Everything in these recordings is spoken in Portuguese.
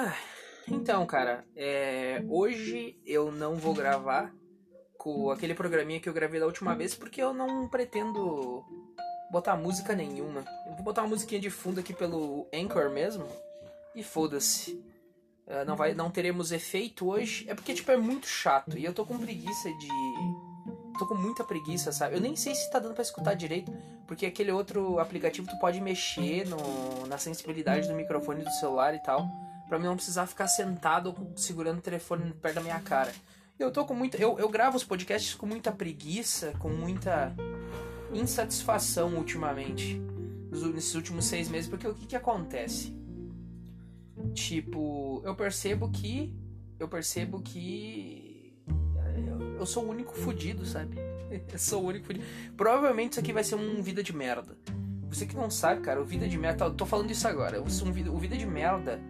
Ah, então, cara, é, hoje eu não vou gravar com aquele programinha que eu gravei da última vez porque eu não pretendo botar música nenhuma. Eu vou botar uma musiquinha de fundo aqui pelo Anchor mesmo e foda-se. Uh, não vai, não teremos efeito hoje. É porque tipo é muito chato e eu tô com preguiça de tô com muita preguiça, sabe? Eu nem sei se tá dando para escutar direito, porque aquele outro aplicativo tu pode mexer no, na sensibilidade do microfone do celular e tal, para mim não precisar ficar sentado segurando o telefone perto da minha cara. Eu tô com muita. Eu, eu gravo os podcasts com muita preguiça, com muita insatisfação ultimamente. Nesses últimos seis meses, porque o que, que acontece? Tipo, eu percebo que. Eu percebo que. Eu, sou o único fudido, sabe? Eu sou o único fudido. Provavelmente isso aqui vai ser um vida de merda. Você que não sabe, cara, o vida de merda. Tô falando isso agora. Um, o vida de merda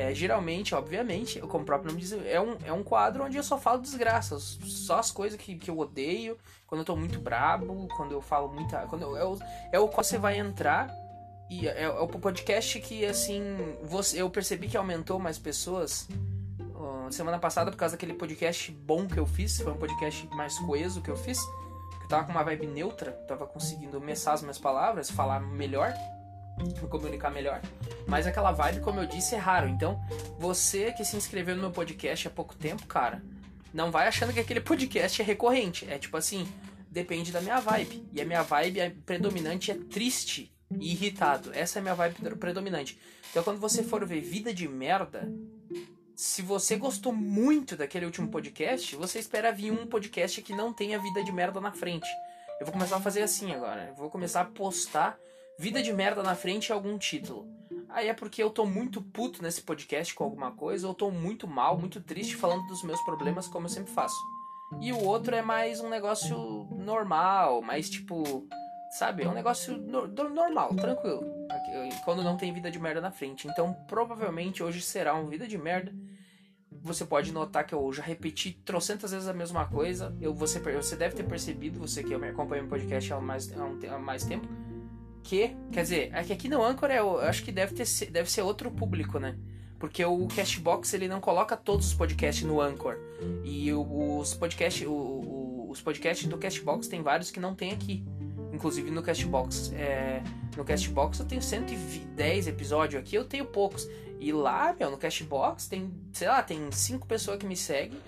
é, geralmente, obviamente, como o próprio nome diz, é um, é um quadro onde eu só falo desgraças. Só as coisas que, que eu odeio, quando eu tô muito brabo, quando eu falo muita. Quando eu, é, o, é o qual você vai entrar. E é, é, o podcast que, assim, você, eu percebi que aumentou mais pessoas uh, semana passada por causa daquele podcast bom que eu fiz. Foi um podcast mais coeso que eu fiz. Que eu tava com uma vibe neutra, tava conseguindo messar as minhas palavras, falar melhor me comunicar melhor. Mas aquela vibe, como eu disse, é raro. Então, você que se inscreveu no meu podcast há pouco tempo, cara, não vai achando que aquele podcast é recorrente. É tipo assim, depende da minha vibe. E a minha vibe é predominante é triste e irritado. Essa é a minha vibe predominante. Então, quando você for ver Vida de Merda, se você gostou muito daquele último podcast, você espera vir um podcast que não tenha vida de merda na frente. Eu vou começar a fazer assim agora. Eu vou começar a postar vida de merda na frente é algum título. Aí é porque eu tô muito puto nesse podcast com alguma coisa, ou tô muito mal, muito triste falando dos meus problemas, como eu sempre faço. E o outro é mais um negócio normal, mais tipo. Sabe? É um negócio no normal, tranquilo. Quando não tem vida de merda na frente. Então, provavelmente hoje será um vida de merda. Você pode notar que eu já repeti trocentas vezes a mesma coisa. Eu, você, você deve ter percebido, você que me acompanha no podcast há mais, há, mais tempo que, quer dizer, é que aqui no Anchor é, eu acho que deve, ter, deve ser outro público, né? Porque o Cashbox ele não coloca todos os podcasts no Anchor. E os podcasts, os podcasts do Cashbox tem vários que não tem aqui. Inclusive no Cashbox. É, no Cashbox eu tenho 110 episódios, aqui eu tenho poucos. E lá, meu, no Cashbox tem, sei lá, tem 5 pessoas que me seguem.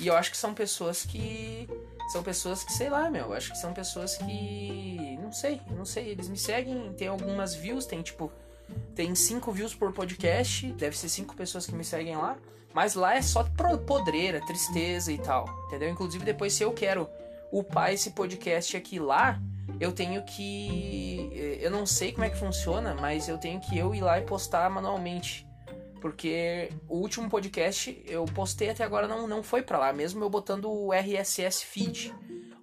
E eu acho que são pessoas que são pessoas que, sei lá, meu, acho que são pessoas que. Não sei, não sei. Eles me seguem, tem algumas views, tem tipo. Tem cinco views por podcast, deve ser cinco pessoas que me seguem lá. Mas lá é só podreira, tristeza e tal, entendeu? Inclusive, depois, se eu quero upar esse podcast aqui lá, eu tenho que. Eu não sei como é que funciona, mas eu tenho que eu ir lá e postar manualmente. Porque o último podcast eu postei até agora não, não foi para lá, mesmo eu botando o RSS feed.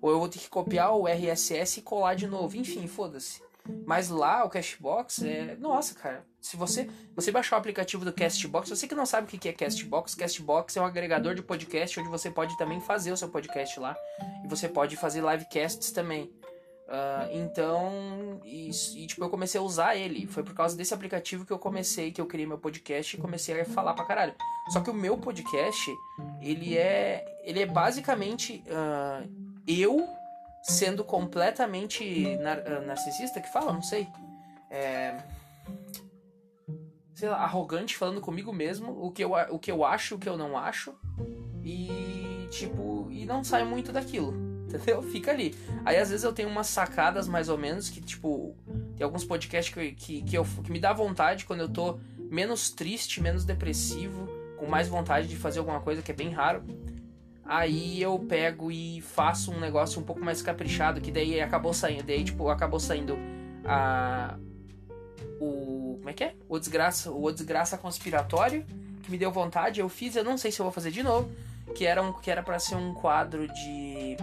Ou eu vou ter que copiar o RSS e colar de novo. Enfim, foda-se. Mas lá o Castbox é. Nossa, cara. Se você, você baixar o aplicativo do Castbox, você que não sabe o que é Castbox, Castbox é um agregador de podcast onde você pode também fazer o seu podcast lá. E você pode fazer livecasts também. Uh, então, e, e, tipo, eu comecei a usar ele. Foi por causa desse aplicativo que eu comecei, que eu criei meu podcast e comecei a falar pra caralho. Só que o meu podcast, ele é. Ele é basicamente uh, eu sendo completamente nar uh, narcisista que fala, não sei. É, sei lá, arrogante falando comigo mesmo, o que eu, o que eu acho, o que eu não acho. E tipo, e não sai muito daquilo entendeu? Fica ali. Aí às vezes eu tenho umas sacadas mais ou menos que, tipo, tem alguns podcasts que, que, que, eu, que me dá vontade quando eu tô menos triste, menos depressivo, com mais vontade de fazer alguma coisa que é bem raro. Aí eu pego e faço um negócio um pouco mais caprichado, que daí acabou saindo, daí tipo, acabou saindo a o como é que é? O desgraça, o desgraça conspiratório, que me deu vontade, eu fiz, eu não sei se eu vou fazer de novo, que era um que era para ser um quadro de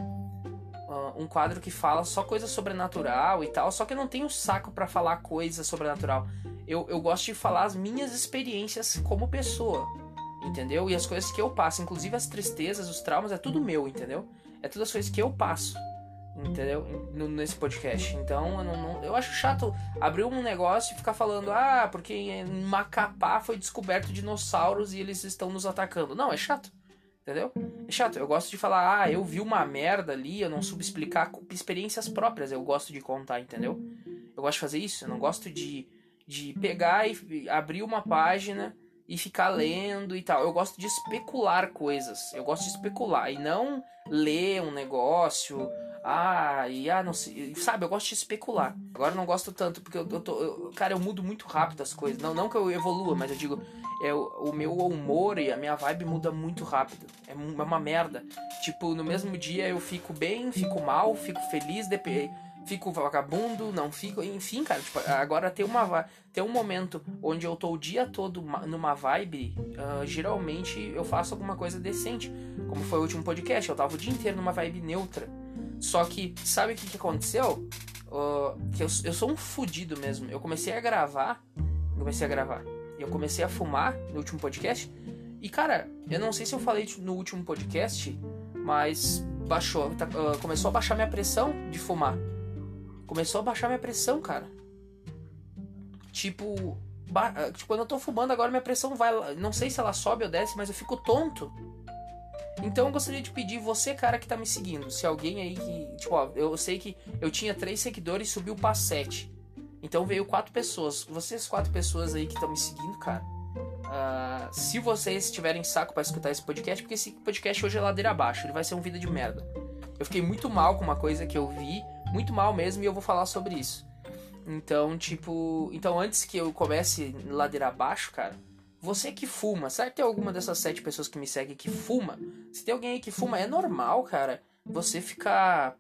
um quadro que fala só coisa sobrenatural e tal, só que eu não tenho saco para falar coisa sobrenatural. Eu, eu gosto de falar as minhas experiências como pessoa, entendeu? E as coisas que eu passo, inclusive as tristezas, os traumas, é tudo meu, entendeu? É todas as coisas que eu passo. entendeu? Nesse podcast. Então eu, não, não, eu acho chato abrir um negócio e ficar falando, ah, porque em Macapá foi descoberto dinossauros e eles estão nos atacando. Não, é chato. Entendeu? É chato. Eu gosto de falar, ah, eu vi uma merda ali, eu não soube explicar experiências próprias. Eu gosto de contar, entendeu? Eu gosto de fazer isso. Eu não gosto de, de pegar e abrir uma página e ficar lendo e tal. Eu gosto de especular coisas. Eu gosto de especular e não ler um negócio. Ah, e ah, não sei. Sabe, eu gosto de especular. Agora eu não gosto tanto, porque eu, eu tô. Eu, cara, eu mudo muito rápido as coisas. Não, não que eu evolua, mas eu digo, é, o, meu humor e a minha vibe muda muito rápido. É, é uma merda. Tipo, no mesmo dia eu fico bem, fico mal, fico feliz, fico vagabundo, não fico. Enfim, cara, tipo, agora tem, uma, tem um momento onde eu tô o dia todo numa vibe, uh, geralmente eu faço alguma coisa decente. Como foi o último podcast, eu tava o dia inteiro numa vibe neutra. Só que, sabe o que, que aconteceu? Uh, que eu, eu sou um fudido mesmo. Eu comecei a gravar. Comecei a gravar eu comecei a fumar no último podcast. E cara, eu não sei se eu falei no último podcast, mas baixou, tá, uh, começou a baixar minha pressão de fumar. Começou a baixar minha pressão, cara. Tipo, uh, tipo, quando eu tô fumando agora minha pressão vai, não sei se ela sobe ou desce, mas eu fico tonto. Então eu gostaria de pedir você, cara, que tá me seguindo, se alguém aí que, tipo, ó, eu sei que eu tinha três seguidores e subiu pra sete. Então veio quatro pessoas. Vocês quatro pessoas aí que estão me seguindo, cara. Uh, se vocês tiverem saco para escutar esse podcast, porque esse podcast hoje é ladeira abaixo, ele vai ser um vida de merda. Eu fiquei muito mal com uma coisa que eu vi, muito mal mesmo, e eu vou falar sobre isso. Então, tipo, então antes que eu comece ladeira abaixo, cara, você que fuma, sabe que tem alguma dessas sete pessoas que me seguem que fuma? Se tem alguém aí que fuma, é normal, cara, você ficar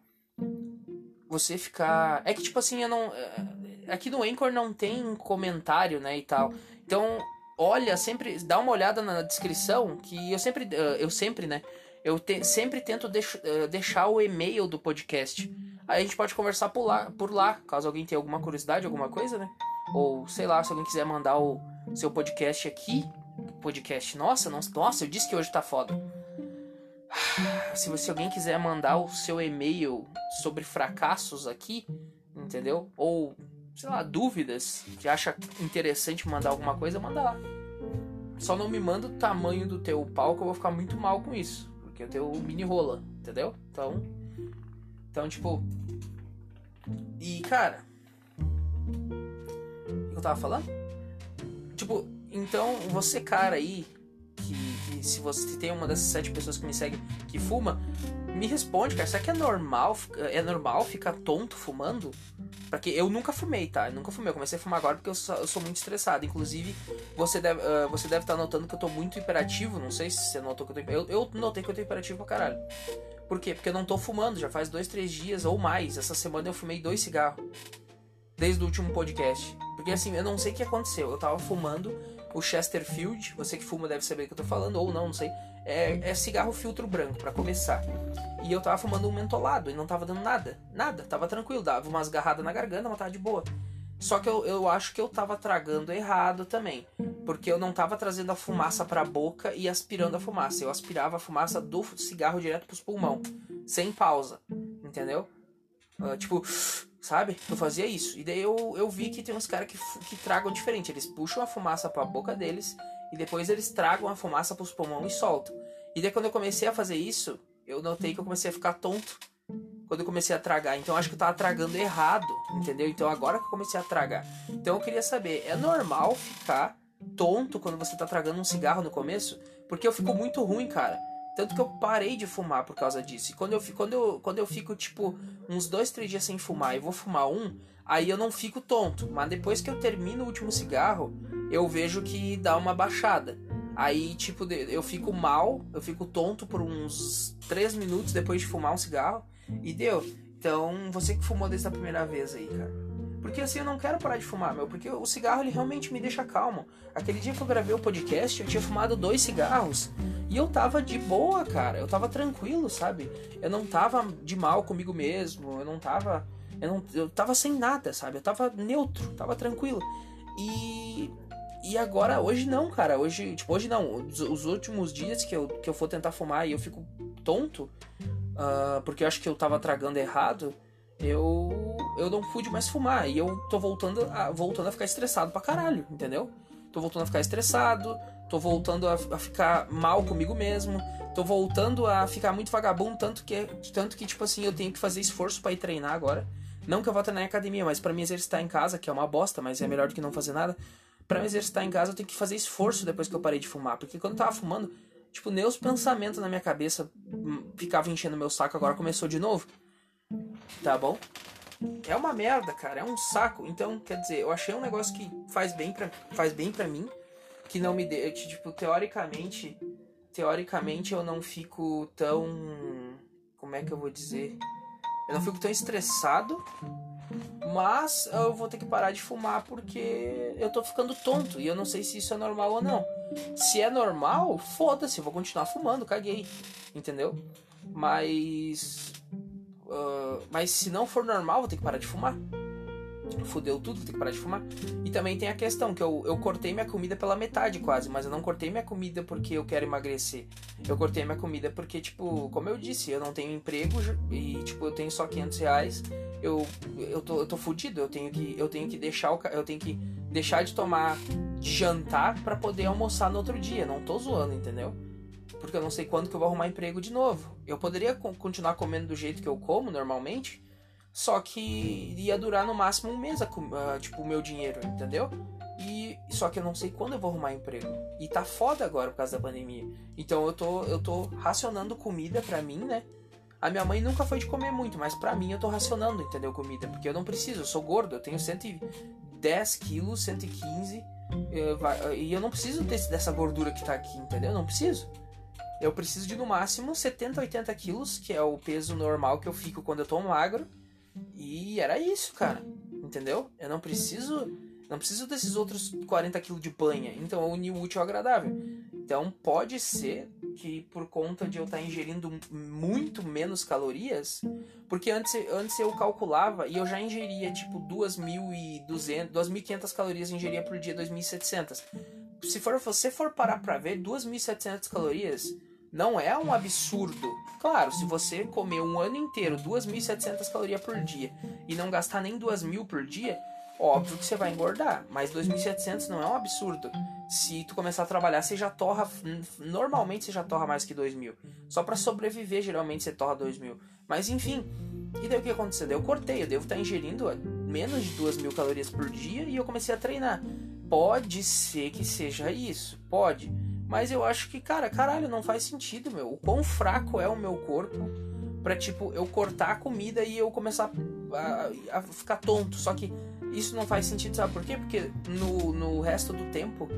você ficar, é que tipo assim, eu não aqui no Anchor não tem comentário, né, e tal. Então, olha, sempre dá uma olhada na descrição, que eu sempre eu sempre, né, eu te, sempre tento deix, deixar o e-mail do podcast. Aí a gente pode conversar por lá, por lá, caso alguém tenha alguma curiosidade, alguma coisa, né? Ou sei lá, se alguém quiser mandar o seu podcast aqui, podcast, nossa, não, nossa, eu disse que hoje tá foda. Se você alguém quiser mandar o seu e-mail sobre fracassos aqui, entendeu? Ou sei lá, dúvidas, que acha interessante mandar alguma coisa, manda lá. Só não me manda o tamanho do teu pau que eu vou ficar muito mal com isso. Porque eu tenho mini rola, entendeu? Então. Então, tipo. E, cara. Eu tava falando? Tipo, então, você, cara aí, que, que se você tem uma dessas sete pessoas que me seguem que fuma, me responde, cara, será que é normal, é normal ficar tonto fumando? Porque eu nunca fumei, tá? Eu nunca fumei. Eu comecei a fumar agora porque eu sou, eu sou muito estressado. Inclusive, você deve uh, você deve estar tá notando que eu tô muito hiperativo. Não sei se você notou que eu tô eu, eu notei que eu tô hiperativo pra caralho. Por quê? Porque eu não tô fumando. Já faz dois, três dias ou mais. Essa semana eu fumei dois cigarros. Desde o último podcast. Porque assim, eu não sei o que aconteceu. Eu tava fumando o Chesterfield. Você que fuma deve saber o que eu tô falando. Ou não, não sei. É, é cigarro filtro branco, para começar. E eu tava fumando um mentolado e não tava dando nada. Nada, tava tranquilo, dava umas garradas na garganta, mas tava de boa. Só que eu, eu acho que eu tava tragando errado também. Porque eu não tava trazendo a fumaça pra boca e aspirando a fumaça. Eu aspirava a fumaça do cigarro direto pros pulmão. Sem pausa. Entendeu? Uh, tipo, sabe? Eu fazia isso. E daí eu, eu vi que tem uns caras que, que tragam diferente. Eles puxam a fumaça pra boca deles e depois eles tragam a fumaça pros pulmões e soltam. E daí quando eu comecei a fazer isso, eu notei que eu comecei a ficar tonto quando eu comecei a tragar. Então acho que eu tava tragando errado, entendeu? Então agora que eu comecei a tragar. Então eu queria saber, é normal ficar tonto quando você tá tragando um cigarro no começo? Porque eu fico muito ruim, cara. Tanto que eu parei de fumar por causa disso. E quando eu, quando eu, quando eu fico, tipo, uns dois, três dias sem fumar e vou fumar um, aí eu não fico tonto. Mas depois que eu termino o último cigarro, eu vejo que dá uma baixada. Aí, tipo, eu fico mal, eu fico tonto por uns 3 minutos depois de fumar um cigarro. E deu. Então, você que fumou desde a primeira vez aí, cara. Porque assim, eu não quero parar de fumar, meu. Porque o cigarro, ele realmente me deixa calmo. Aquele dia que eu gravei o podcast, eu tinha fumado dois cigarros. E eu tava de boa, cara. Eu tava tranquilo, sabe? Eu não tava de mal comigo mesmo. Eu não tava. Eu, não, eu tava sem nada, sabe? Eu tava neutro, tava tranquilo. E e agora, hoje não, cara. Hoje, tipo, hoje não. Os, os, últimos dias que eu, que eu for tentar fumar e eu fico tonto, uh, porque eu acho que eu tava tragando errado, eu eu não pude mais fumar. E eu tô voltando a, voltando a ficar estressado pra caralho, entendeu? Tô voltando a ficar estressado, tô voltando a, a ficar mal comigo mesmo, tô voltando a ficar muito vagabundo, tanto que, tanto que tipo assim, eu tenho que fazer esforço para ir treinar agora. Não que eu vá treinar em academia, mas para me exercitar em casa, que é uma bosta, mas é melhor do que não fazer nada. Para me exercitar em casa, eu tenho que fazer esforço depois que eu parei de fumar. Porque quando eu tava fumando, tipo, nem os pensamentos na minha cabeça hum, ficavam enchendo meu saco, agora começou de novo. Tá bom? É uma merda, cara, é um saco. Então, quer dizer, eu achei um negócio que faz bem pra, faz bem pra mim, que não me dê, que, tipo, teoricamente, teoricamente eu não fico tão como é que eu vou dizer? Eu não fico tão estressado, mas eu vou ter que parar de fumar porque eu tô ficando tonto e eu não sei se isso é normal ou não. Se é normal, foda-se, eu vou continuar fumando, caguei, entendeu? Mas uh, mas se não for normal, vou ter que parar de fumar fudeu tudo, vou ter que parar de fumar. E também tem a questão que eu, eu cortei minha comida pela metade quase, mas eu não cortei minha comida porque eu quero emagrecer. Eu cortei minha comida porque, tipo, como eu disse, eu não tenho emprego e, tipo, eu tenho só 500 reais. Eu, eu, tô, eu tô fudido, eu tenho que, eu tenho que deixar o, eu tenho que deixar de tomar de jantar para poder almoçar no outro dia. Não tô zoando, entendeu? Porque eu não sei quando que eu vou arrumar emprego de novo. Eu poderia continuar comendo do jeito que eu como normalmente, só que ia durar no máximo um mês, tipo, o meu dinheiro, entendeu? E só que eu não sei quando eu vou arrumar emprego. E tá foda agora por causa da pandemia. Então eu tô, eu tô racionando comida pra mim, né? A minha mãe nunca foi de comer muito, mas pra mim eu tô racionando, entendeu? Comida. Porque eu não preciso, eu sou gordo, eu tenho 110 quilos, 115. Eu, e eu não preciso desse, dessa gordura que tá aqui, entendeu? Eu não preciso. Eu preciso de no máximo 70, 80 quilos, que é o peso normal que eu fico quando eu tô magro e era isso, cara. Entendeu? Eu não preciso. Não preciso desses outros 40 kg de banha. Então eu uni o útil ao agradável. Então pode ser que por conta de eu estar tá ingerindo muito menos calorias, porque antes, antes eu calculava e eu já ingeria tipo 2.200, 2.500 calorias ingeria por dia, 2.700. Se for você for parar para ver 2.700 calorias, não é um absurdo. Claro, se você comer um ano inteiro 2.700 calorias por dia e não gastar nem 2.000 por dia, óbvio que você vai engordar. Mas 2.700 não é um absurdo. Se tu começar a trabalhar, você já torra. Normalmente você já torra mais que 2.000. Só para sobreviver, geralmente você torra 2.000. Mas enfim. E daí o que aconteceu? Daí eu cortei, eu devo estar ingerindo menos de 2.000 calorias por dia e eu comecei a treinar. Pode ser que seja isso, pode. Mas eu acho que, cara, caralho, não faz sentido, meu. O quão fraco é o meu corpo pra, tipo, eu cortar a comida e eu começar a, a ficar tonto. Só que isso não faz sentido, sabe por quê? Porque no, no resto do tempo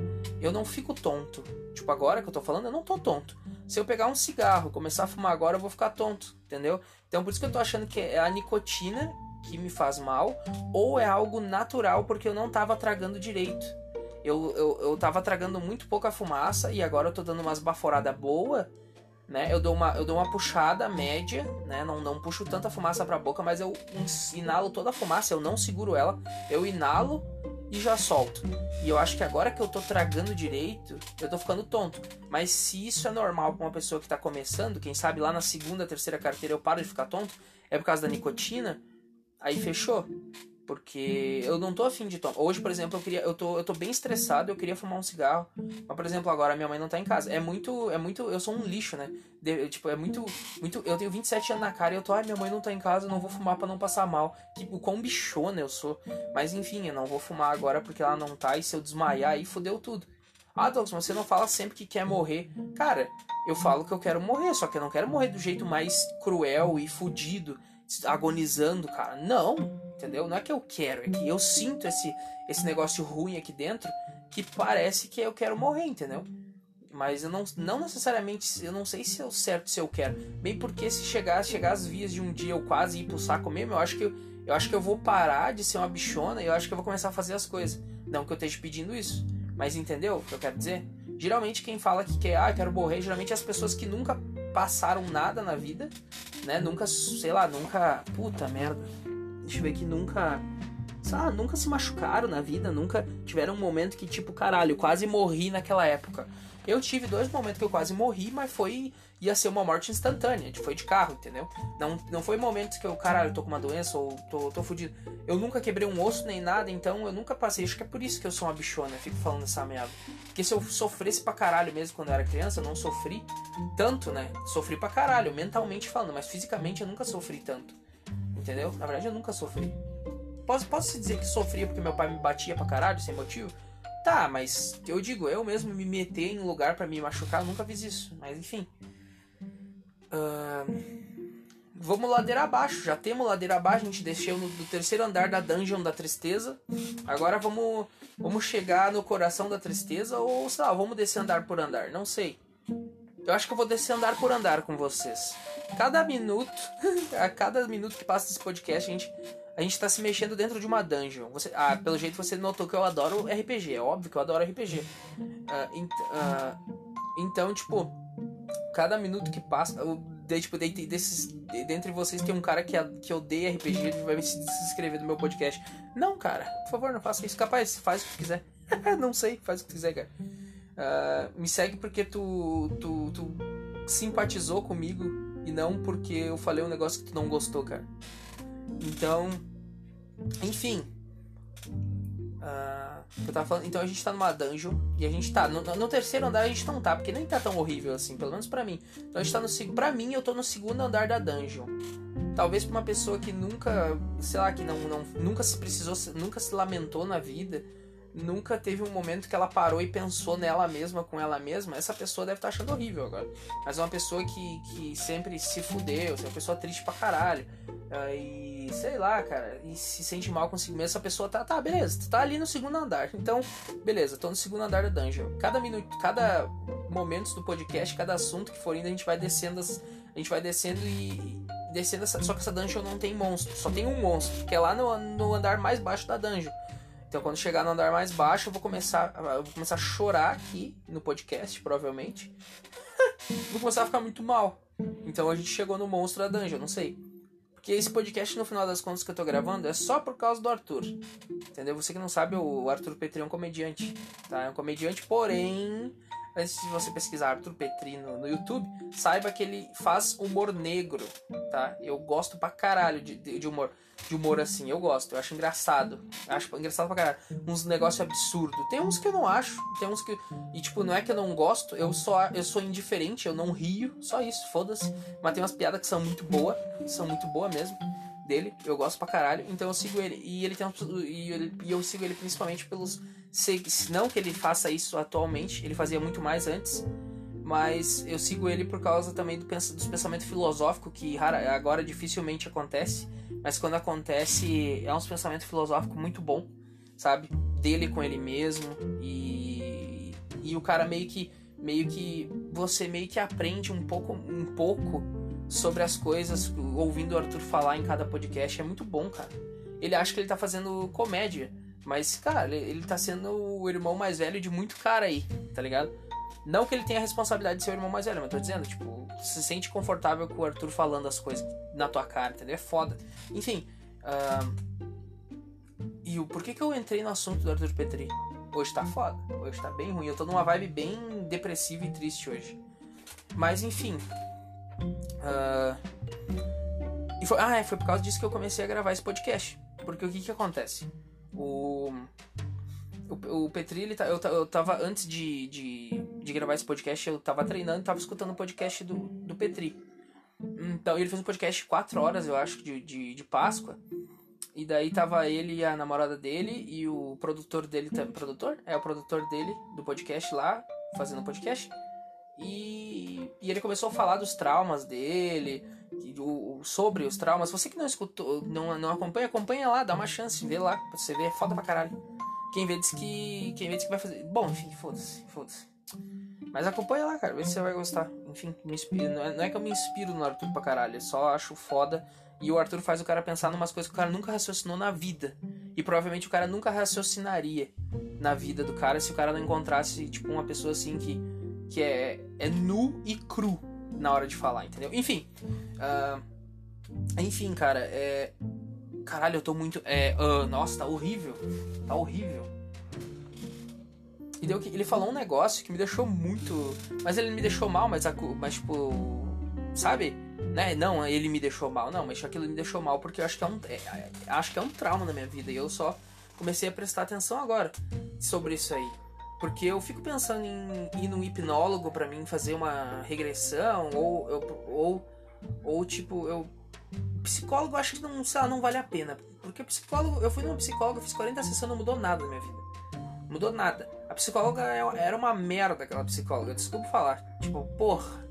eu não fico tonto. Tipo, agora que eu tô falando, eu não tô tonto. Se eu pegar um cigarro, começar a fumar agora, eu vou ficar tonto, entendeu? Então por isso que eu tô achando que é a nicotina que me faz mal, ou é algo natural porque eu não tava tragando direito eu, eu, eu tava tragando muito pouca fumaça e agora eu tô dando umas baforadas boa, né? Eu dou uma, eu dou uma puxada média, né? Não, não puxo tanta fumaça pra boca, mas eu inalo toda a fumaça, eu não seguro ela, eu inalo e já solto. E eu acho que agora que eu tô tragando direito, eu tô ficando tonto. Mas se isso é normal pra uma pessoa que tá começando, quem sabe lá na segunda, terceira carteira eu paro de ficar tonto, é por causa da nicotina, aí fechou. Porque eu não tô afim de tomar. Hoje, por exemplo, eu queria. Eu tô, eu tô bem estressado, eu queria fumar um cigarro. Mas, por exemplo, agora minha mãe não tá em casa. É muito. É muito. Eu sou um lixo, né? De, tipo, é muito. muito Eu tenho 27 anos na cara e eu tô, ai, minha mãe não tá em casa, eu não vou fumar para não passar mal. Tipo, quão bichona eu sou. Mas enfim, eu não vou fumar agora porque ela não tá. E se eu desmaiar aí, fodeu tudo. Ah, Douglas, você não fala sempre que quer morrer. Cara, eu falo que eu quero morrer, só que eu não quero morrer do jeito mais cruel e fudido agonizando, cara. Não, entendeu? Não é que eu quero, é que eu sinto esse, esse negócio ruim aqui dentro que parece que eu quero morrer, entendeu? Mas eu não, não necessariamente, eu não sei se é o certo se eu quero. Bem porque se chegar, chegar às vias de um dia eu quase ir pro saco mesmo, eu acho que eu, eu acho que eu vou parar de ser uma bichona e eu acho que eu vou começar a fazer as coisas. Não que eu esteja pedindo isso, mas entendeu o que eu quero dizer? Geralmente quem fala que quer, ah, quero morrer, geralmente é as pessoas que nunca passaram nada na vida, né? Nunca, sei lá, nunca. Puta merda. Deixa eu ver aqui, nunca. sabe, nunca se machucaram na vida, nunca tiveram um momento que, tipo, caralho, quase morri naquela época. Eu tive dois momentos que eu quase morri, mas foi. ia ser uma morte instantânea. Foi de carro, entendeu? Não, não foi momentos que eu, caralho, tô com uma doença ou tô, tô fudido. Eu nunca quebrei um osso nem nada, então eu nunca passei. Acho que é por isso que eu sou uma bichona, fico falando essa merda. Porque se eu sofresse pra caralho mesmo quando eu era criança, eu não sofri tanto, né? Sofri pra caralho, mentalmente falando, mas fisicamente eu nunca sofri tanto. Entendeu? Na verdade eu nunca sofri. Posso, posso dizer que sofria porque meu pai me batia pra caralho, sem motivo? Tá, mas eu digo, eu mesmo me meter em lugar para me machucar, eu nunca fiz isso. Mas enfim. Uh, vamos ladeira abaixo. Já temos ladeira abaixo. A gente desceu no, do terceiro andar da Dungeon da Tristeza. Agora vamos, vamos chegar no coração da tristeza. Ou sei lá, vamos descer andar por andar. Não sei. Eu acho que eu vou descer andar por andar com vocês. Cada minuto, a cada minuto que passa esse podcast, a gente a gente tá se mexendo dentro de uma dungeon. Você, ah, pelo jeito você notou que eu adoro RPG. É óbvio que eu adoro RPG. Uh, uh, então, tipo, cada minuto que passa. Eu, de, tipo, de, desses, de, dentre vocês tem um cara que, que odeia RPG, ele vai se inscrever no meu podcast. Não, cara, por favor, não faça isso. Capaz, faz o que quiser. não sei, faz o que quiser, cara. Uh, me segue porque tu, tu, tu simpatizou comigo não porque eu falei um negócio que tu não gostou, cara. Então, enfim. Uh, eu tava falando, então a gente tá numa dungeon e a gente tá. No, no, terceiro andar a gente não tá, porque nem tá tão horrível assim, pelo menos para mim. Então a gente tá no. Pra mim, eu tô no segundo andar da dungeon. Talvez pra uma pessoa que nunca. Sei lá, que não, não, nunca se precisou. Nunca se lamentou na vida nunca teve um momento que ela parou e pensou nela mesma com ela mesma, essa pessoa deve estar tá achando horrível agora. Mas é uma pessoa que, que sempre se fudeu, é uma pessoa triste pra caralho. Uh, e sei lá, cara, e se sente mal consigo mesmo, essa pessoa tá, tá, beleza, tá ali no segundo andar. Então, beleza, tô no segundo andar da dungeon. Cada minuto, cada momento do podcast, cada assunto que for indo, a gente vai descendo as, a gente vai descendo e descendo essa, só que essa dungeon não tem monstro, só tem um monstro, que é lá no, no andar mais baixo da dungeon. Então quando chegar no andar mais baixo, eu vou começar, eu vou começar a chorar aqui no podcast, provavelmente. vou começar a ficar muito mal. Então a gente chegou no monstro da dungeon, não sei. Porque esse podcast, no final das contas que eu tô gravando, é só por causa do Arthur. Entendeu? Você que não sabe, o Arthur Petri é um comediante. Tá? É um comediante, porém antes de você pesquisar Arthur Petri no, no, YouTube, saiba que ele faz humor negro, tá? Eu gosto pra caralho de, de, humor. De humor assim, eu gosto, eu acho engraçado. Acho engraçado pra caralho. Uns negócios absurdos. Tem uns que eu não acho, tem uns que. E tipo, não é que eu não gosto, eu só eu sou indiferente, eu não rio, só isso, foda-se. Mas tem umas piadas que são muito boas, são muito boas mesmo dele, eu gosto pra caralho, então eu sigo ele. E ele tem e, ele, e eu sigo ele principalmente pelos. Não que ele faça isso atualmente, ele fazia muito mais antes, mas eu sigo ele por causa também do pens, dos pensamentos filosóficos que rara, agora dificilmente acontece, mas quando acontece é uns pensamentos filosóficos muito bom, sabe? Dele com ele mesmo e e o cara meio que meio que você meio que aprende um pouco um pouco sobre as coisas, ouvindo o Arthur falar em cada podcast, é muito bom, cara. Ele acha que ele tá fazendo comédia, mas, cara, ele, tá sendo o irmão mais velho de muito cara aí, tá ligado? Não que ele tenha a responsabilidade de ser o irmão mais velho, mas tô dizendo, tipo, se sente confortável com o Arthur falando as coisas na tua cara, entendeu? É foda. Enfim, uh... e o por que que eu entrei no assunto do Arthur Petri? Hoje tá foda, hoje tá bem ruim. Eu tô numa vibe bem depressiva e triste hoje. Mas enfim, Uh, e foi, ah, é, foi por causa disso que eu comecei a gravar esse podcast. Porque o que que acontece? O, o, Petri, ele tá, eu, eu tava, antes de, de, de gravar esse podcast, eu tava treinando e tava escutando o podcast do, do Petri. Então, ele fez um podcast 4 horas, eu acho, de, de, de Páscoa. E daí tava ele e a namorada dele e o produtor dele também. Produtor? É, o produtor dele do podcast lá, fazendo o podcast. E, e ele começou a falar dos traumas dele, o, sobre os traumas. Você que não escutou, não, não acompanha, acompanha lá, dá uma chance, vê lá, pra você ver, é foda pra caralho. Quem vê diz que. Quem vê diz que vai fazer. Bom, enfim, foda-se, foda-se. Mas acompanha lá, cara, vê se você vai gostar. Enfim, me. Não é, não é que eu me inspiro no Arthur pra caralho, eu só acho foda. E o Arthur faz o cara pensar numas coisas que o cara nunca raciocinou na vida. E provavelmente o cara nunca raciocinaria na vida do cara se o cara não encontrasse, tipo, uma pessoa assim que que é, é nu e cru na hora de falar, entendeu? Enfim. Uh, enfim, cara, é, Caralho, eu tô muito. É. Uh, nossa, tá horrível. Tá horrível. E deu que. Ele falou um negócio que me deixou muito. Mas ele me deixou mal, mas, mas tipo. Sabe? Né? Não, ele me deixou mal. Não, mas aquilo me deixou mal porque eu acho que é um. É, é, acho que é um trauma na minha vida. E eu só comecei a prestar atenção agora sobre isso aí. Porque eu fico pensando em ir num hipnólogo para mim fazer uma regressão, ou, ou, ou, ou tipo, eu. Psicólogo acho que não, sei lá, não vale a pena. Porque psicólogo, eu fui numa psicóloga, fiz 40 sessões, não mudou nada na minha vida. Mudou nada. A psicóloga é, era uma merda, aquela psicóloga, desculpa falar. Tipo, porra.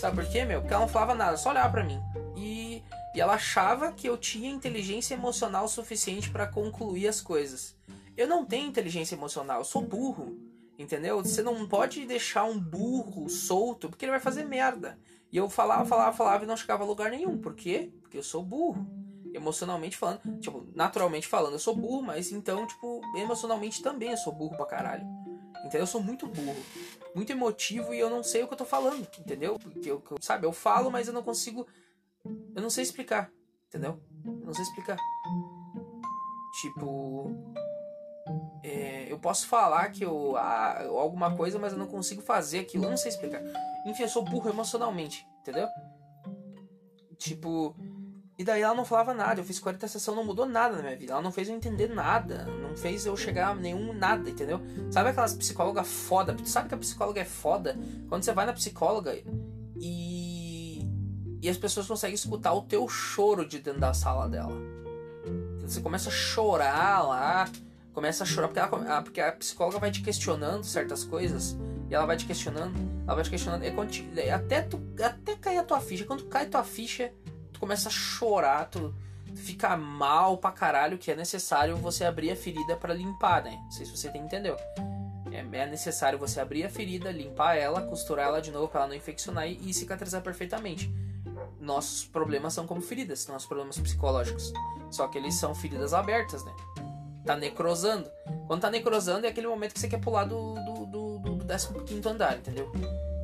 Sabe por quê, meu? Porque ela não falava nada, só olhava pra mim. E, e ela achava que eu tinha inteligência emocional suficiente para concluir as coisas. Eu não tenho inteligência emocional, eu sou burro. Entendeu? Você não pode deixar um burro solto, porque ele vai fazer merda. E eu falava, falava, falava e não chegava a lugar nenhum. Por quê? Porque eu sou burro. Emocionalmente falando, tipo, naturalmente falando, eu sou burro, mas então, tipo, emocionalmente também eu sou burro pra caralho. Entendeu? Eu sou muito burro, muito emotivo e eu não sei o que eu tô falando, entendeu? Porque eu, sabe, eu falo, mas eu não consigo. Eu não sei explicar, entendeu? Eu não sei explicar. Tipo, é, eu posso falar que eu. Ah, alguma coisa, mas eu não consigo fazer aquilo. Eu não sei explicar. Enfim, eu sou burro emocionalmente, entendeu? Tipo. E daí ela não falava nada. Eu fiz 40 sessões, não mudou nada na minha vida. Ela não fez eu entender nada. Não fez eu chegar a nenhum nada, entendeu? Sabe aquelas psicólogas foda? Tu sabe que a psicóloga é foda? Quando você vai na psicóloga e. E as pessoas conseguem escutar o teu choro de dentro da sala dela. Você começa a chorar lá começa a chorar, porque, ela, porque a psicóloga vai te questionando certas coisas, e ela vai te questionando, ela vai te questionando, e até, tu, até cair a tua ficha. Quando cai a tua ficha, tu começa a chorar, tu, fica mal pra caralho, que é necessário você abrir a ferida para limpar, né? Não sei se você entendeu. É, é necessário você abrir a ferida, limpar ela, costurar ela de novo para ela não infeccionar e, e cicatrizar perfeitamente. Nossos problemas são como feridas, nossos problemas psicológicos. Só que eles são feridas abertas, né? tá necrosando. Quando tá necrosando é aquele momento que você quer pular do, do, do, do 15 andar, entendeu?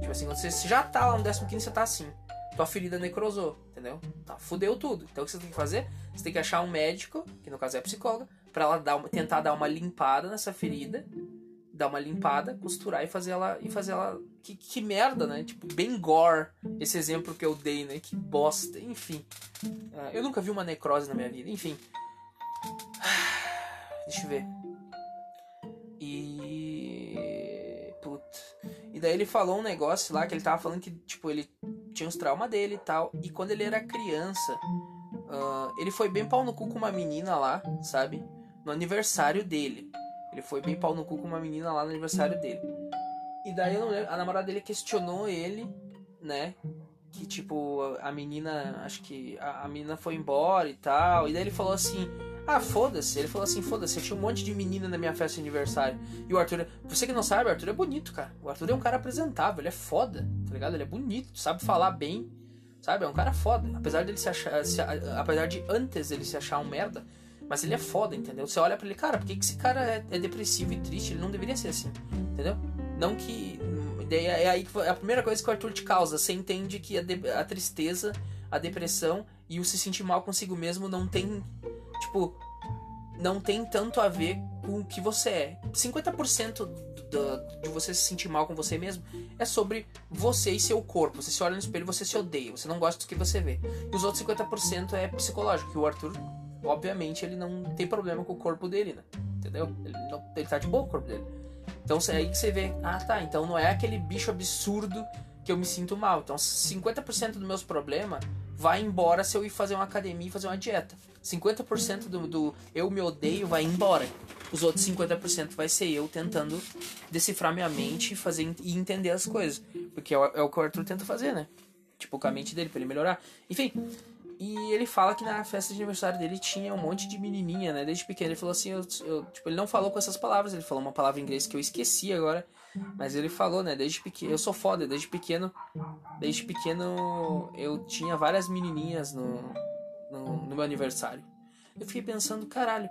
Tipo assim, quando você já tá lá no 15, você tá assim. Tua ferida necrosou, entendeu? Tá, fudeu tudo. Então o que você tem que fazer? Você tem que achar um médico, que no caso é a psicóloga, pra ela dar uma, tentar dar uma limpada nessa ferida, dar uma limpada, costurar e fazer ela. E fazer ela. Que, que merda, né? Tipo, bem gore. Esse exemplo que eu dei, né? Que bosta. Enfim. Ah, eu nunca vi uma necrose na minha vida. Enfim. Deixa eu ver. E. Daí ele falou um negócio lá que ele tava falando que, tipo, ele tinha uns traumas dele e tal. E quando ele era criança, uh, ele foi bem pau no cu com uma menina lá, sabe? No aniversário dele. Ele foi bem pau no cu com uma menina lá no aniversário dele. E daí a namorada dele questionou ele, né? Que tipo, a menina, acho que a, a menina foi embora e tal. E daí ele falou assim: ah, foda-se. Ele falou assim: foda-se, eu tinha um monte de menina na minha festa de aniversário. E o Arthur, você que não sabe, o Arthur é bonito, cara. O Arthur é um cara apresentável, ele é foda, tá ligado? Ele é bonito, sabe falar bem, sabe? É um cara foda. Apesar dele se achar. Se, apesar de antes ele se achar um merda, mas ele é foda, entendeu? Você olha para ele, cara, por que, que esse cara é, é, depressivo e triste? Ele não deveria ser assim, entendeu? Não que. É aí que a primeira coisa que o Arthur te causa. Você entende que a, de, a tristeza, a depressão e o se sentir mal consigo mesmo não tem tipo, não tem tanto a ver com o que você é. 50% do, de você se sentir mal com você mesmo é sobre você e seu corpo. Você se olha no espelho você se odeia, você não gosta do que você vê. E os outros 50% é psicológico, que o Arthur, obviamente, ele não tem problema com o corpo dele, né? Entendeu? Ele, não, ele tá de boa com o corpo dele. Então é aí que você vê, ah tá, então não é aquele bicho absurdo que eu me sinto mal. Então 50% dos meus problemas vai embora se eu ir fazer uma academia e fazer uma dieta. 50% do, do eu me odeio vai embora. Os outros 50% vai ser eu tentando decifrar minha mente e fazer e entender as coisas. Porque é o, é o que o Arthur tenta fazer, né? Tipo, com a mente dele, pra ele melhorar. Enfim, e ele fala que na festa de aniversário dele tinha um monte de menininha, né? Desde pequeno. Ele falou assim, eu, eu, tipo, ele não falou com essas palavras, ele falou uma palavra em inglês que eu esqueci agora. Mas ele falou, né? Desde pequeno. Eu sou foda, desde pequeno. Desde pequeno eu tinha várias menininhas no, no, no meu aniversário. Eu fiquei pensando, caralho,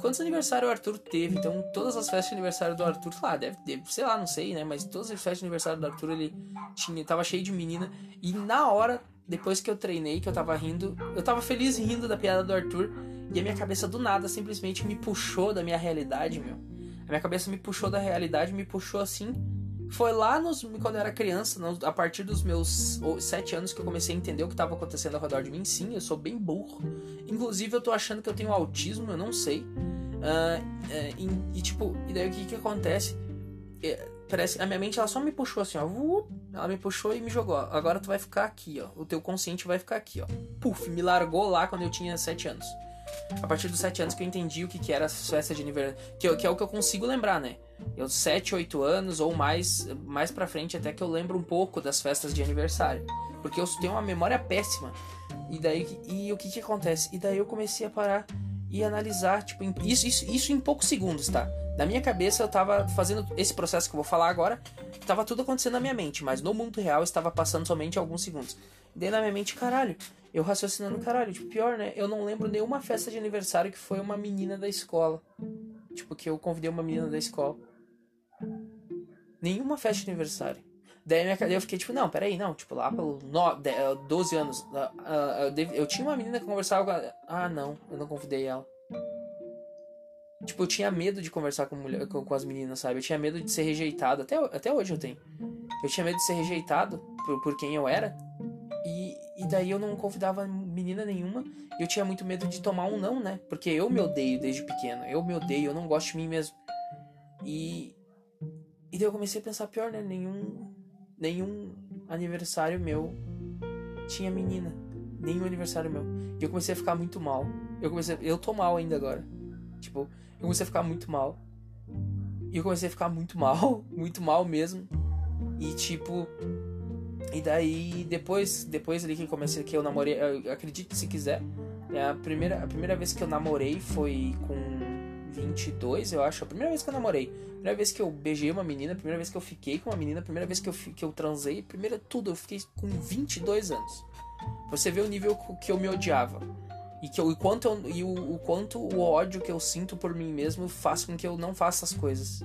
quantos aniversários o Arthur teve? Então, todas as festas de aniversário do Arthur, lá, deve, deve, sei lá, não sei, né? Mas todas as festas de aniversário do Arthur, ele tinha, tava cheio de menina. E na hora, depois que eu treinei, que eu tava rindo, eu tava feliz rindo da piada do Arthur. E a minha cabeça do nada simplesmente me puxou da minha realidade, meu. A minha cabeça me puxou da realidade, me puxou assim. Foi lá nos, quando eu era criança, a partir dos meus sete anos que eu comecei a entender o que estava acontecendo ao redor de mim. Sim, eu sou bem burro. Inclusive, eu tô achando que eu tenho autismo, eu não sei. Uh, uh, e, e, tipo, e daí o que que acontece? É, parece a minha mente ela só me puxou assim, ó. ela me puxou e me jogou. Agora tu vai ficar aqui, ó. O teu consciente vai ficar aqui, ó. Puf, me largou lá quando eu tinha sete anos. A partir dos sete anos que eu entendi o que, que era festa de aniversário. Que, que é o que eu consigo lembrar, né? Eu, sete, oito anos ou mais, mais pra frente, até que eu lembro um pouco das festas de aniversário. Porque eu tenho uma memória péssima. E daí, e o que que acontece? E daí eu comecei a parar e analisar, tipo, isso, isso, isso em poucos segundos, tá? Na minha cabeça eu tava fazendo esse processo que eu vou falar agora, tava tudo acontecendo na minha mente, mas no mundo real estava passando somente alguns segundos. E daí na minha mente, caralho, eu raciocinando, caralho, tipo, pior, né? Eu não lembro nenhuma festa de aniversário que foi uma menina da escola. Tipo, que eu convidei uma menina da escola. Nenhuma festa de aniversário. Daí minha, eu fiquei tipo, não, peraí, não, tipo, lá pelo no, 12 anos, uh, uh, eu, eu, tinha uma menina que conversava com ela. Ah, não, eu não convidei ela. Tipo, eu tinha medo de conversar com, mulher, com, com, as meninas, sabe? Eu tinha medo de ser rejeitado. Até, até hoje eu tenho. Eu tinha medo de ser rejeitado por, por quem eu era. E, daí eu não convidava menina nenhuma. Eu tinha muito medo de tomar um não, né? Porque eu me odeio desde pequeno. Eu me odeio, eu não gosto de mim mesmo. E. E daí eu comecei a pensar, pior, né? Nenhum nenhum aniversário meu tinha menina. Nenhum aniversário meu. E eu comecei a ficar muito mal. Eu comecei. Eu tô mal ainda agora. Tipo, eu comecei a ficar muito mal. E eu comecei a ficar muito mal. Muito mal mesmo. E tipo. E daí, depois, depois ali que comecei, que eu namorei, acredite se quiser, é a primeira, a primeira vez que eu namorei foi com 22, eu acho. A primeira vez que eu namorei. A primeira vez que eu beijei uma menina, a primeira vez que eu fiquei com uma menina, a primeira vez que eu, que eu transei, primeira tudo, eu fiquei com 22 anos. Você vê o nível que eu me odiava. E, que eu, e, quanto eu, e o, o quanto o ódio que eu sinto por mim mesmo faz com que eu não faça as coisas.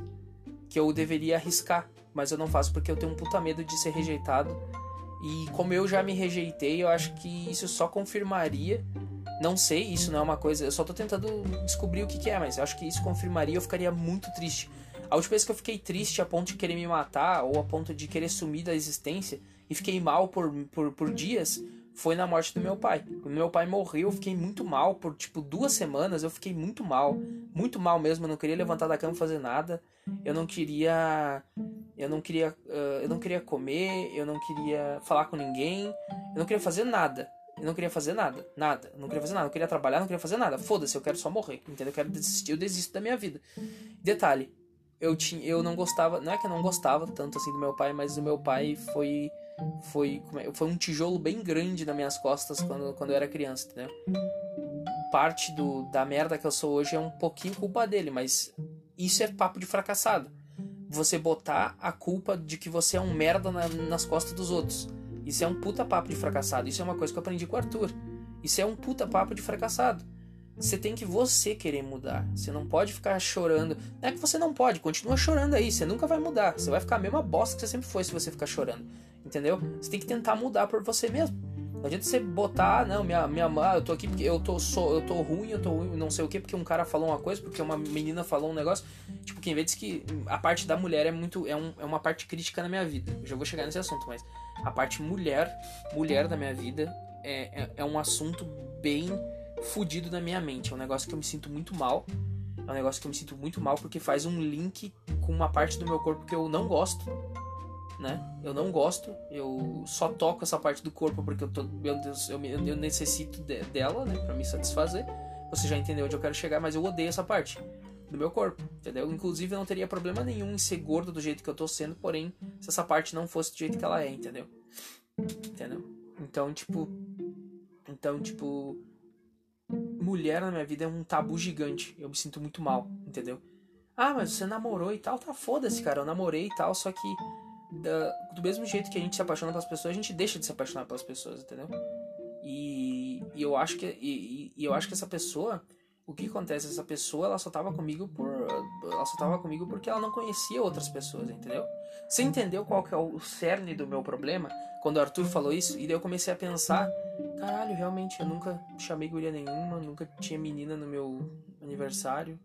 Que eu deveria arriscar, mas eu não faço porque eu tenho um puta medo de ser rejeitado. E como eu já me rejeitei, eu acho que isso só confirmaria não sei, isso não é uma coisa. Eu só tô tentando descobrir o que, que é, mas eu acho que isso confirmaria eu ficaria muito triste. A última vez que eu fiquei triste a ponto de querer me matar ou a ponto de querer sumir da existência e fiquei mal por, por, por dias foi na morte do meu pai. Quando meu pai morreu, eu fiquei muito mal por tipo duas semanas. Eu fiquei muito mal, muito mal mesmo. Eu não queria levantar da cama fazer nada. Eu não queria, eu não queria, uh, eu não queria comer. Eu não queria falar com ninguém. Eu não queria fazer nada. Eu não queria fazer nada. Nada. Eu não queria fazer nada. Eu não queria trabalhar, não queria fazer nada. Foda-se, eu quero só morrer. Entendeu? Eu quero desistir, eu desisto da minha vida. Detalhe, eu tinha, eu não gostava, não é que eu não gostava tanto assim do meu pai, mas o meu pai foi foi é, foi um tijolo bem grande nas minhas costas quando, quando eu era criança, entendeu? Parte do, da merda que eu sou hoje é um pouquinho culpa dele, mas isso é papo de fracassado. Você botar a culpa de que você é um merda na, nas costas dos outros. Isso é um puta papo de fracassado. Isso é uma coisa que eu aprendi com o Arthur. Isso é um puta papo de fracassado. Você tem que você querer mudar. Você não pode ficar chorando. Não é que você não pode, continua chorando aí. Você nunca vai mudar. Você vai ficar a mesma bosta que você sempre foi se você ficar chorando. Entendeu? Você tem que tentar mudar por você mesmo. Não adianta você botar, não, minha, minha mãe, eu tô aqui porque eu tô, sou, eu tô ruim, eu tô ruim, não sei o que, porque um cara falou uma coisa, porque uma menina falou um negócio. Tipo, quem vê diz que a parte da mulher é muito. É, um, é uma parte crítica na minha vida. Eu já vou chegar nesse assunto, mas a parte mulher, mulher da minha vida, é, é, é um assunto bem fudido na minha mente. É um negócio que eu me sinto muito mal. É um negócio que eu me sinto muito mal porque faz um link com uma parte do meu corpo que eu não gosto né? Eu não gosto, eu só toco essa parte do corpo porque eu tô, meu Deus, eu, eu necessito de, dela, né, para me satisfazer. Você já entendeu onde eu quero chegar, mas eu odeio essa parte do meu corpo, entendeu? Inclusive eu não teria problema nenhum em ser gordo do jeito que eu tô sendo, porém, se essa parte não fosse do jeito que ela é, entendeu? Entendeu? Então, tipo, então, tipo, mulher na minha vida é um tabu gigante. Eu me sinto muito mal, entendeu? Ah, mas você namorou e tal, tá foda-se, cara. Eu namorei e tal, só que da, do mesmo jeito que a gente se apaixona pelas pessoas, a gente deixa de se apaixonar pelas pessoas, entendeu? E, e eu acho que e, e, eu acho que essa pessoa, o que acontece? Essa pessoa, ela só tava comigo por ela só tava comigo porque ela não conhecia outras pessoas, entendeu? Você entendeu qual que é o cerne do meu problema? Quando o Arthur falou isso, e daí eu comecei a pensar, Caralho, realmente, eu nunca chamei guria nenhuma, nunca tinha menina no meu aniversário.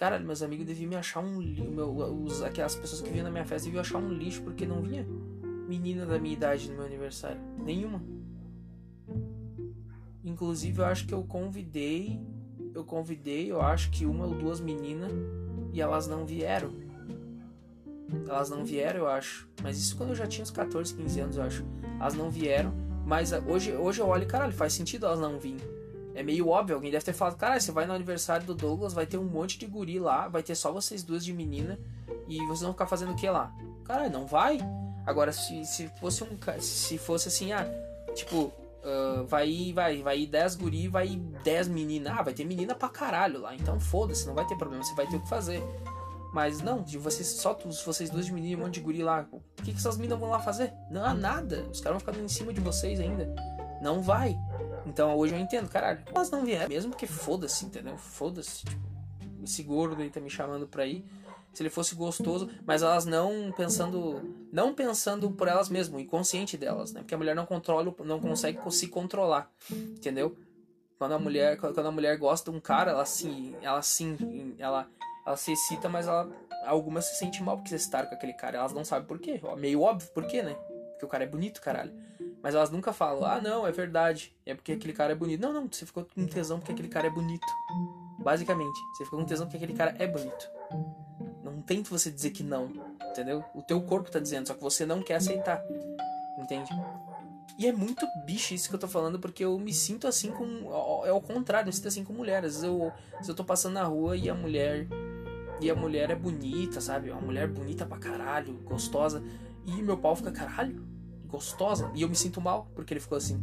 Caralho, meus amigos deviam me achar um lixo. Os, aquelas pessoas que vinham na minha festa deviam achar um lixo porque não vinha menina da minha idade no meu aniversário. Nenhuma. Inclusive, eu acho que eu convidei. Eu convidei, eu acho que uma ou duas meninas e elas não vieram. Elas não vieram, eu acho. Mas isso quando eu já tinha uns 14, 15 anos, eu acho. Elas não vieram. Mas ah, hoje, hoje eu olho e, caralho, faz sentido elas não virem. É meio óbvio, alguém deve ter falado, caralho, você vai no aniversário do Douglas, vai ter um monte de guri lá, vai ter só vocês duas de menina, e vocês vão ficar fazendo o que lá? Caralho, não vai? Agora, se, se fosse um. Se fosse assim, ah, tipo, Uh, vai vai vai 10 guri, vai 10 meninas. Ah, vai ter menina pra caralho lá. Então foda-se, não vai ter problema, você vai ter o que fazer. Mas não, de vocês, só vocês dois de menino e um monte de guri lá. O que, que essas meninas vão lá fazer? Não há nada. Os caras vão ficar em cima de vocês ainda. Não vai. Então hoje eu entendo, caralho. Elas não vieram, mesmo que foda-se, entendeu? Foda-se. Tipo, esse gordo aí tá me chamando pra ir se ele fosse gostoso, mas elas não pensando, não pensando por elas mesmas, inconsciente delas, né? Porque a mulher não controla, não consegue se controlar, entendeu? Quando a mulher, quando a mulher gosta de um cara, ela sim, ela sim, ela, ela se excita, mas ela, algumas se sentem mal porque excitaram com aquele cara, elas não sabem por quê, meio óbvio por quê, né? Porque o cara é bonito, caralho. Mas elas nunca falam, ah, não, é verdade, é porque aquele cara é bonito. Não, não, você ficou com tesão porque aquele cara é bonito. Basicamente, você ficou com tesão porque aquele cara é bonito. Não tente você dizer que não, entendeu? O teu corpo tá dizendo, só que você não quer aceitar, entende? E é muito bicho isso que eu tô falando, porque eu me sinto assim com. É o contrário, eu sinto assim com mulheres. Às vezes eu, às eu tô passando na rua e a mulher. E a mulher é bonita, sabe? Uma mulher bonita pra caralho, gostosa. E meu pau fica, caralho, gostosa. E eu me sinto mal porque ele ficou assim.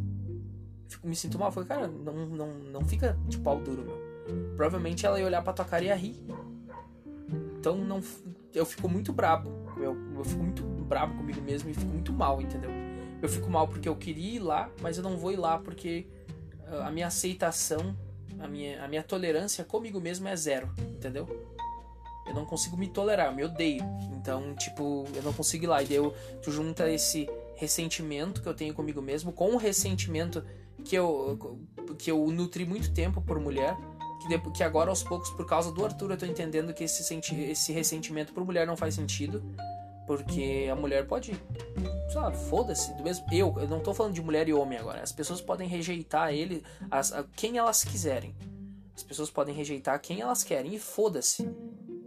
Fico, me sinto mal. Falei, cara, não, não, não fica de pau duro, meu. Provavelmente ela ia olhar pra tua cara e ia rir. Então não, eu fico muito brabo. Eu, eu fico muito brabo comigo mesmo e fico muito mal, entendeu? Eu fico mal porque eu queria ir lá, mas eu não vou ir lá porque ah, a minha aceitação, a minha, a minha tolerância comigo mesmo é zero, entendeu? Eu não consigo me tolerar, eu me odeio. Então, tipo, eu não consigo ir lá. E daí eu, tu junta esse ressentimento que eu tenho comigo mesmo com o ressentimento que eu, que eu nutri muito tempo por mulher que, que agora aos poucos, por causa do Arthur, eu tô entendendo que esse, senti esse ressentimento por mulher não faz sentido. Porque a mulher pode. Sei lá, foda-se. Do mesmo. Eu, eu não tô falando de mulher e homem agora. As pessoas podem rejeitar ele as, a, quem elas quiserem. As pessoas podem rejeitar quem elas querem. E foda-se.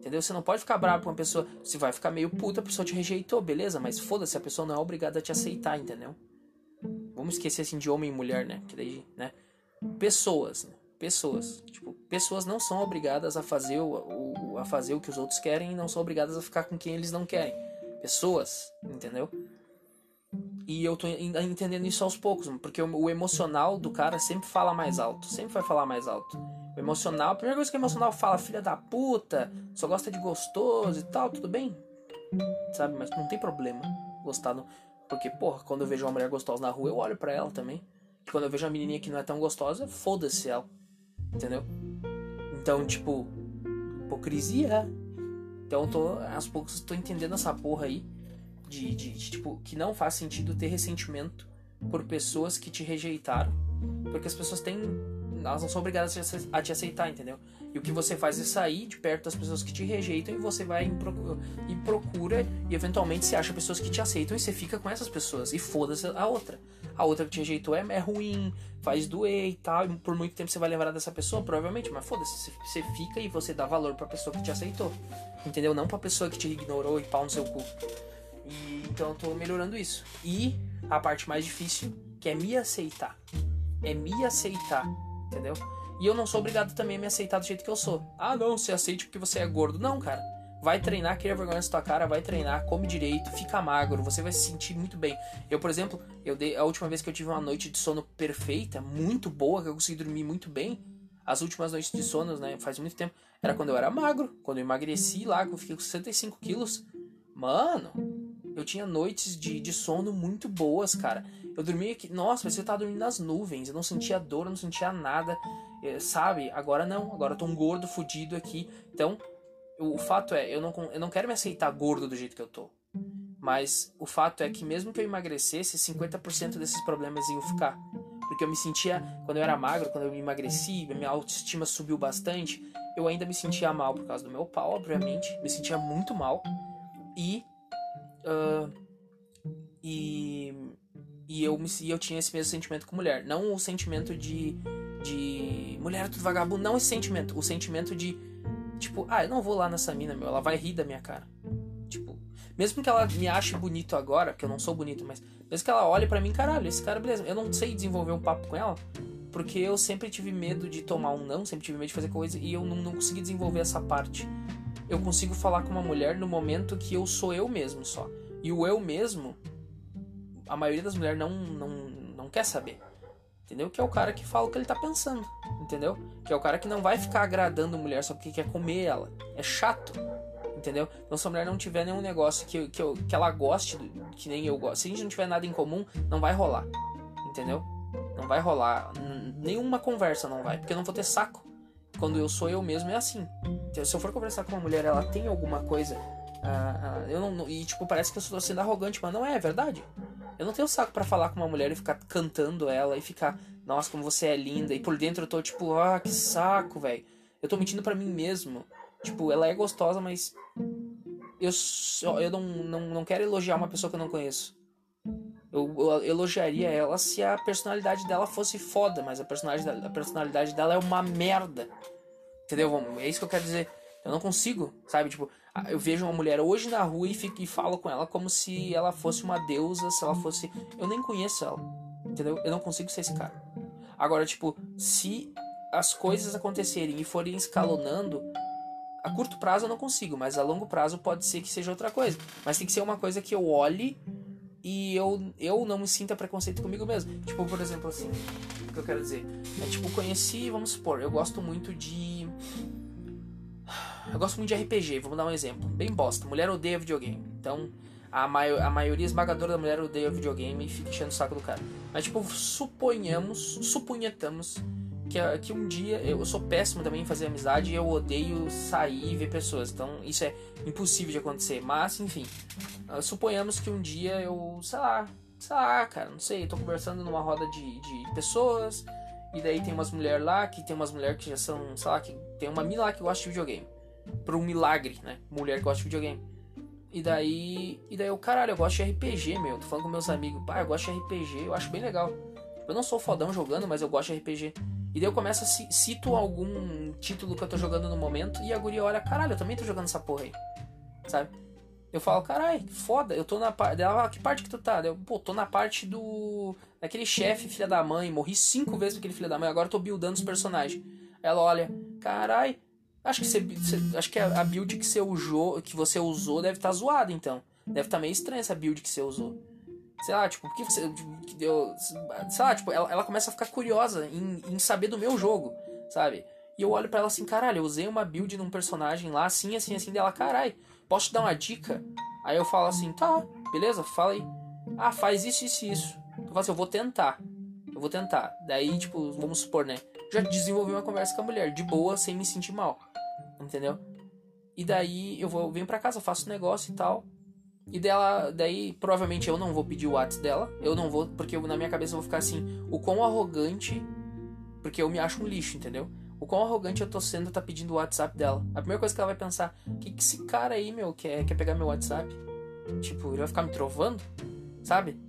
Entendeu? Você não pode ficar bravo com uma pessoa. Você vai ficar meio puta, a pessoa te rejeitou, beleza? Mas foda-se, a pessoa não é obrigada a te aceitar, entendeu? Vamos esquecer assim de homem e mulher, né? Que daí, né? Pessoas. Né? pessoas. Tipo, pessoas não são obrigadas a fazer o, o, a fazer o que os outros querem e não são obrigadas a ficar com quem eles não querem. Pessoas, entendeu? E eu tô entendendo isso aos poucos, porque o, emocional do cara sempre fala mais alto, sempre vai falar mais alto. O emocional, a primeira coisa que o emocional fala, filha da puta, só gosta de gostoso e tal, tudo bem? Sabe, mas não tem problema gostar do... Porque, porra, quando eu vejo uma mulher gostosa na rua, eu olho para ela também. E quando eu vejo uma menininha que não é tão gostosa, foda-se ela. Entendeu? Então, tipo, hipocrisia. Então, eu tô, aos poucos, tô entendendo essa porra aí. De, de, de, tipo, que não faz sentido ter ressentimento por pessoas que te rejeitaram. Porque as pessoas têm. Elas não são obrigadas a te aceitar, entendeu? E o que você faz é sair de perto das pessoas que te rejeitam e você vai e procura e eventualmente você acha pessoas que te aceitam e você fica com essas pessoas. E foda-se a outra a outra que te rejeitou é, é ruim, faz doer e tal, e por muito tempo você vai lembrar dessa pessoa, provavelmente, mas foda-se, você fica e você dá valor pra pessoa que te aceitou, entendeu? Não pra pessoa que te ignorou e pau no seu cu. E, então eu tô melhorando isso. E a parte mais difícil, que é me aceitar. É me aceitar, entendeu? E eu não sou obrigado também a me aceitar do jeito que eu sou. Ah, não, você aceite porque você é gordo. Não, cara. Vai treinar, cria vergonha na sua cara, vai treinar, come direito, fica magro, você vai se sentir muito bem. Eu, por exemplo, eu dei a última vez que eu tive uma noite de sono perfeita, muito boa, que eu consegui dormir muito bem. As últimas noites de sono, né, faz muito tempo, era quando eu era magro, quando eu emagreci lá, eu fiquei com 65 quilos. Mano, eu tinha noites de, de sono muito boas, cara. Eu dormia aqui, nossa, você tá dormindo nas nuvens, eu não sentia dor, eu não sentia nada, eh, sabe? Agora não, agora eu tô um gordo fudido aqui. Então, o fato é, eu não, eu não quero me aceitar gordo do jeito que eu tô. Mas o fato é que mesmo que eu emagrecesse, 50% desses problemas iam ficar. Porque eu me sentia, quando eu era magro, quando eu emagreci, minha autoestima subiu bastante, eu ainda me sentia mal por causa do meu pau, obviamente. Me sentia muito mal. E. Uh, e. E eu, me, eu tinha esse mesmo sentimento com mulher. Não o sentimento de. De. Mulher é tudo vagabundo. Não esse sentimento. O sentimento de. Tipo, ah, eu não vou lá nessa mina, meu. Ela vai rir da minha cara. Tipo, mesmo que ela me ache bonito agora, que eu não sou bonito, mas mesmo que ela olhe para mim, caralho, esse cara, beleza. Eu não sei desenvolver um papo com ela, porque eu sempre tive medo de tomar um não, sempre tive medo de fazer coisa e eu não, não consegui desenvolver essa parte. Eu consigo falar com uma mulher no momento que eu sou eu mesmo só. E o eu mesmo, a maioria das mulheres não, não, não quer saber. Entendeu? Que é o cara que fala o que ele tá pensando. Entendeu? Que é o cara que não vai ficar agradando a mulher só porque quer comer ela. É chato entendeu? Então se a mulher não tiver nenhum negócio que, que, eu, que ela goste, que nem eu gosto, se a gente não tiver nada em comum, não vai rolar, entendeu? Não vai rolar, nenhuma conversa não vai, porque eu não vou ter saco. Quando eu sou eu mesmo é assim. Então, se eu for conversar com uma mulher, ela tem alguma coisa, uh, uh, eu não, e tipo parece que eu estou sendo arrogante, mas não é, é verdade. Eu não tenho saco para falar com uma mulher e ficar cantando ela e ficar, nossa, como você é linda. E por dentro eu tô tipo, ah, que saco, velho. Eu tô mentindo para mim mesmo. Tipo, ela é gostosa, mas eu, eu não, não, não quero elogiar uma pessoa que eu não conheço. Eu, elogiaria ela se a personalidade dela fosse foda, mas a personalidade, a personalidade dela é uma merda. Entendeu? É isso que eu quero dizer. Eu não consigo, sabe? Tipo, eu vejo uma mulher hoje na rua e, fico, e falo com ela como se ela fosse uma deusa, se ela fosse. Eu nem conheço ela. Entendeu? Eu não consigo ser esse cara. Agora, tipo, se as coisas acontecerem e forem escalonando, a curto prazo eu não consigo, mas a longo prazo pode ser que seja outra coisa. Mas tem que ser uma coisa que eu olhe e eu, eu não me sinta preconceito comigo mesmo. Tipo, por exemplo, assim, o que eu quero dizer? É tipo, conheci, vamos supor, eu gosto muito de. Eu gosto muito de RPG, vamos dar um exemplo. Bem bosta. Mulher odeia videogame. Então, a, mai a maioria esmagadora da mulher odeia videogame e fica enchendo o saco do cara. Mas, tipo, suponhamos, supunhetamos que, que um dia eu sou péssimo também em fazer amizade e eu odeio sair e ver pessoas. Então isso é impossível de acontecer. Mas, enfim, uh, suponhamos que um dia eu, sei lá, sei lá, cara, não sei, tô conversando numa roda de, de pessoas e daí tem umas mulheres lá que tem umas mulheres que já são, sei lá, que tem uma mina lá que gosta de videogame. Por um milagre, né? Mulher que gosta de videogame. E daí, e daí eu, caralho, eu gosto de RPG, meu. Tô falando com meus amigos, pá, eu gosto de RPG, eu acho bem legal. Eu não sou fodão jogando, mas eu gosto de RPG. E daí eu começo a cito algum título que eu tô jogando no momento e a guria olha, caralho, eu também tô jogando essa porra aí. Sabe? Eu falo, caralho, foda, eu tô na parte. Dela, ah, que parte que tu tá? Eu, pô, tô na parte do. Daquele chefe, filha da mãe, morri cinco vezes aquele filho da mãe, agora eu tô buildando os personagens. Ela olha, caralho, acho que você, Acho que a, build que você usou, que você usou deve estar tá zoada, então. Deve estar tá meio estranha essa build que você usou. Sei lá, tipo, por que você. Que deu, sei lá, tipo, ela, ela começa a ficar curiosa em, em saber do meu jogo, sabe? E eu olho para ela assim, caralho, eu usei uma build num personagem lá, assim, assim, assim, dela, caralho, posso te dar uma dica? Aí eu falo assim, tá, beleza, fala aí. Ah, faz isso, isso isso. Eu falo assim, eu vou tentar. Eu vou tentar. Daí, tipo, vamos supor, né? Já desenvolvi uma conversa com a mulher, de boa, sem me sentir mal. Entendeu? E daí eu vou, venho pra casa, faço um negócio e tal. E dela, daí provavelmente eu não vou pedir o WhatsApp dela. Eu não vou, porque eu, na minha cabeça eu vou ficar assim, o quão arrogante. Porque eu me acho um lixo, entendeu? O quão arrogante eu tô sendo tá pedindo o WhatsApp dela. A primeira coisa que ela vai pensar, que que esse cara aí, meu, quer, quer pegar meu WhatsApp? Tipo, ele vai ficar me trovando? Sabe?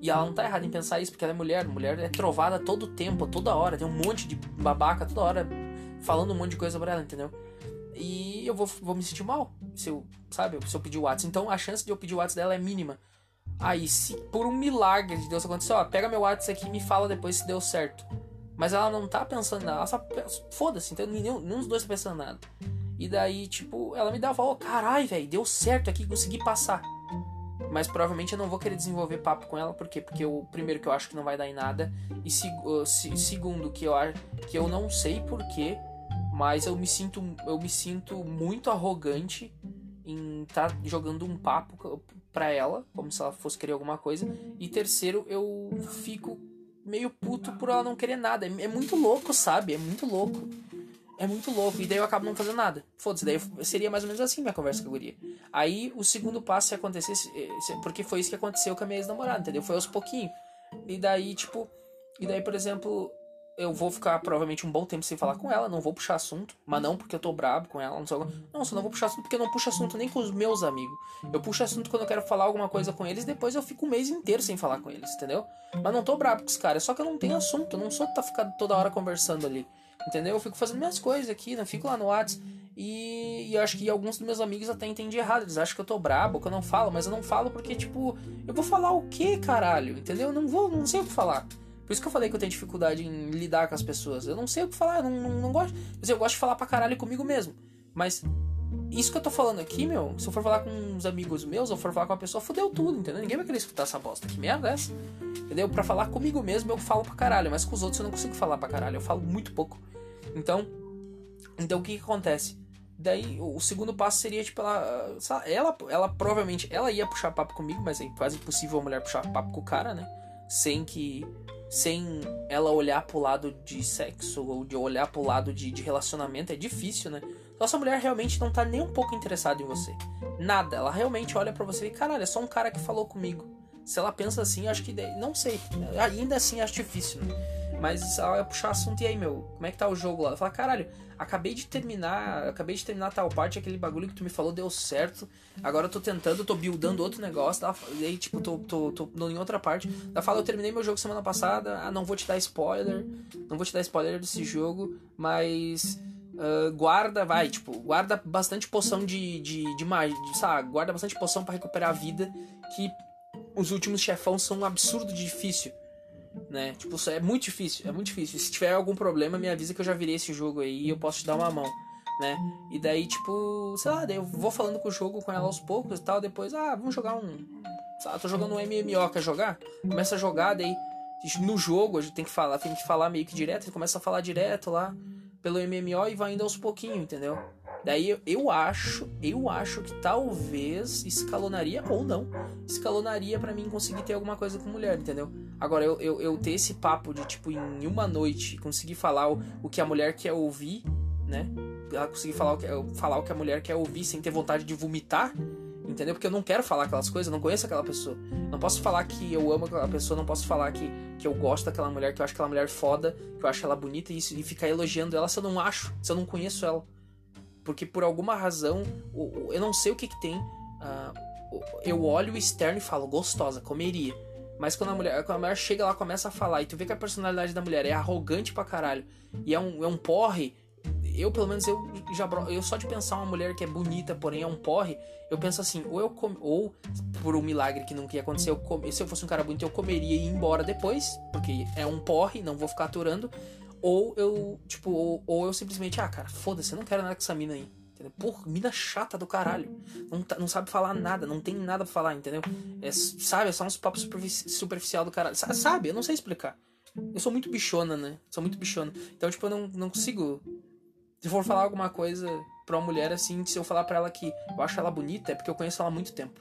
E ela não tá errada em pensar isso, porque ela é mulher. Mulher é trovada todo tempo, toda hora. Tem um monte de babaca toda hora falando um monte de coisa pra ela, entendeu? E eu vou, vou me sentir mal se eu, sabe, se eu pedir o WhatsApp. Então a chance de eu pedir o WhatsApp dela é mínima. Aí, se por um milagre de Deus acontecer, ó, pega meu WhatsApp aqui e me fala depois se deu certo. Mas ela não tá pensando nada, ela só. Foda-se, então nenhum, nenhum dos dois tá pensando nada. E daí, tipo, ela me dá a volta, carai, velho, deu certo aqui, consegui passar. Mas provavelmente eu não vou querer desenvolver papo com ela, por quê? Porque o primeiro que eu acho que não vai dar em nada, e se, uh, se, segundo que eu, que eu não sei porquê, mas eu me sinto eu me sinto muito arrogante em estar tá jogando um papo para ela, como se ela fosse querer alguma coisa. E terceiro, eu fico meio puto por ela não querer nada. É, é muito louco, sabe? É muito louco. É muito louco. E daí eu acabo não fazendo nada. Foda-se, daí seria mais ou menos assim minha conversa com a guria. Aí o segundo passo, se acontecesse. Porque foi isso que aconteceu com a minha ex-namorada, entendeu? Foi aos pouquinhos. E daí, tipo. E daí, por exemplo, eu vou ficar provavelmente um bom tempo sem falar com ela, não vou puxar assunto, mas não porque eu tô brabo com ela, não sei Não, só não vou puxar assunto porque eu não puxo assunto nem com os meus amigos. Eu puxo assunto quando eu quero falar alguma coisa com eles, depois eu fico um mês inteiro sem falar com eles, entendeu? Mas não tô brabo com os caras, só que eu não tenho assunto, eu não sou tá ficando toda hora conversando ali. Entendeu? Eu fico fazendo minhas coisas aqui, né? Fico lá no WhatsApp. E, e acho que alguns dos meus amigos até entendem errado. Eles acham que eu tô brabo, que eu não falo, mas eu não falo porque, tipo, eu vou falar o que, caralho? Entendeu? Eu não vou, não sei o que falar. Por isso que eu falei que eu tenho dificuldade em lidar com as pessoas. Eu não sei o que falar, eu não, não, não gosto. Eu gosto de falar pra caralho comigo mesmo. Mas isso que eu tô falando aqui, meu, se eu for falar com uns amigos meus, ou for falar com uma pessoa, fodeu tudo, entendeu? Ninguém vai querer escutar essa bosta. Que merda é essa? Entendeu? Pra falar comigo mesmo, eu falo pra caralho, mas com os outros eu não consigo falar pra caralho. Eu falo muito pouco. Então, então o que, que acontece? Daí, o segundo passo seria, tipo, ela, ela, ela provavelmente, ela ia puxar papo comigo, mas é quase impossível a mulher puxar papo com o cara, né? Sem que sem ela olhar pro lado de sexo ou de olhar pro lado de, de relacionamento, é difícil, né? Então essa mulher realmente não tá nem um pouco interessada em você. Nada. Ela realmente olha para você e, caralho, é só um cara que falou comigo. Se ela pensa assim, acho que. Não sei. Ainda assim acho difícil, né? Mas ela vai puxar assunto e aí, meu, como é que tá o jogo lá? Ela fala, caralho, acabei de terminar, acabei de terminar tal parte, aquele bagulho que tu me falou deu certo. Agora eu tô tentando, tô buildando outro negócio. Ela, e aí, tipo, tô, tô, tô, tô em outra parte. Ela fala, eu terminei meu jogo semana passada. Ah, não vou te dar spoiler. Não vou te dar spoiler desse jogo, mas. Uh, guarda, vai, tipo, guarda bastante poção de, de, de magia, sabe? Guarda bastante poção para recuperar a vida. Que os últimos chefão são um absurdo de difícil né? Tipo, é muito difícil, é muito difícil. Se tiver algum problema, me avisa que eu já virei esse jogo aí e eu posso te dar uma mão, né? E daí, tipo, sei lá, daí eu vou falando com o jogo com ela aos poucos e tal, depois, ah, vamos jogar um. Sei tô jogando um MMO, quer jogar? Começa a jogar, daí no jogo a gente tem que falar, tem que falar meio que direto, gente começa a falar direto lá pelo MMO e vai indo aos pouquinhos, entendeu? Daí eu, acho, eu acho que talvez escalonaria ou não, escalonaria para mim conseguir ter alguma coisa com mulher, entendeu? Agora, eu, eu, eu ter esse papo de, tipo, em uma noite, conseguir falar o, o que a mulher quer ouvir, né? Ela conseguir falar o, que, falar o que a mulher quer ouvir sem ter vontade de vomitar, entendeu? Porque eu não quero falar aquelas coisas, eu não conheço aquela pessoa. Não posso falar que eu amo aquela pessoa, não posso falar que, que eu gosto daquela mulher, que eu acho aquela mulher foda, que eu acho ela bonita e, isso, e ficar elogiando ela se eu não acho, se eu não conheço ela. Porque por alguma razão, eu não sei o que, que tem. Uh, eu olho o externo e falo, gostosa, comeria. Mas quando a mulher, quando a mulher chega lá começa a falar e tu vê que a personalidade da mulher é arrogante pra caralho e é um, é um porre, eu pelo menos eu já eu só de pensar uma mulher que é bonita, porém é um porre, eu penso assim, ou eu com, ou por um milagre que não ia acontecer, eu com, se eu fosse um cara bonito eu comeria e ia embora depois, porque é um porre, não vou ficar aturando, ou eu, tipo, ou, ou eu simplesmente, ah, cara, foda-se, eu não quero nada com essa mina aí. Entendeu? Porra, mina chata do caralho. Não, tá, não sabe falar nada, não tem nada pra falar, entendeu? É, sabe, é só uns papos superficial do caralho. Sabe, eu não sei explicar. Eu sou muito bichona, né? Sou muito bichona. Então, tipo, eu não, não consigo. Se for falar alguma coisa pra uma mulher assim, se eu falar pra ela que eu acho ela bonita, é porque eu conheço ela há muito tempo.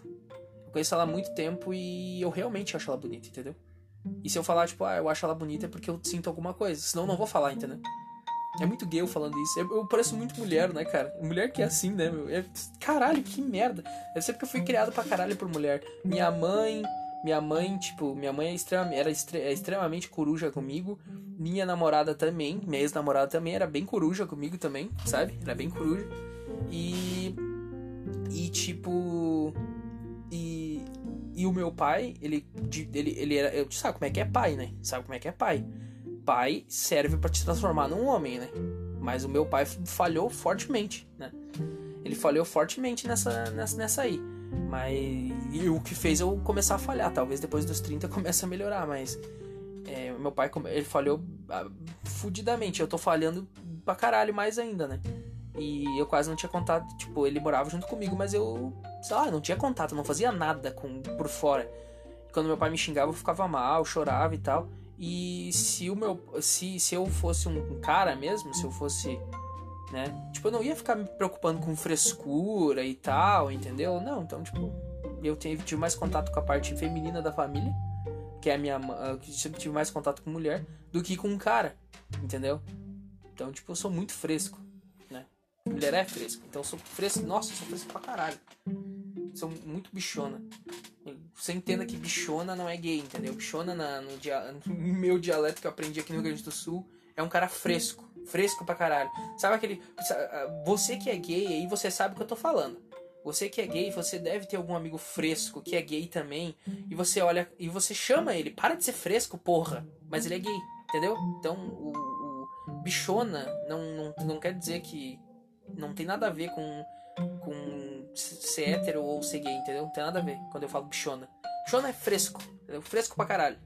Eu conheço ela há muito tempo e eu realmente acho ela bonita, entendeu? E se eu falar, tipo, ah, eu acho ela bonita é porque eu sinto alguma coisa. Senão eu não vou falar, entendeu? É muito gay eu falando isso. Eu, eu, pareço muito mulher, né, cara? Mulher que é assim, né, meu? É, caralho, que merda. Deve ser porque eu fui criado pra caralho por mulher. Minha mãe. Minha mãe, tipo, minha mãe é extrema, era extre, é extremamente coruja comigo. Minha namorada também, minha ex-namorada também era bem coruja comigo também, sabe? Era bem coruja. E. E tipo. E. E o meu pai, ele. Ele, ele era. Eu, sabe como é que é pai, né? Sabe como é que é pai? pai serve para te transformar num homem, né? Mas o meu pai falhou fortemente, né? Ele falhou fortemente nessa, nessa, nessa aí. Mas. E o que fez eu começar a falhar. Talvez depois dos 30 comece a melhorar, mas. É, meu pai ele falhou ah, fudidamente. Eu tô falhando pra caralho mais ainda, né? E eu quase não tinha contato. Tipo, ele morava junto comigo, mas eu. Sei lá, não tinha contato, não fazia nada com, por fora. Quando meu pai me xingava, eu ficava mal, chorava e tal. E se o meu. Se, se eu fosse um cara mesmo, se eu fosse. Né? Tipo, eu não ia ficar me preocupando com frescura e tal, entendeu? Não, então, tipo, eu tive mais contato com a parte feminina da família, que é a minha. Que sempre tive mais contato com mulher, do que com um cara, entendeu? Então, tipo, eu sou muito fresco. Mulher é fresca. Então eu sou fresco. Nossa, eu sou fresco pra caralho. Sou muito bichona. Você entenda que bichona não é gay, entendeu? Bichona na, no, dia, no meu dialeto que eu aprendi aqui no Rio Grande do Sul é um cara fresco. Fresco pra caralho. Sabe aquele. Você que é gay aí, você sabe o que eu tô falando. Você que é gay, você deve ter algum amigo fresco que é gay também. E você olha e você chama ele. Para de ser fresco, porra. Mas ele é gay, entendeu? Então o, o bichona não, não, não quer dizer que. Não tem nada a ver com, com ser hétero ou ser gay, entendeu? Não tem nada a ver quando eu falo bichona. Bichona é fresco. Entendeu? Fresco pra caralho.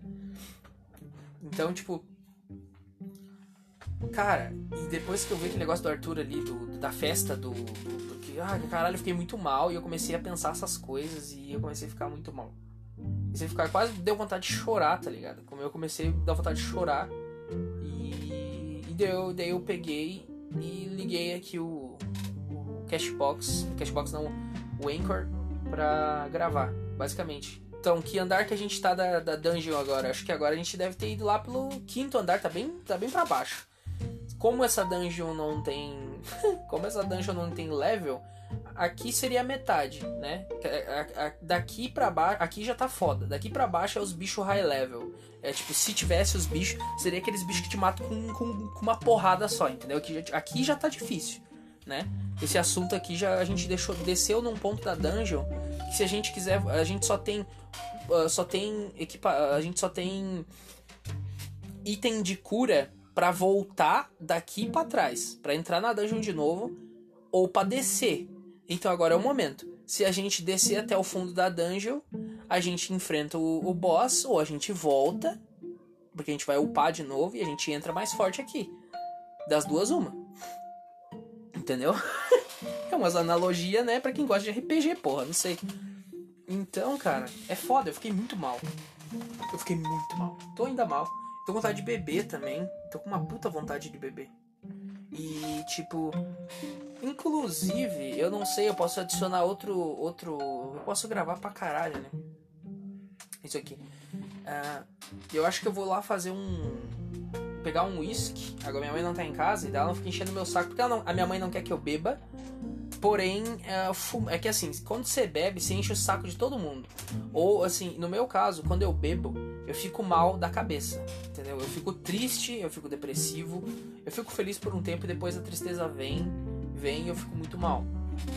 Então, tipo, Cara, e depois que eu vi aquele negócio do Arthur ali, do, da festa, do, do, do que, ah, caralho, eu fiquei muito mal e eu comecei a pensar essas coisas e eu comecei a ficar muito mal. Comecei a ficar, quase deu vontade de chorar, tá ligado? Como eu comecei a dar vontade de chorar e, e daí, eu, daí eu peguei e liguei aqui o, o Cashbox, Cashbox não, o Anchor, pra gravar, basicamente. Então, que andar que a gente tá da, da dungeon agora? Acho que agora a gente deve ter ido lá pelo quinto andar, tá bem, tá bem pra baixo como essa dungeon não tem. como essa dungeon não tem level, aqui seria a metade, né? Daqui para baixo, aqui já tá foda. Daqui para baixo é os bichos high level. É tipo, se tivesse os bichos, seria aqueles bichos que te matam com, com, com uma porrada só, entendeu? Aqui já, aqui já tá difícil, né? Esse assunto aqui já a gente deixou desceu num ponto da dungeon que se a gente quiser, a gente só tem uh, só tem equipa, a gente só tem item de cura para voltar daqui para trás, para entrar na dungeon de novo ou para descer. Então agora é o momento. Se a gente descer até o fundo da dungeon, a gente enfrenta o, o boss ou a gente volta, porque a gente vai upar de novo e a gente entra mais forte aqui. Das duas uma. Entendeu? é umas analogia, né, para quem gosta de RPG, porra, não sei. Então, cara, é foda, eu fiquei muito mal. Eu fiquei muito mal. Tô ainda mal. Tô com vontade de beber também. Tô com uma puta vontade de beber. E tipo, inclusive, eu não sei, eu posso adicionar outro outro, eu posso gravar pra caralho, né? Isso aqui. Uh, eu acho que eu vou lá fazer um pegar um whisky. Agora minha mãe não tá em casa e ela não fica enchendo meu saco porque não, a minha mãe não quer que eu beba. Porém, é, é que assim, quando você bebe, você enche o saco de todo mundo. Ou assim, no meu caso, quando eu bebo, eu fico mal da cabeça, entendeu? Eu fico triste, eu fico depressivo, eu fico feliz por um tempo e depois a tristeza vem, vem e eu fico muito mal.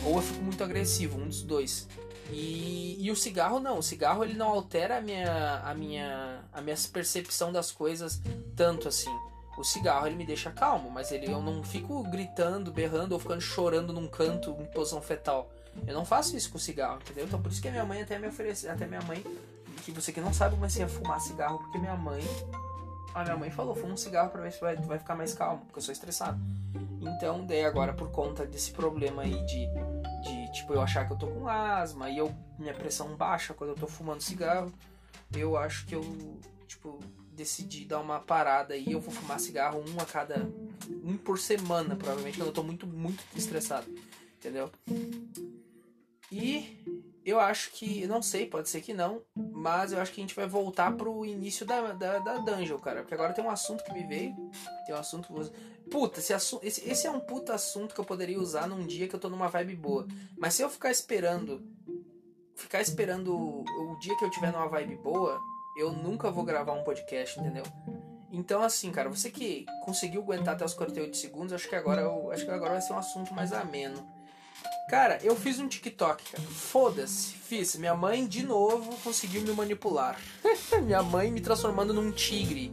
Ou eu fico muito agressivo, um dos dois. E, e o cigarro não, o cigarro ele não altera a minha, a minha, a minha percepção das coisas tanto assim. O cigarro ele me deixa calmo, mas ele eu não fico gritando, berrando ou ficando chorando num canto em posição fetal. Eu não faço isso com o cigarro, entendeu? Então por isso que a minha mãe até me ofereceu, até minha mãe, que você que não sabe, comecei a fumar cigarro porque minha mãe, a minha mãe falou, fuma um cigarro para ver se vai, vai ficar mais calmo, porque eu sou estressado. Então, daí agora por conta desse problema aí de, de tipo eu achar que eu tô com asma e eu minha pressão baixa quando eu tô fumando cigarro, eu acho que eu tipo decidi dar uma parada aí. Eu vou fumar cigarro um a cada. um por semana, provavelmente, quando eu tô muito, muito estressado. Entendeu? E eu acho que. Não sei, pode ser que não. Mas eu acho que a gente vai voltar pro início da, da, da dungeon, cara. Porque agora tem um assunto que me veio. Tem um assunto. Puta, esse, assunto, esse, esse é um puta assunto que eu poderia usar num dia que eu tô numa vibe boa. Mas se eu ficar esperando. Ficar esperando o dia que eu tiver numa vibe boa, eu nunca vou gravar um podcast, entendeu? Então, assim, cara, você que conseguiu aguentar até os 48 segundos, acho que agora eu, acho que agora vai ser um assunto mais ameno. Cara, eu fiz um TikTok, cara. Foda-se, fiz. Minha mãe de novo conseguiu me manipular. Minha mãe me transformando num tigre.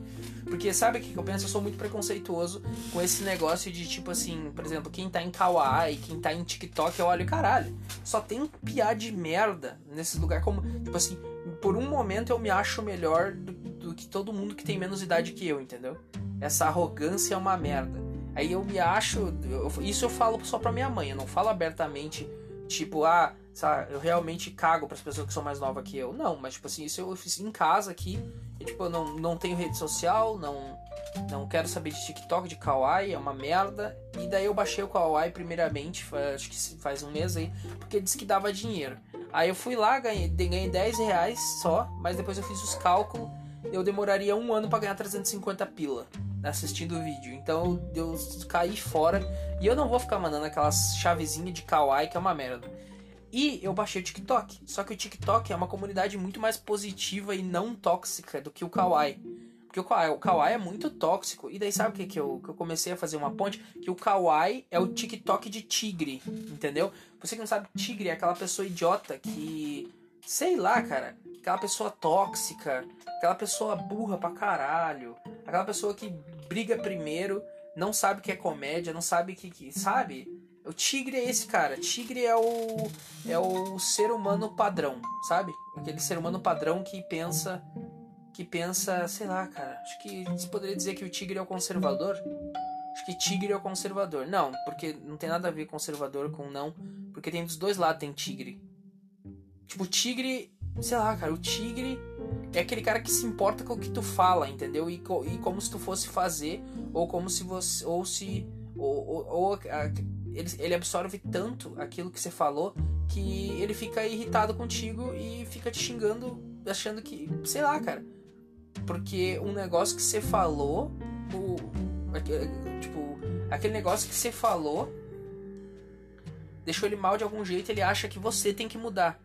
Porque sabe o que eu penso? Eu sou muito preconceituoso com esse negócio de tipo assim, por exemplo, quem tá em Kawaii, quem tá em TikTok, eu olho, caralho, só tem piada de merda nesse lugar como, tipo assim, por um momento eu me acho melhor do, do, que todo mundo que tem menos idade que eu, entendeu? Essa arrogância é uma merda. Aí eu me acho. Eu, isso eu falo só pra minha mãe, eu não falo abertamente, tipo, ah, sabe, eu realmente cago pras pessoas que são mais novas que eu. Não, mas tipo assim, isso eu fiz em casa aqui. E, tipo, eu não, não tenho rede social, não, não quero saber de TikTok, de Kawaii, é uma merda. E daí eu baixei o Kawaii primeiramente, acho que faz um mês aí, porque disse que dava dinheiro. Aí eu fui lá, ganhei, ganhei 10 reais só, mas depois eu fiz os cálculos, eu demoraria um ano para ganhar 350 pila. assistindo o vídeo. Então eu caí fora e eu não vou ficar mandando aquelas chavezinhas de kawaii que é uma merda. E eu baixei o TikTok. Só que o TikTok é uma comunidade muito mais positiva e não tóxica do que o Kawaii. Porque o Kawaii, o Kawaii é muito tóxico. E daí sabe o que, que, eu, que eu comecei a fazer uma ponte? Que o Kawaii é o TikTok de tigre, entendeu? Você que não sabe, tigre é aquela pessoa idiota que. Sei lá, cara. Aquela pessoa tóxica. Aquela pessoa burra pra caralho. Aquela pessoa que briga primeiro, não sabe que é comédia, não sabe que. que sabe? O tigre é esse cara. Tigre é o é o ser humano padrão, sabe? Aquele ser humano padrão que pensa que pensa, sei lá, cara. Acho que se poderia dizer que o tigre é o conservador. Acho que tigre é o conservador. Não, porque não tem nada a ver conservador com não, porque tem dos dois lados tem tigre. Tipo, o tigre, sei lá, cara, o tigre é aquele cara que se importa com o que tu fala, entendeu? E, e como se tu fosse fazer ou como se você ou se ou, ou, ou a, ele, ele absorve tanto aquilo que você falou que ele fica irritado contigo e fica te xingando, achando que. Sei lá, cara. Porque um negócio que você falou. O, tipo, aquele negócio que você falou deixou ele mal de algum jeito, ele acha que você tem que mudar.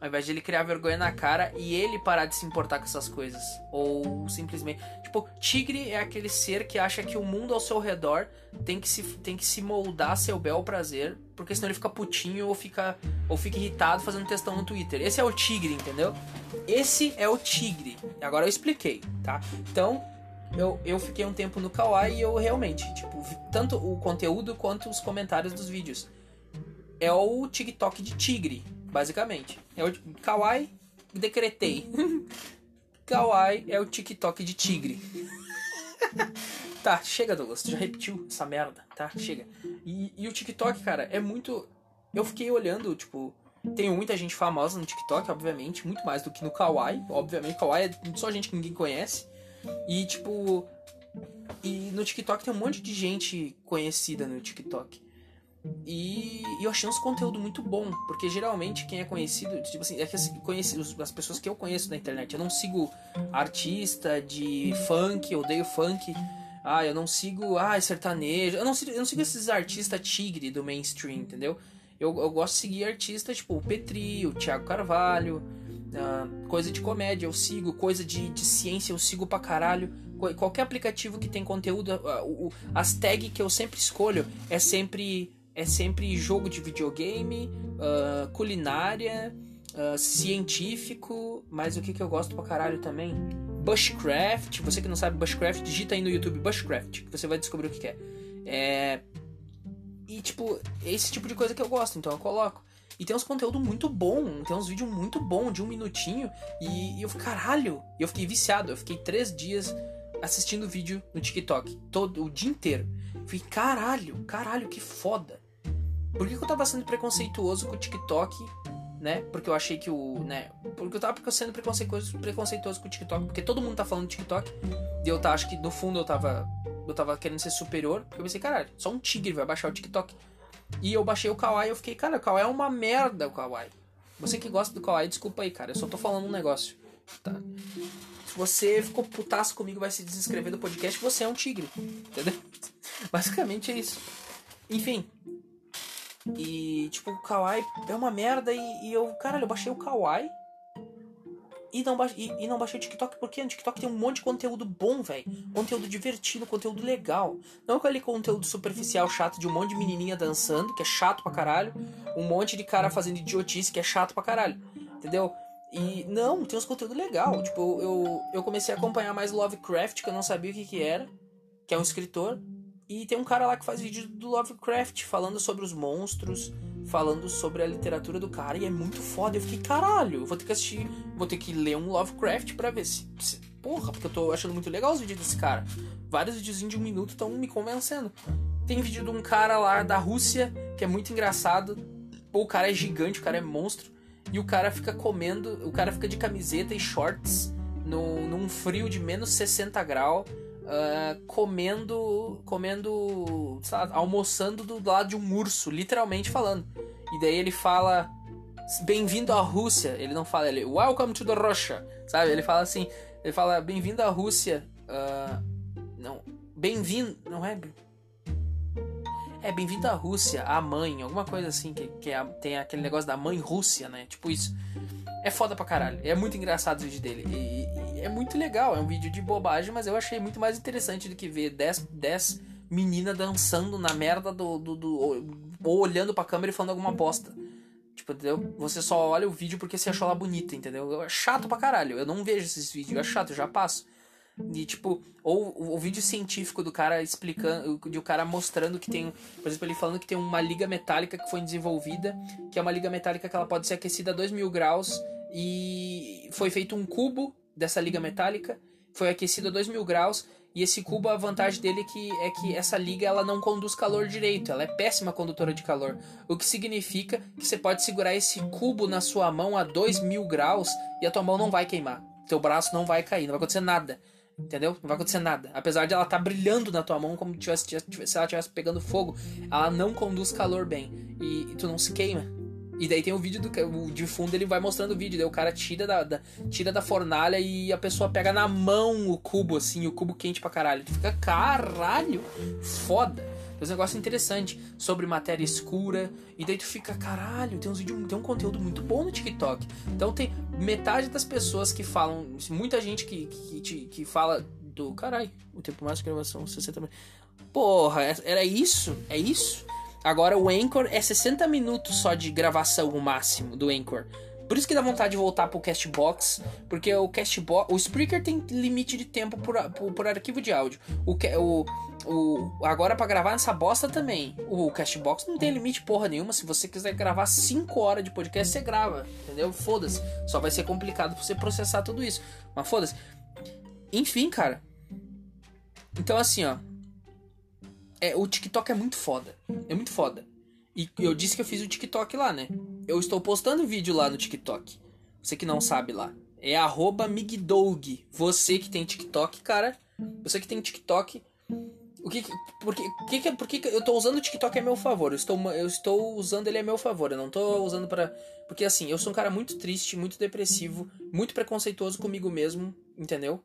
Ao invés de ele criar vergonha na cara e ele parar de se importar com essas coisas. Ou simplesmente. Tipo, tigre é aquele ser que acha que o mundo ao seu redor tem que se, tem que se moldar seu bel prazer. Porque senão ele fica putinho ou fica, ou fica irritado fazendo textão no Twitter. Esse é o tigre, entendeu? Esse é o tigre. Agora eu expliquei, tá? Então, eu, eu fiquei um tempo no Kawaii e eu realmente, tipo, tanto o conteúdo quanto os comentários dos vídeos. É o TikTok de tigre basicamente. É o Kawaii, decretei. Kawaii é o TikTok de tigre. tá, chega, Douglas. Tu já repetiu essa merda, tá? Chega. E, e o TikTok, cara, é muito. Eu fiquei olhando, tipo. Tem muita gente famosa no TikTok, obviamente, muito mais do que no Kawaii. Obviamente, Kawaii é só gente que ninguém conhece. E, tipo. E no TikTok tem um monte de gente conhecida no TikTok. E, e, eu achei uns conteúdo muito bom, porque geralmente quem é conhecido, tipo assim, é que conheci, as pessoas que eu conheço na internet, eu não sigo artista de funk, eu odeio funk, ah, eu não sigo, ah, sertanejo, eu não sigo, eu não sigo esses artistas tigre do mainstream, entendeu? Eu, eu gosto de seguir artistas tipo o Petri, o Thiago Carvalho, uh, coisa de comédia eu sigo, coisa de, de ciência eu sigo pra caralho. Qualquer aplicativo que tem conteúdo, uh, as tags que eu sempre escolho é sempre é sempre jogo de videogame, uh, culinária, uh, científico, mas o que, que eu gosto pra caralho também? Bushcraft. Você que não sabe Bushcraft, digita aí no YouTube Bushcraft, que você vai descobrir o que, que é. é. E tipo, esse tipo de coisa que eu gosto, então eu coloco. E tem uns conteúdo muito bom, tem uns vídeos muito bom de um minutinho. E, e eu fiquei, caralho, eu fiquei viciado. Eu fiquei três dias assistindo vídeo no TikTok, todo o dia inteiro. Eu fiquei, caralho, caralho, que foda. Por que, que eu tava sendo preconceituoso com o TikTok, né? Porque eu achei que o. né? Porque eu tava sendo preconceituoso, preconceituoso com o TikTok, porque todo mundo tá falando de TikTok. E eu tá, acho que no fundo eu tava. Eu tava querendo ser superior. Porque eu pensei, caralho, só um tigre vai baixar o TikTok. E eu baixei o Kawaii e eu fiquei, cara, o Kawaii é uma merda, o Kawaii. Você que gosta do Kawaii, desculpa aí, cara. Eu só tô falando um negócio. Tá? Se você ficou putaço comigo, vai se desinscrever do podcast, você é um tigre. Entendeu? Basicamente é isso. Enfim, e, tipo, o Kawaii é uma merda e, e eu, caralho, eu baixei o Kawaii e não, e, e, não baixei o TikTok porque no TikTok tem um monte de conteúdo bom, velho. Conteúdo divertido, conteúdo legal. Não aquele conteúdo superficial chato de um monte de menininha dançando, que é chato pra caralho. Um monte de cara fazendo idiotice, que é chato pra caralho. Entendeu? E não, tem uns conteúdos legal. Tipo, eu, eu comecei a acompanhar mais Lovecraft, que eu não sabia o que, que era. Que é um escritor. E tem um cara lá que faz vídeo do Lovecraft falando sobre os monstros, falando sobre a literatura do cara, e é muito foda. Eu fiquei, caralho, vou ter que assistir, vou ter que ler um Lovecraft pra ver se. se porra, porque eu tô achando muito legal os vídeos desse cara. Vários videozinhos de um minuto estão me convencendo. Tem vídeo de um cara lá da Rússia que é muito engraçado. Pô, o cara é gigante, o cara é monstro. E o cara fica comendo, o cara fica de camiseta e shorts no, num frio de menos 60 graus uh, comendo, comendo, almoçando do lado de um urso, literalmente falando. E daí ele fala, bem-vindo à Rússia. Ele não fala, ele, welcome to the Russia, sabe? Ele fala assim, ele fala, bem-vindo à Rússia. Uh, não, Bem-vindo. Não é? É, bem-vindo à Rússia, a mãe, alguma coisa assim, que, que é, tem aquele negócio da mãe Rússia, né? Tipo isso. É foda pra caralho. É muito engraçado o vídeo dele. E, e é muito legal. É um vídeo de bobagem, mas eu achei muito mais interessante do que ver 10, 10 meninas dançando na merda do, do, do. ou olhando pra câmera e falando alguma bosta. Tipo, entendeu? Você só olha o vídeo porque você achou ela bonita, entendeu? É chato pra caralho. Eu não vejo esses vídeos, é chato, eu já passo. E tipo, ou o, vídeo científico do cara explicando, de o cara mostrando que tem, por exemplo, ele falando que tem uma liga metálica que foi desenvolvida, que é uma liga metálica que ela pode ser aquecida a 2 mil graus e foi feito um cubo dessa liga metálica, foi aquecido a 2 mil graus e esse cubo, a vantagem dele é que, é que essa liga ela não conduz calor direito, ela é péssima condutora de calor. O que significa que você pode segurar esse cubo na sua mão a 2 mil graus e a tua mão não vai queimar. Teu braço não vai cair, não vai acontecer nada. Entendeu? Não vai acontecer nada. Apesar de ela estar tá brilhando na tua mão como tivesse, se ela estivesse pegando fogo, ela não conduz calor bem. E, e tu não se queima. E daí tem o vídeo do o, de fundo, ele vai mostrando o vídeo. Daí o cara tira da, da, tira da fornalha e a pessoa pega na mão o cubo, assim, o cubo quente pra caralho. Tu fica, caralho, foda. Tem um negócio interessante sobre matéria escura. E daí tu fica, caralho, tem uns vídeos, tem um conteúdo muito bom no TikTok. Então tem metade das pessoas que falam. Muita gente que, que, que, que fala do. Caralho, o tempo mais de gravação, 60 Porra, é, era isso? É isso? Agora o Anchor é 60 minutos só de gravação o máximo do Anchor. Por isso que dá vontade de voltar pro Castbox, porque o Castbox, o Spreaker tem limite de tempo por, por, por arquivo de áudio. O, o, o agora para gravar essa bosta também. O Castbox não tem limite porra nenhuma. Se você quiser gravar 5 horas de podcast, você grava, entendeu? Foda-se. Só vai ser complicado você processar tudo isso. Mas foda-se. Enfim, cara. Então assim, ó, é, o TikTok é muito foda. É muito foda. E eu disse que eu fiz o TikTok lá, né? Eu estou postando vídeo lá no TikTok. Você que não sabe lá. É arroba Migdog. Você que tem TikTok, cara. Você que tem TikTok. O que, por que, que, por que eu estou usando o TikTok a meu favor? Eu estou, eu estou usando ele a meu favor. Eu não estou usando para Porque assim, eu sou um cara muito triste, muito depressivo, muito preconceituoso comigo mesmo, entendeu?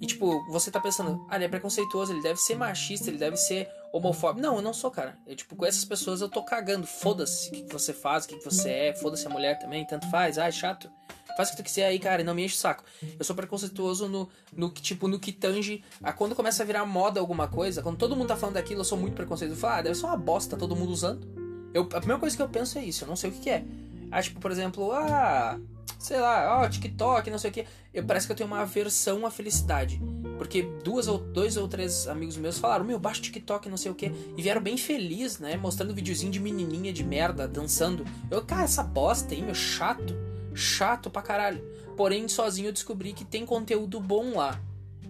E tipo, você tá pensando, ah, ele é preconceituoso, ele deve ser machista, ele deve ser homofóbico. Não, eu não sou, cara. Eu, tipo, com essas pessoas eu tô cagando. Foda-se o que, que você faz, o que, que você é, foda-se a mulher também, tanto faz, ah, é chato. Faz o que tu quiser aí, cara, e não me enche o saco. Eu sou preconceituoso no, no que, tipo, no que tange a quando começa a virar moda alguma coisa, quando todo mundo tá falando daquilo, eu sou muito preconceituoso. Eu falo, ah, deve ser uma bosta todo mundo usando. Eu, a primeira coisa que eu penso é isso, eu não sei o que, que é. Ah, tipo, por exemplo, ah, sei lá, ó, TikTok, não sei o que. Eu, parece que eu tenho uma aversão à felicidade. Porque duas ou dois ou três amigos meus falaram, meu, baixa TikTok, não sei o que. E vieram bem felizes, né? Mostrando videozinho de menininha de merda dançando. Eu, cara, essa bosta aí, meu, chato. Chato pra caralho. Porém, sozinho eu descobri que tem conteúdo bom lá.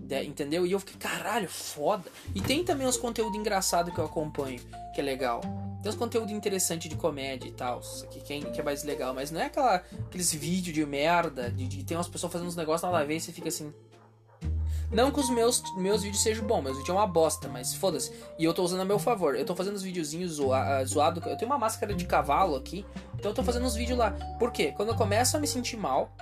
Né, entendeu? E eu fiquei, caralho, foda. E tem também uns conteúdos engraçados que eu acompanho, que é legal. Tem uns conteúdo interessante de comédia e tal, que, é, que é mais legal, mas não é aquela, aqueles vídeos de merda, de, de tem umas pessoas fazendo uns negócios nada a ver e você fica assim. Não que os meus, meus vídeos sejam bons, meus vídeos é uma bosta, mas foda-se. E eu tô usando a meu favor. Eu tô fazendo os videozinhos zoa, zoado. Eu tenho uma máscara de cavalo aqui, então eu tô fazendo os vídeos lá. Por quê? Quando eu começo a me sentir mal,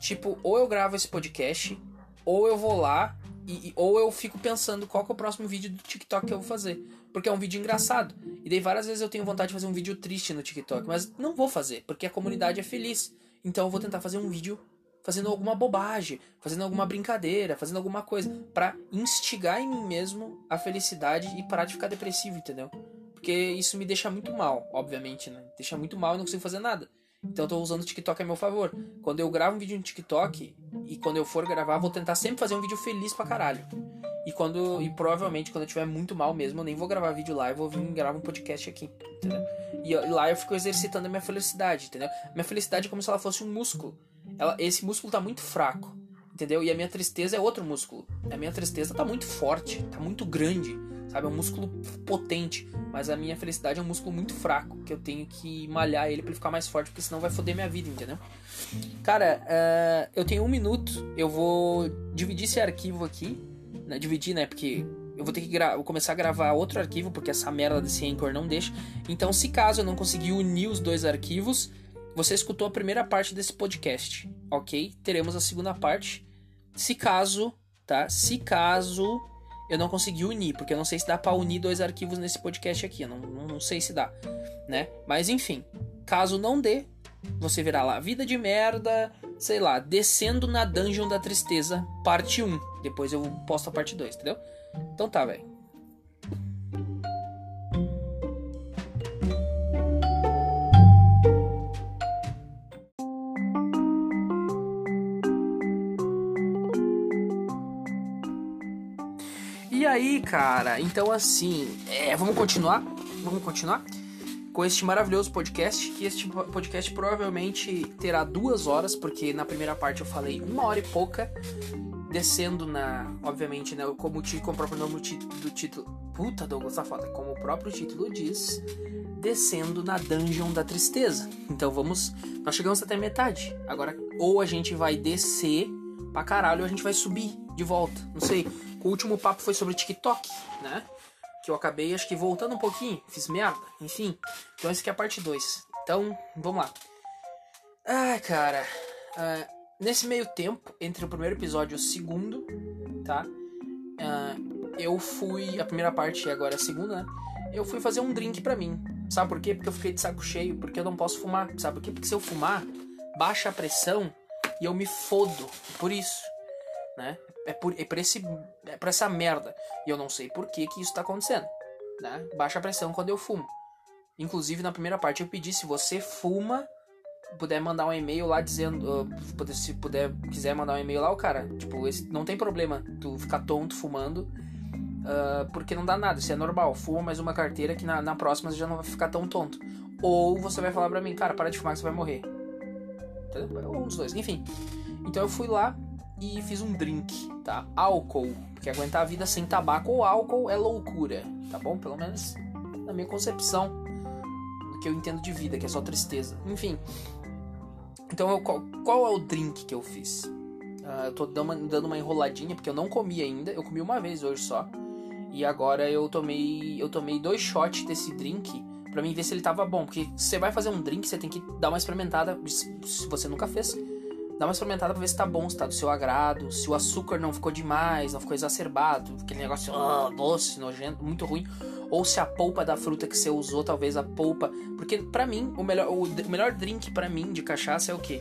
tipo, ou eu gravo esse podcast, ou eu vou lá, e, ou eu fico pensando qual que é o próximo vídeo do TikTok que eu vou fazer porque é um vídeo engraçado. E daí várias vezes eu tenho vontade de fazer um vídeo triste no TikTok, mas não vou fazer, porque a comunidade é feliz. Então eu vou tentar fazer um vídeo fazendo alguma bobagem, fazendo alguma brincadeira, fazendo alguma coisa para instigar em mim mesmo a felicidade e parar de ficar depressivo, entendeu? Porque isso me deixa muito mal, obviamente, né? Deixa muito mal e não consigo fazer nada. Então eu tô usando o TikTok a meu favor. Quando eu gravo um vídeo no TikTok e quando eu for gravar, vou tentar sempre fazer um vídeo feliz pra caralho. E quando. E provavelmente quando eu tiver muito mal mesmo, eu nem vou gravar vídeo lá, eu vou vir gravar um podcast aqui, entendeu? E, e lá eu fico exercitando a minha felicidade, entendeu? Minha felicidade é como se ela fosse um músculo. Ela, esse músculo tá muito fraco, entendeu? E a minha tristeza é outro músculo. A minha tristeza tá muito forte, tá muito grande, sabe? É um músculo potente. Mas a minha felicidade é um músculo muito fraco, que eu tenho que malhar ele para ele ficar mais forte, porque senão vai foder minha vida, entendeu? Cara, uh, eu tenho um minuto, eu vou dividir esse arquivo aqui né, dividir, né? Porque eu vou ter que vou começar a gravar outro arquivo, porque essa merda desse Anchor não deixa. Então, se caso eu não conseguir unir os dois arquivos, você escutou a primeira parte desse podcast, ok? Teremos a segunda parte. Se caso, tá? Se caso eu não consegui unir, porque eu não sei se dá pra unir dois arquivos nesse podcast aqui. Eu não, não, não sei se dá, né? Mas enfim, caso não dê, você verá lá Vida de Merda, sei lá, Descendo na Dungeon da Tristeza, parte 1. Depois eu posto a parte 2, entendeu? Então tá, velho. Aí, cara, então assim, é, vamos continuar? Vamos continuar? Com este maravilhoso podcast, que este podcast provavelmente terá duas horas, porque na primeira parte eu falei uma hora e pouca, descendo na, obviamente, né, como, como o próprio nome do título, puta Douglas tá foda, como o próprio título diz, descendo na dungeon da tristeza. Então vamos, nós chegamos até metade. Agora, ou a gente vai descer pra caralho, ou a gente vai subir de volta, não sei. O último papo foi sobre TikTok, né? Que eu acabei, acho que voltando um pouquinho, fiz merda, enfim. Então esse aqui é a parte 2. Então, vamos lá. Ai, cara. Uh, nesse meio tempo, entre o primeiro episódio e o segundo, tá? Uh, eu fui. A primeira parte e agora a segunda, né? Eu fui fazer um drink pra mim. Sabe por quê? Porque eu fiquei de saco cheio, porque eu não posso fumar. Sabe por quê? Porque se eu fumar, baixa a pressão e eu me fodo. Por isso, né? é por, é por, esse, é por essa merda. E eu não sei por que, que isso tá acontecendo. Né? Baixa pressão quando eu fumo. Inclusive, na primeira parte eu pedi, se você fuma, puder mandar um e-mail lá dizendo. Uh, se puder, quiser mandar um e-mail lá, o cara, tipo, esse, não tem problema tu ficar tonto fumando. Uh, porque não dá nada, isso é normal. Fuma mais uma carteira que na, na próxima você já não vai ficar tão tonto. Ou você vai falar pra mim, cara, para de fumar que você vai morrer. Entendeu? Um dos dois. Enfim. Então eu fui lá, e fiz um drink, tá? Álcool, porque aguentar a vida sem tabaco ou álcool é loucura, tá bom? Pelo menos na minha concepção do que eu entendo de vida, que é só tristeza. Enfim. Então, eu, qual, qual, é o drink que eu fiz? Uh, eu tô dando uma, dando uma enroladinha, porque eu não comi ainda. Eu comi uma vez hoje só. E agora eu tomei eu tomei dois shots desse drink para mim ver se ele tava bom. Porque você vai fazer um drink, você tem que dar uma experimentada, se você nunca fez Dá uma experimentada pra ver se tá bom, se tá do seu agrado, se o açúcar não ficou demais, não ficou exacerbado, aquele negócio oh, doce, nojento, muito ruim. Ou se a polpa da fruta que você usou, talvez a polpa. Porque para mim, o melhor, o, o melhor drink para mim de cachaça é o quê?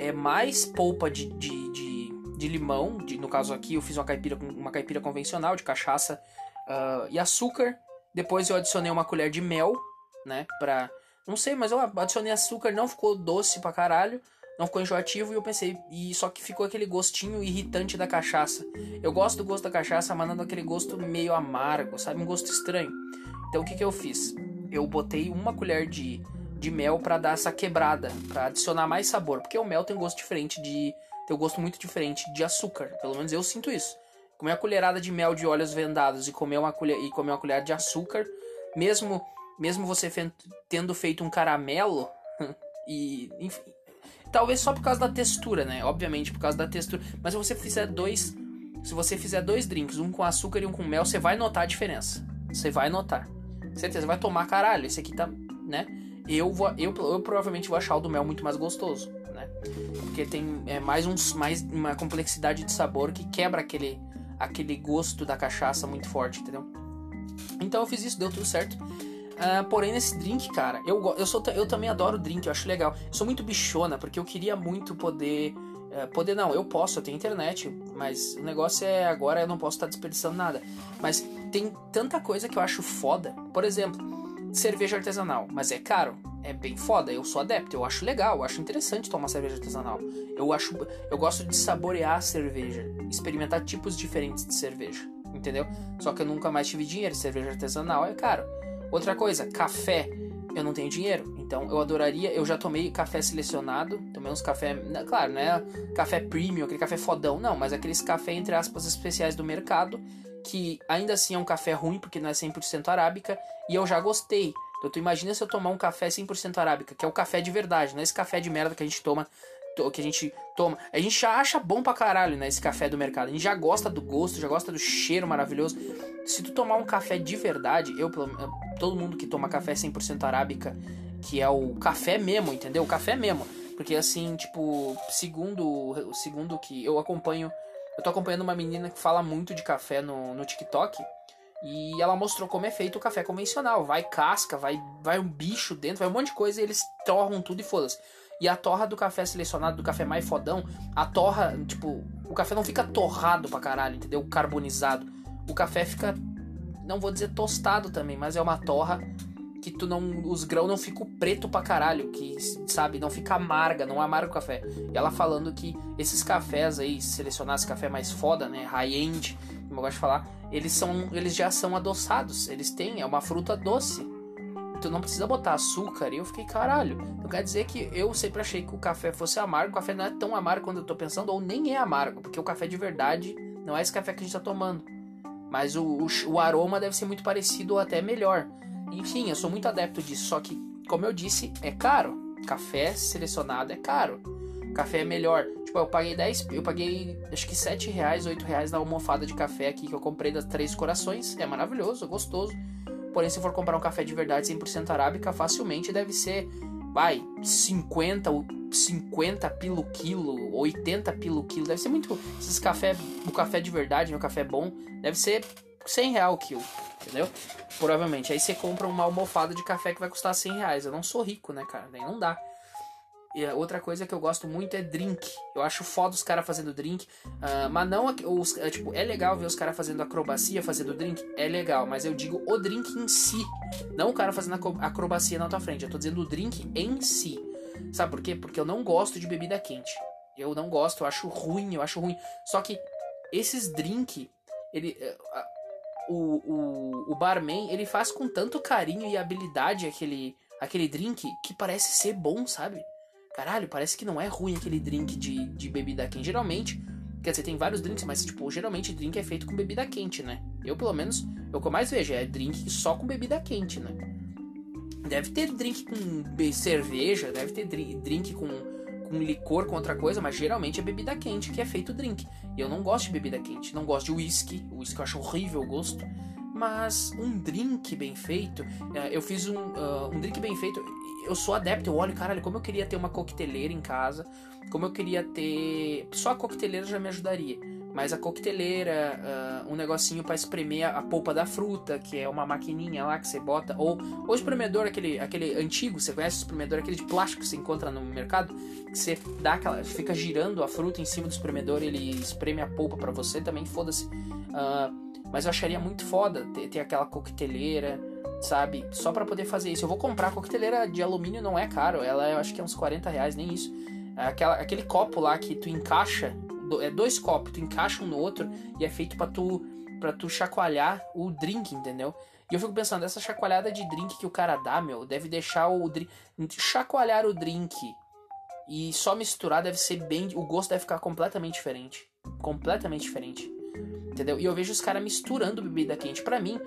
É mais polpa de, de, de, de limão, de, no caso aqui eu fiz uma caipira, uma caipira convencional de cachaça uh, e açúcar. Depois eu adicionei uma colher de mel, né? Pra. Não sei, mas eu adicionei açúcar, não ficou doce pra caralho não ficou enjoativo e eu pensei, e só que ficou aquele gostinho irritante da cachaça. Eu gosto do gosto da cachaça, mas não aquele gosto meio amargo, sabe? Um gosto estranho. Então o que, que eu fiz? Eu botei uma colher de, de mel para dar essa quebrada, para adicionar mais sabor, porque o mel tem um gosto diferente de. tem um gosto muito diferente de açúcar. Pelo menos eu sinto isso. Comer uma colherada de mel de olhos vendados e comer uma colher, e comer uma colher de açúcar, mesmo mesmo você tendo feito um caramelo e enfim, Talvez só por causa da textura, né? Obviamente por causa da textura. Mas se você fizer dois. Se você fizer dois drinks, um com açúcar e um com mel, você vai notar a diferença. Você vai notar. Certeza, vai tomar caralho. Esse aqui tá. né? Eu, vou, eu, eu provavelmente vou achar o do mel muito mais gostoso, né? Porque tem é, mais, uns, mais uma complexidade de sabor que quebra aquele, aquele gosto da cachaça muito forte, entendeu? Então eu fiz isso, deu tudo certo. Uh, porém, nesse drink, cara, eu, eu, sou, eu também adoro drink, eu acho legal. Eu sou muito bichona, porque eu queria muito poder. Uh, poder não, eu posso, eu tenho internet, mas o negócio é agora eu não posso estar desperdiçando nada. Mas tem tanta coisa que eu acho foda. Por exemplo, cerveja artesanal, mas é caro, é bem foda. Eu sou adepto, eu acho legal, eu acho interessante tomar cerveja artesanal. Eu acho, eu gosto de saborear a cerveja, experimentar tipos diferentes de cerveja, entendeu? Só que eu nunca mais tive dinheiro, cerveja artesanal é caro. Outra coisa, café. Eu não tenho dinheiro, então eu adoraria. Eu já tomei café selecionado, tomei uns café. Né, claro, né? Café premium, aquele café fodão, não, mas aqueles café, entre aspas, especiais do mercado, que ainda assim é um café ruim, porque não é 100% arábica, e eu já gostei. Então tu imagina se eu tomar um café 100% arábica, que é o café de verdade, não é esse café de merda que a gente toma que a gente toma. A gente já acha bom pra caralho, né? Esse café do mercado. A gente já gosta do gosto, já gosta do cheiro maravilhoso. Se tu tomar um café de verdade, eu, todo mundo que toma café 100% arábica, que é o café mesmo, entendeu? O café mesmo. Porque assim, tipo, segundo, segundo que eu acompanho Eu tô acompanhando uma menina que fala muito de café no, no TikTok. E ela mostrou como é feito o café convencional. Vai casca, vai, vai um bicho dentro, vai um monte de coisa e eles torram tudo e foda-se. E a torra do café selecionado, do café mais fodão, a torra, tipo, o café não fica torrado pra caralho, entendeu? Carbonizado. O café fica, não vou dizer tostado também, mas é uma torra que tu não. Os grãos não ficam preto pra caralho, que, sabe, não fica amarga, não amarga o café. E ela falando que esses cafés aí, selecionar esse café mais foda, né? High-end, como eu gosto de falar, eles são. Eles já são adoçados. Eles têm, é uma fruta doce. Tu não precisa botar açúcar. E eu fiquei, caralho. Então quer dizer que eu sempre achei que o café fosse amargo. O café não é tão amargo quando eu tô pensando, ou nem é amargo, porque o café de verdade não é esse café que a gente tá tomando. Mas o, o, o aroma deve ser muito parecido ou até melhor. Enfim, eu sou muito adepto disso, só que, como eu disse, é caro. Café selecionado é caro. Café é melhor. Tipo, eu paguei 10, eu paguei acho que 7 reais, 8 reais na almofada de café aqui que eu comprei das Três Corações. É maravilhoso, é gostoso. Porém, se for comprar um café de verdade 100% arábica, facilmente deve ser, vai, 50, 50 pilo quilo, 80 pilo quilo. Deve ser muito. Esses café, o café de verdade, o café bom, deve ser 100 real o quilo, entendeu? Provavelmente. Aí você compra uma almofada de café que vai custar 100 reais. Eu não sou rico, né, cara? Daí não dá. E outra coisa que eu gosto muito é drink. Eu acho foda os caras fazendo drink. Uh, mas não. Os, é, tipo, é legal ver os caras fazendo acrobacia, fazendo drink. É legal, mas eu digo o drink em si. Não o cara fazendo acrobacia na tua frente. Eu tô dizendo o drink em si. Sabe por quê? Porque eu não gosto de bebida quente. Eu não gosto, eu acho ruim, eu acho ruim. Só que esses drink. Ele, eh, o, o, o barman, ele faz com tanto carinho e habilidade aquele, aquele drink que parece ser bom, sabe? Caralho, parece que não é ruim aquele drink de, de bebida quente. Geralmente, quer dizer, tem vários drinks, mas tipo, geralmente drink é feito com bebida quente, né? Eu, pelo menos, é o que eu mais vejo é drink só com bebida quente, né? Deve ter drink com cerveja, deve ter drink com com licor, com outra coisa, mas geralmente é bebida quente que é feito drink. E eu não gosto de bebida quente, não gosto de whisky, whisky eu acho horrível o gosto. Mas um drink bem feito, é, eu fiz um, uh, um drink bem feito. Eu sou adepto, eu olho, caralho, como eu queria ter uma coqueteleira em casa, como eu queria ter. Só a coqueteleira já me ajudaria mas a coqueteleira, uh, um negocinho para espremer a polpa da fruta, que é uma maquininha lá que você bota, ou o espremedor, aquele, aquele antigo, você conhece o espremedor, aquele de plástico que você encontra no mercado, que você dá aquela, fica girando a fruta em cima do espremedor, ele espreme a polpa para você também, foda-se. Uh, mas eu acharia muito foda ter, ter aquela coqueteleira, sabe? Só para poder fazer isso. Eu vou comprar a coqueteleira de alumínio, não é caro, ela eu acho que é uns 40 reais, nem isso. Aquela, aquele copo lá que tu encaixa é dois copos, tu encaixa um no outro e é feito para tu para tu chacoalhar o drink, entendeu? E eu fico pensando, essa chacoalhada de drink que o cara dá, meu, deve deixar o drink chacoalhar o drink e só misturar deve ser bem, o gosto deve ficar completamente diferente, completamente diferente. Entendeu? E eu vejo os caras misturando bebida quente. para mim,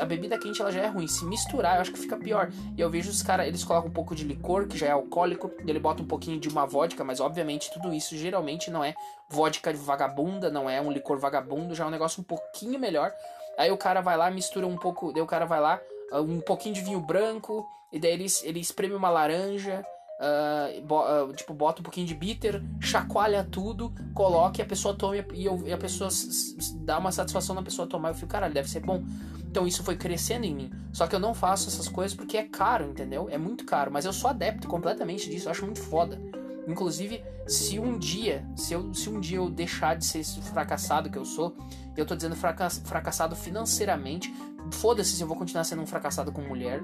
a bebida quente ela já é ruim. Se misturar, eu acho que fica pior. E eu vejo os caras, eles colocam um pouco de licor, que já é alcoólico, ele bota um pouquinho de uma vodka, mas obviamente tudo isso geralmente não é vodka vagabunda, não é um licor vagabundo, já é um negócio um pouquinho melhor. Aí o cara vai lá, mistura um pouco, daí o cara vai lá, um pouquinho de vinho branco, e daí ele, ele espreme uma laranja, Uh, bo, uh, tipo, bota um pouquinho de bitter, chacoalha tudo, coloca e a pessoa toma e, eu, e a pessoa dá uma satisfação na pessoa tomar. Eu fico, caralho, deve ser bom. Então isso foi crescendo em mim. Só que eu não faço essas coisas porque é caro, entendeu? É muito caro. Mas eu sou adepto completamente disso, eu acho muito foda. Inclusive, se um dia, se, eu, se um dia eu deixar de ser esse fracassado que eu sou, eu tô dizendo fracassado financeiramente, foda-se se eu vou continuar sendo um fracassado com mulher,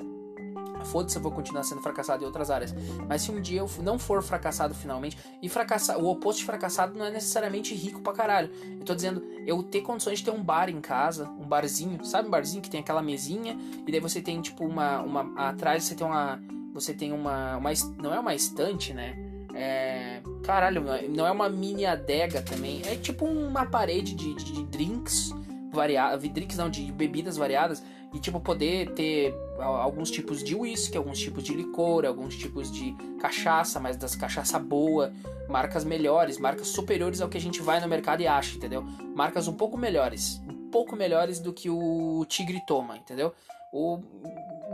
foda-se, eu vou continuar sendo fracassado em outras áreas. Mas se um dia eu não for fracassado finalmente, e fracassar, o oposto de fracassado não é necessariamente rico pra caralho. Eu tô dizendo, eu ter condições de ter um bar em casa, um barzinho, sabe um barzinho que tem aquela mesinha, e daí você tem tipo uma. uma atrás você tem uma. Você tem uma. uma não é uma estante, né? É. Caralho, não é uma mini adega também. É tipo uma parede de, de, de drinks variadas. Drinks não, de bebidas variadas e tipo poder ter alguns tipos de whisky, alguns tipos de licor, alguns tipos de cachaça, mas das cachaça boa, marcas melhores, marcas superiores ao que a gente vai no mercado e acha, entendeu? Marcas um pouco melhores, um pouco melhores do que o Tigre toma, entendeu? O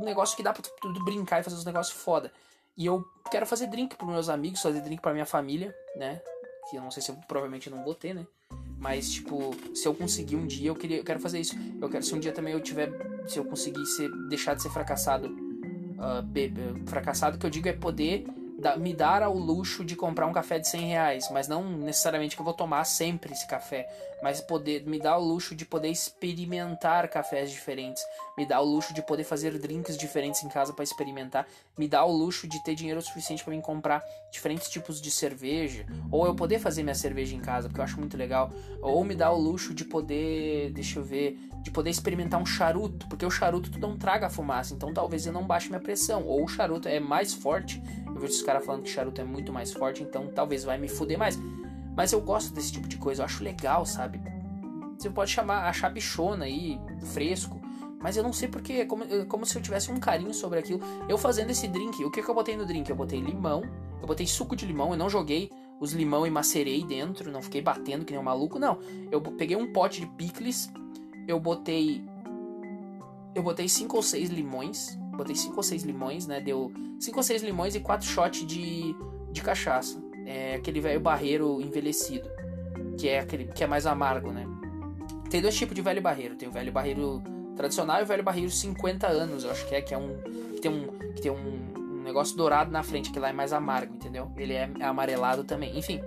negócio que dá pra tudo brincar e fazer uns negócios foda. E eu quero fazer drink pros meus amigos, fazer drink pra minha família, né? Que eu não sei se eu provavelmente não vou ter, né? Mas, tipo, se eu conseguir um dia, eu, queria, eu quero fazer isso. Eu quero, se um dia também eu tiver. Se eu conseguir ser, deixar de ser fracassado. Uh, be, fracassado, que eu digo é poder da, me dar ao luxo de comprar um café de 100 reais. Mas não necessariamente que eu vou tomar sempre esse café mas poder me dá o luxo de poder experimentar cafés diferentes, me dá o luxo de poder fazer drinks diferentes em casa para experimentar, me dá o luxo de ter dinheiro suficiente para mim comprar diferentes tipos de cerveja, ou eu poder fazer minha cerveja em casa, porque eu acho muito legal, ou me dá o luxo de poder, deixa eu ver, de poder experimentar um charuto, porque o charuto tu não traga fumaça, então talvez eu não baixe minha pressão, ou o charuto é mais forte, eu vejo os caras falando que charuto é muito mais forte, então talvez vai me fuder mais. Mas eu gosto desse tipo de coisa, eu acho legal, sabe? Você pode chamar, achar bichona aí, fresco. Mas eu não sei porque, é como, é como se eu tivesse um carinho sobre aquilo. Eu fazendo esse drink, o que, que eu botei no drink? Eu botei limão, eu botei suco de limão, eu não joguei os limão e macerei dentro, não fiquei batendo que nem um maluco, não. Eu peguei um pote de picles, eu botei. Eu botei 5 ou 6 limões. Botei 5 ou 6 limões, né? Deu 5 ou 6 limões e 4 shots de, de cachaça é aquele velho barreiro envelhecido, que é aquele que é mais amargo, né? Tem dois tipos de velho barreiro, tem o velho barreiro tradicional e o velho barreiro 50 anos, eu acho que é que é um que tem um que tem um, negócio dourado na frente que lá é mais amargo, entendeu? Ele é, é amarelado também. Enfim,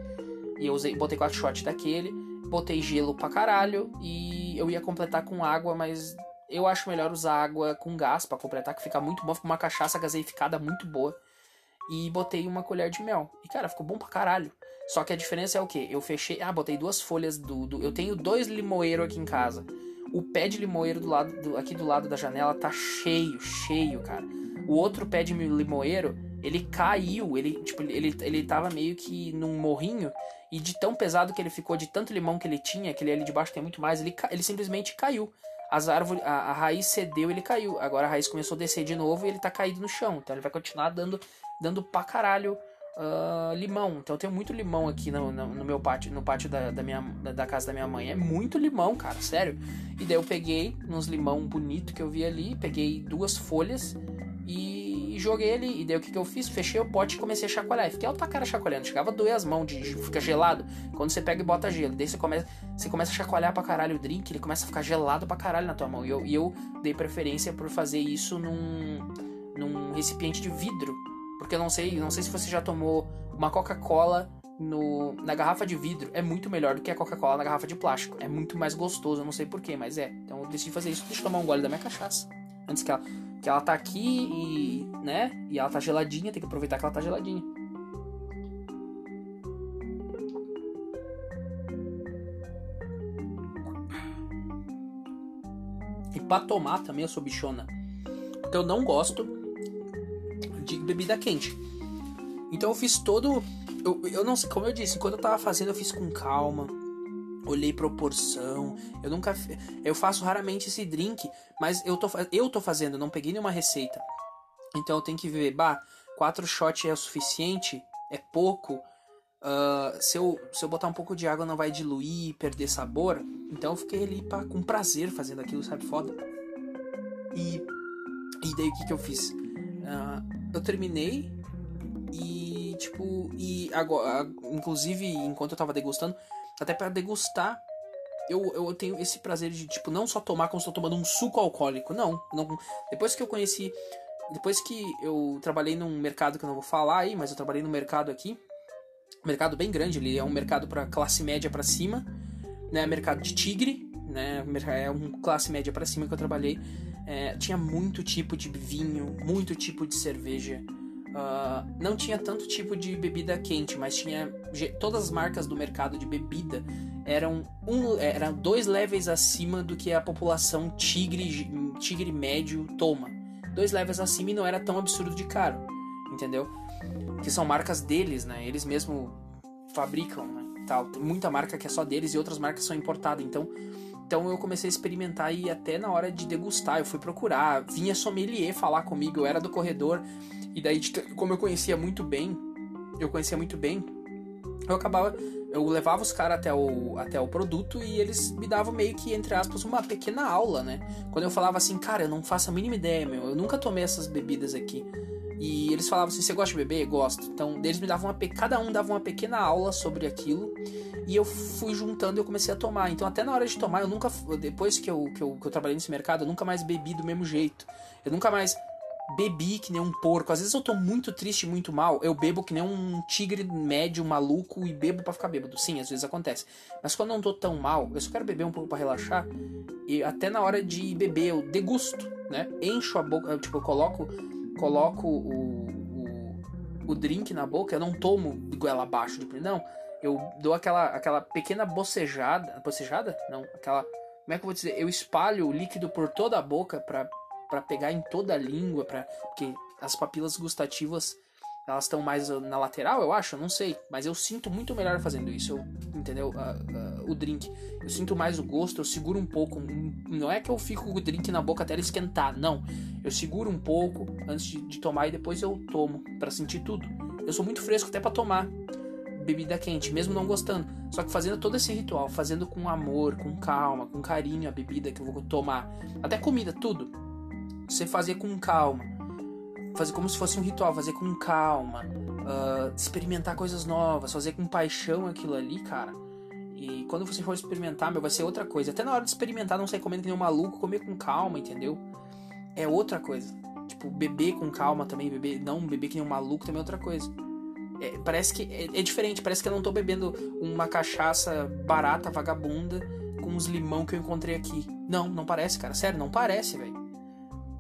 e eu usei, botei quatro shots daquele, botei gelo pra caralho e eu ia completar com água, mas eu acho melhor usar água com gás para completar, que fica muito bom, fica uma cachaça gaseificada muito boa e botei uma colher de mel. E cara, ficou bom pra caralho. Só que a diferença é o que? Eu fechei. Ah, botei duas folhas do. do eu tenho dois limoeiro aqui em casa. O pé de limoeiro do lado do, aqui do lado da janela tá cheio, cheio, cara. O outro pé de limoeiro, ele caiu, ele tipo, ele, ele tava meio que num morrinho e de tão pesado que ele ficou, de tanto limão que ele tinha, que ele ali de baixo tem muito mais, ele, ele simplesmente caiu. As árvores, a, a raiz cedeu, ele caiu. Agora a raiz começou a descer de novo e ele tá caído no chão. Então ele vai continuar dando dando pra caralho uh, limão. Então eu tenho muito limão aqui no, no, no meu pátio, no pátio da, da minha, da, da, casa da minha mãe. É muito limão, cara, sério. E daí eu peguei uns limão bonito que eu vi ali, peguei duas folhas e joguei ali. E daí o que, que eu fiz? Fechei o pote e comecei a chacoalhar. E fiquei alta cara chacoalhando. Chegava a doer as mãos, de, fica gelado. Quando você pega e bota gelo. Daí você começa, você começa a chacoalhar pra caralho o drink, ele começa a ficar gelado pra caralho na tua mão. E eu, e eu dei preferência por fazer isso num, num recipiente de vidro porque eu não sei, não sei se você já tomou uma Coca-Cola no, na garrafa de vidro. É muito melhor do que a Coca-Cola na garrafa de plástico. É muito mais gostoso, eu não sei porquê, mas é. Então eu decidi fazer isso. Deixa eu tomar um gole da minha cachaça. Antes que ela, que ela tá aqui e. né? E ela tá geladinha, tem que aproveitar que ela tá geladinha. E pra tomar também eu sou bichona. Porque eu não gosto de bebida quente. Então eu fiz todo. Eu, eu não sei, como eu disse, quando eu tava fazendo, eu fiz com calma. Olhei proporção. Eu nunca. Eu faço raramente esse drink, mas eu tô, eu tô fazendo, não peguei nenhuma receita. Então eu tenho que ver, bah, quatro shots é o suficiente? É pouco? Uh, se, eu, se eu botar um pouco de água não vai diluir, perder sabor. Então eu fiquei ali pra, com prazer fazendo aquilo, sabe? Foda. E, e daí o que, que eu fiz? Uh, eu terminei e, tipo, e agora, inclusive, enquanto eu tava degustando, até para degustar, eu, eu tenho esse prazer de, tipo, não só tomar como se eu tomando um suco alcoólico. Não, não. Depois que eu conheci. Depois que eu trabalhei num mercado que eu não vou falar aí, mas eu trabalhei num mercado aqui. mercado bem grande, ele é um mercado para classe média para cima, né? Mercado de tigre, né? É um classe média para cima que eu trabalhei. É, tinha muito tipo de vinho, muito tipo de cerveja. Uh, não tinha tanto tipo de bebida quente, mas tinha todas as marcas do mercado de bebida eram um, eram dois levels acima do que a população tigre tigre médio toma. Dois levels acima e não era tão absurdo de caro, entendeu? Que são marcas deles, né? Eles mesmo fabricam, né? Tal. Muita marca que é só deles e outras marcas são importadas. Então então eu comecei a experimentar e até na hora de degustar, eu fui procurar, vinha sommelier falar comigo, eu era do corredor, e daí como eu conhecia muito bem, eu conhecia muito bem, eu acabava, eu levava os caras até o, até o produto e eles me davam meio que, entre aspas, uma pequena aula, né? Quando eu falava assim, cara, eu não faço a mínima ideia, meu, eu nunca tomei essas bebidas aqui. E eles falavam assim: você gosta de beber? Gosto. Então, eles me davam uma. Cada um dava uma pequena aula sobre aquilo. E eu fui juntando e eu comecei a tomar. Então, até na hora de tomar, eu nunca. Depois que eu, que eu, que eu trabalhei nesse mercado, eu nunca mais bebi do mesmo jeito. Eu nunca mais bebi que nem um porco. Às vezes eu tô muito triste, muito mal, eu bebo que nem um tigre médio, maluco e bebo para ficar bêbado. Sim, às vezes acontece. Mas quando eu não tô tão mal, eu só quero beber um pouco para relaxar. E até na hora de beber, eu degusto, né? Encho a boca, tipo, eu coloco, coloco o, o, o drink na boca, eu não tomo goela abaixo, de não. Eu dou aquela, aquela pequena bocejada. Bocejada? Não, aquela. Como é que eu vou dizer? Eu espalho o líquido por toda a boca pra para pegar em toda a língua, para porque as papilas gustativas elas estão mais na lateral, eu acho, não sei, mas eu sinto muito melhor fazendo isso, eu, entendeu? Uh, uh, o drink, eu sinto mais o gosto, eu seguro um pouco, não é que eu fico com o drink na boca até ele esquentar, não, eu seguro um pouco antes de, de tomar e depois eu tomo para sentir tudo. Eu sou muito fresco até para tomar bebida quente, mesmo não gostando. Só que fazendo todo esse ritual, fazendo com amor, com calma, com carinho a bebida que eu vou tomar, até comida, tudo você fazer com calma. Fazer como se fosse um ritual, fazer com calma. Uh, experimentar coisas novas, fazer com paixão aquilo ali, cara. E quando você for experimentar, meu, vai ser outra coisa. Até na hora de experimentar, não sair comendo que nem um maluco, comer com calma, entendeu? É outra coisa. Tipo, beber com calma também, beber, não beber que nem um maluco também é outra coisa. É, parece que é, é, diferente, parece que eu não tô bebendo uma cachaça barata, vagabunda, com uns limão que eu encontrei aqui. Não, não parece, cara. Sério, não parece, velho.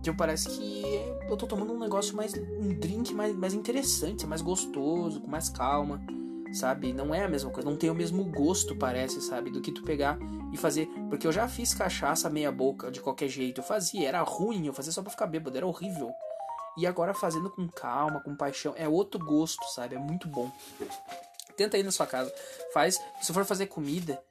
Tipo, parece que eu tô tomando um negócio mais. um drink mais, mais interessante, mais gostoso, com mais calma, sabe? Não é a mesma coisa, não tem o mesmo gosto, parece, sabe? Do que tu pegar e fazer. Porque eu já fiz cachaça meia-boca de qualquer jeito. Eu fazia, era ruim, eu fazia só pra ficar bêbado, era horrível. E agora fazendo com calma, com paixão, é outro gosto, sabe? É muito bom. Tenta aí na sua casa. Faz, se for fazer comida,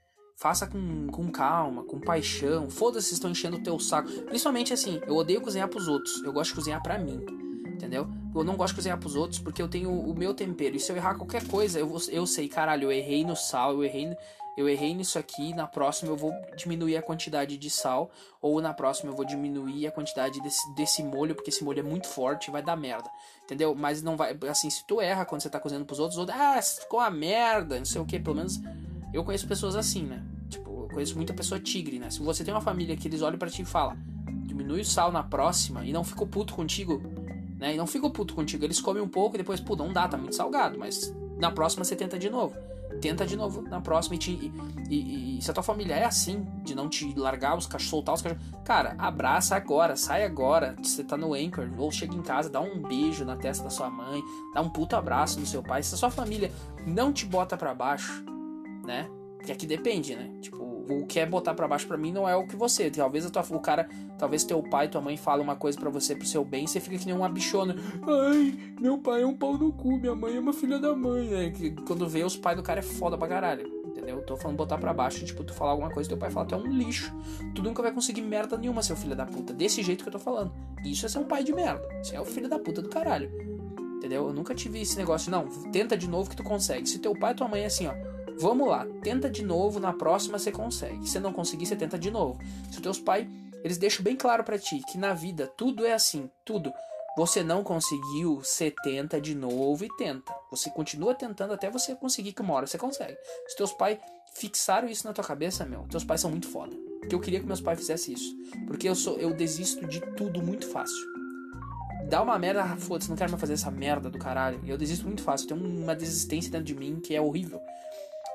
Faça com, com calma, com paixão. Foda-se se estão enchendo o teu saco. Principalmente assim, eu odeio cozinhar pros outros. Eu gosto de cozinhar para mim. Entendeu? Eu não gosto de cozinhar pros outros porque eu tenho o meu tempero. E se eu errar qualquer coisa, eu, eu sei, caralho, eu errei no sal, eu errei, eu errei nisso aqui. Na próxima eu vou diminuir a quantidade de sal. Ou na próxima eu vou diminuir a quantidade desse, desse molho, porque esse molho é muito forte e vai dar merda. Entendeu? Mas não vai. Assim, se tu erra quando você tá cozinhando pros outros, outros ah, ficou uma merda, não sei o que. Pelo menos eu conheço pessoas assim, né? Tipo, eu conheço muita pessoa tigre, né? Se você tem uma família que eles olham para ti e falam, diminui o sal na próxima e não ficou puto contigo, né? E não ficou puto contigo, eles comem um pouco e depois, pô, não dá, tá muito salgado, mas na próxima você tenta de novo. Tenta de novo na próxima e, te, e, e, e se a tua família é assim, de não te largar os cachorros, soltar os cachorros, cara, abraça agora, sai agora. Você tá no Anchor, ou chega em casa, dá um beijo na testa da sua mãe, dá um puto abraço no seu pai. Se a sua família não te bota para baixo, né? Que aqui depende, né? Tipo, o que é botar para baixo para mim não é o que você. Talvez tua, o cara, talvez teu pai, tua mãe fala uma coisa para você pro seu bem, você fica que nem uma bichona. Ai, meu pai é um pau no cu, minha mãe é uma filha da mãe, né? Que quando vê os pais do cara é foda pra caralho. Entendeu? Tô falando botar pra baixo, tipo, tu falar alguma coisa, teu pai fala, tu é um lixo. Tu nunca vai conseguir merda nenhuma, seu filho da puta. Desse jeito que eu tô falando. Isso é ser um pai de merda. Isso é o filho da puta do caralho. Entendeu? Eu nunca tive esse negócio, não. Tenta de novo que tu consegue. Se teu pai e tua mãe é assim, ó Vamos lá, tenta de novo, na próxima você consegue. Se não conseguir, você tenta de novo. Se teus pais, eles deixam bem claro para ti que na vida tudo é assim, tudo. Você não conseguiu, você tenta de novo e tenta. Você continua tentando até você conseguir que uma hora você consegue. Se teus pais fixaram isso na tua cabeça, meu, teus pais são muito foda. Porque eu queria que meus pais fizessem isso. Porque eu sou eu desisto de tudo muito fácil. Dá uma merda, ah, foda-se, não quero mais fazer essa merda do caralho. Eu desisto muito fácil. Tenho uma desistência dentro de mim que é horrível.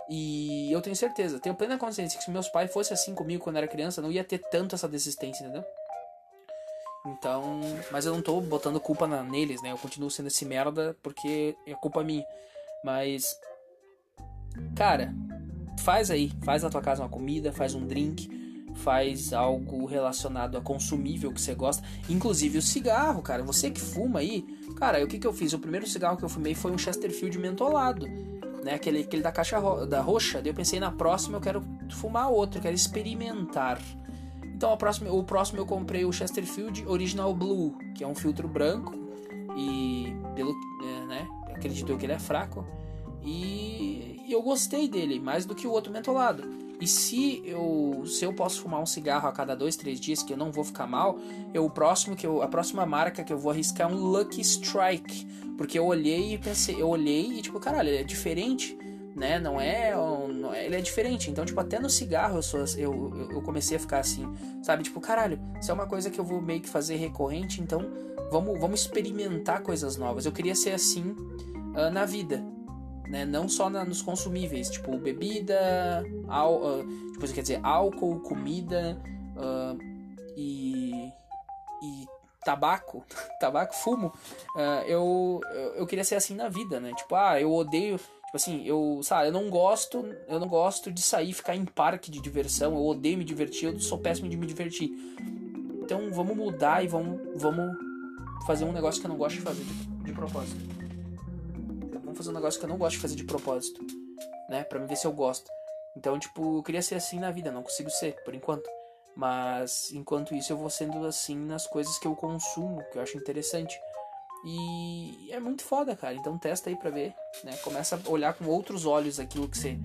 E eu tenho certeza, tenho plena consciência que se meus pais fossem assim comigo quando era criança, não ia ter tanto essa desistência, entendeu? Então, mas eu não tô botando culpa na, neles, né? Eu continuo sendo esse merda porque é culpa minha. Mas, cara, faz aí, faz na tua casa uma comida, faz um drink, faz algo relacionado a consumível que você gosta, inclusive o cigarro, cara. Você que fuma aí, cara, o que que eu fiz? O primeiro cigarro que eu fumei foi um Chesterfield mentolado né? Aquele, aquele da caixa ro da roxa. Daí eu pensei, na próxima eu quero fumar outro, quero experimentar. Então a próxima, o próximo eu comprei o Chesterfield Original Blue, que é um filtro branco. E pelo. É, né? Acredito que ele é fraco. E, e eu gostei dele, mais do que o outro mentolado. E se eu, se eu posso fumar um cigarro a cada dois, três dias, que eu não vou ficar mal, eu, o próximo que eu, a próxima marca que eu vou arriscar é um Lucky Strike. Porque eu olhei e pensei, eu olhei e tipo, caralho, ele é diferente, né? Não é, não é, ele é diferente. Então, tipo, até no cigarro eu, sou, eu, eu comecei a ficar assim, sabe? Tipo, caralho, isso é uma coisa que eu vou meio que fazer recorrente, então vamos, vamos experimentar coisas novas. Eu queria ser assim uh, na vida, né? Não só na, nos consumíveis, tipo bebida, al, uh, tipo, quer dizer, álcool, comida uh, e, e tabaco, tabaco, fumo. Uh, eu, eu queria ser assim na vida, né? Tipo, ah, eu odeio, tipo assim, eu, sabe, eu não gosto, eu não gosto de sair ficar em parque de diversão, eu odeio me divertir, eu sou péssimo de me divertir. Então vamos mudar e vamos, vamos fazer um negócio que eu não gosto de fazer de, de propósito vamos fazer um negócio que eu não gosto de fazer de propósito, né? Pra me ver se eu gosto. Então, tipo, eu queria ser assim na vida, não consigo ser, por enquanto. Mas, enquanto isso, eu vou sendo assim nas coisas que eu consumo, que eu acho interessante. E é muito foda, cara. Então testa aí pra ver, né? Começa a olhar com outros olhos aquilo que você...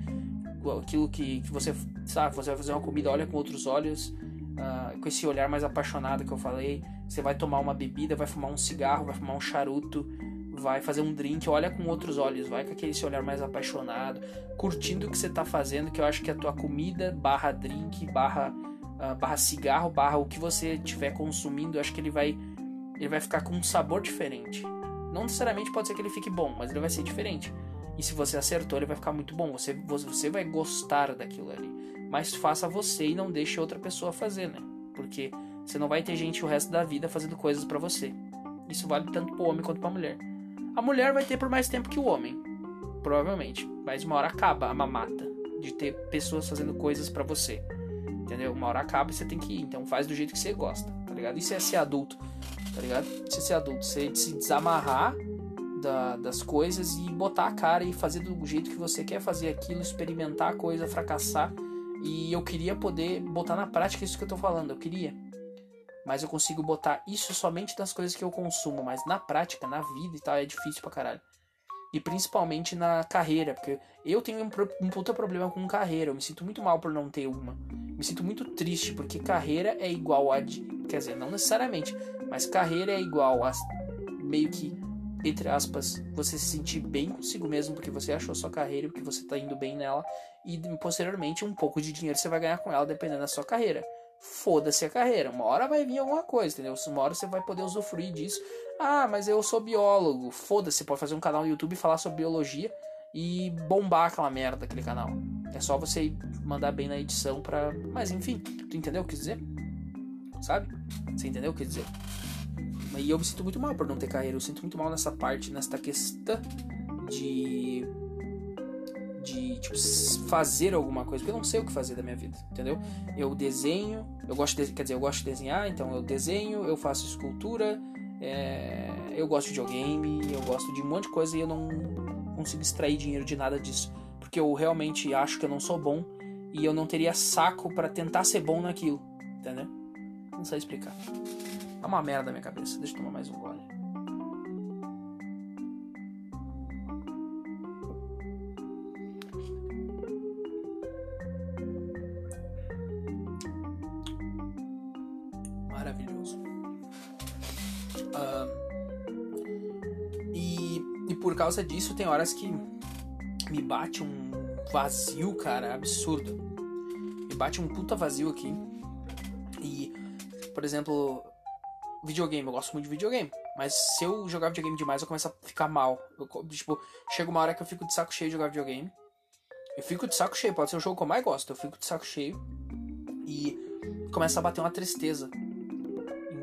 Aquilo que, que você... Sabe, você vai fazer uma comida, olha com outros olhos. Uh, com esse olhar mais apaixonado que eu falei. Você vai tomar uma bebida, vai fumar um cigarro, vai fumar um charuto vai fazer um drink, olha com outros olhos, vai com aquele olhar mais apaixonado, curtindo o que você está fazendo, que eu acho que a tua comida barra drink, barra, uh, barra cigarro, barra o que você estiver consumindo, eu acho que ele vai, ele vai ficar com um sabor diferente. Não necessariamente pode ser que ele fique bom, mas ele vai ser diferente. E se você acertou, ele vai ficar muito bom. Você, você vai gostar daquilo ali. Mas faça você e não deixe outra pessoa fazer, né? Porque você não vai ter gente o resto da vida fazendo coisas para você. Isso vale tanto pro homem quanto pra mulher. A mulher vai ter por mais tempo que o homem, provavelmente. Mas uma hora acaba a mamata de ter pessoas fazendo coisas para você. Entendeu? Uma hora acaba e você tem que ir. Então faz do jeito que você gosta, tá ligado? Isso é ser adulto, tá ligado? Isso é ser adulto. Você se desamarrar da, das coisas e botar a cara e fazer do jeito que você quer fazer aquilo, experimentar a coisa, fracassar. E eu queria poder botar na prática isso que eu tô falando. Eu queria mas eu consigo botar isso somente nas coisas que eu consumo, mas na prática, na vida e tal, é difícil pra caralho. E principalmente na carreira, porque eu tenho um, um puta problema com carreira, eu me sinto muito mal por não ter uma. Me sinto muito triste, porque carreira é igual a. Quer dizer, não necessariamente, mas carreira é igual a meio que, entre aspas, você se sentir bem consigo mesmo porque você achou sua carreira, porque você tá indo bem nela, e posteriormente um pouco de dinheiro você vai ganhar com ela dependendo da sua carreira foda-se a carreira. Uma hora vai vir alguma coisa, entendeu? Uma hora você vai poder usufruir disso. Ah, mas eu sou biólogo. Foda-se, pode fazer um canal no YouTube e falar sobre biologia e bombar aquela merda aquele canal. É só você mandar bem na edição pra. Mas enfim, tu entendeu o que dizer? Sabe? Você entendeu o que dizer? E eu me sinto muito mal por não ter carreira. Eu sinto muito mal nessa parte, nessa questão de de tipo, fazer alguma coisa, porque eu não sei o que fazer da minha vida, entendeu? Eu desenho, eu gosto de, quer dizer, eu gosto de desenhar, então eu desenho, eu faço escultura, é, eu gosto de videogame, eu gosto de um monte de coisa e eu não consigo extrair dinheiro de nada disso, porque eu realmente acho que eu não sou bom e eu não teria saco para tentar ser bom naquilo, entendeu? Não sei explicar. É uma merda na minha cabeça. Deixa eu tomar mais um gole. Causa disso, tem horas que me bate um vazio, cara, absurdo. Me bate um puta vazio aqui. E, por exemplo, videogame, eu gosto muito de videogame. Mas se eu jogar videogame demais, eu começo a ficar mal. Eu, tipo, chega uma hora que eu fico de saco cheio de jogar videogame. Eu fico de saco cheio, pode ser o jogo que eu mais gosto. Eu fico de saco cheio. E começa a bater uma tristeza.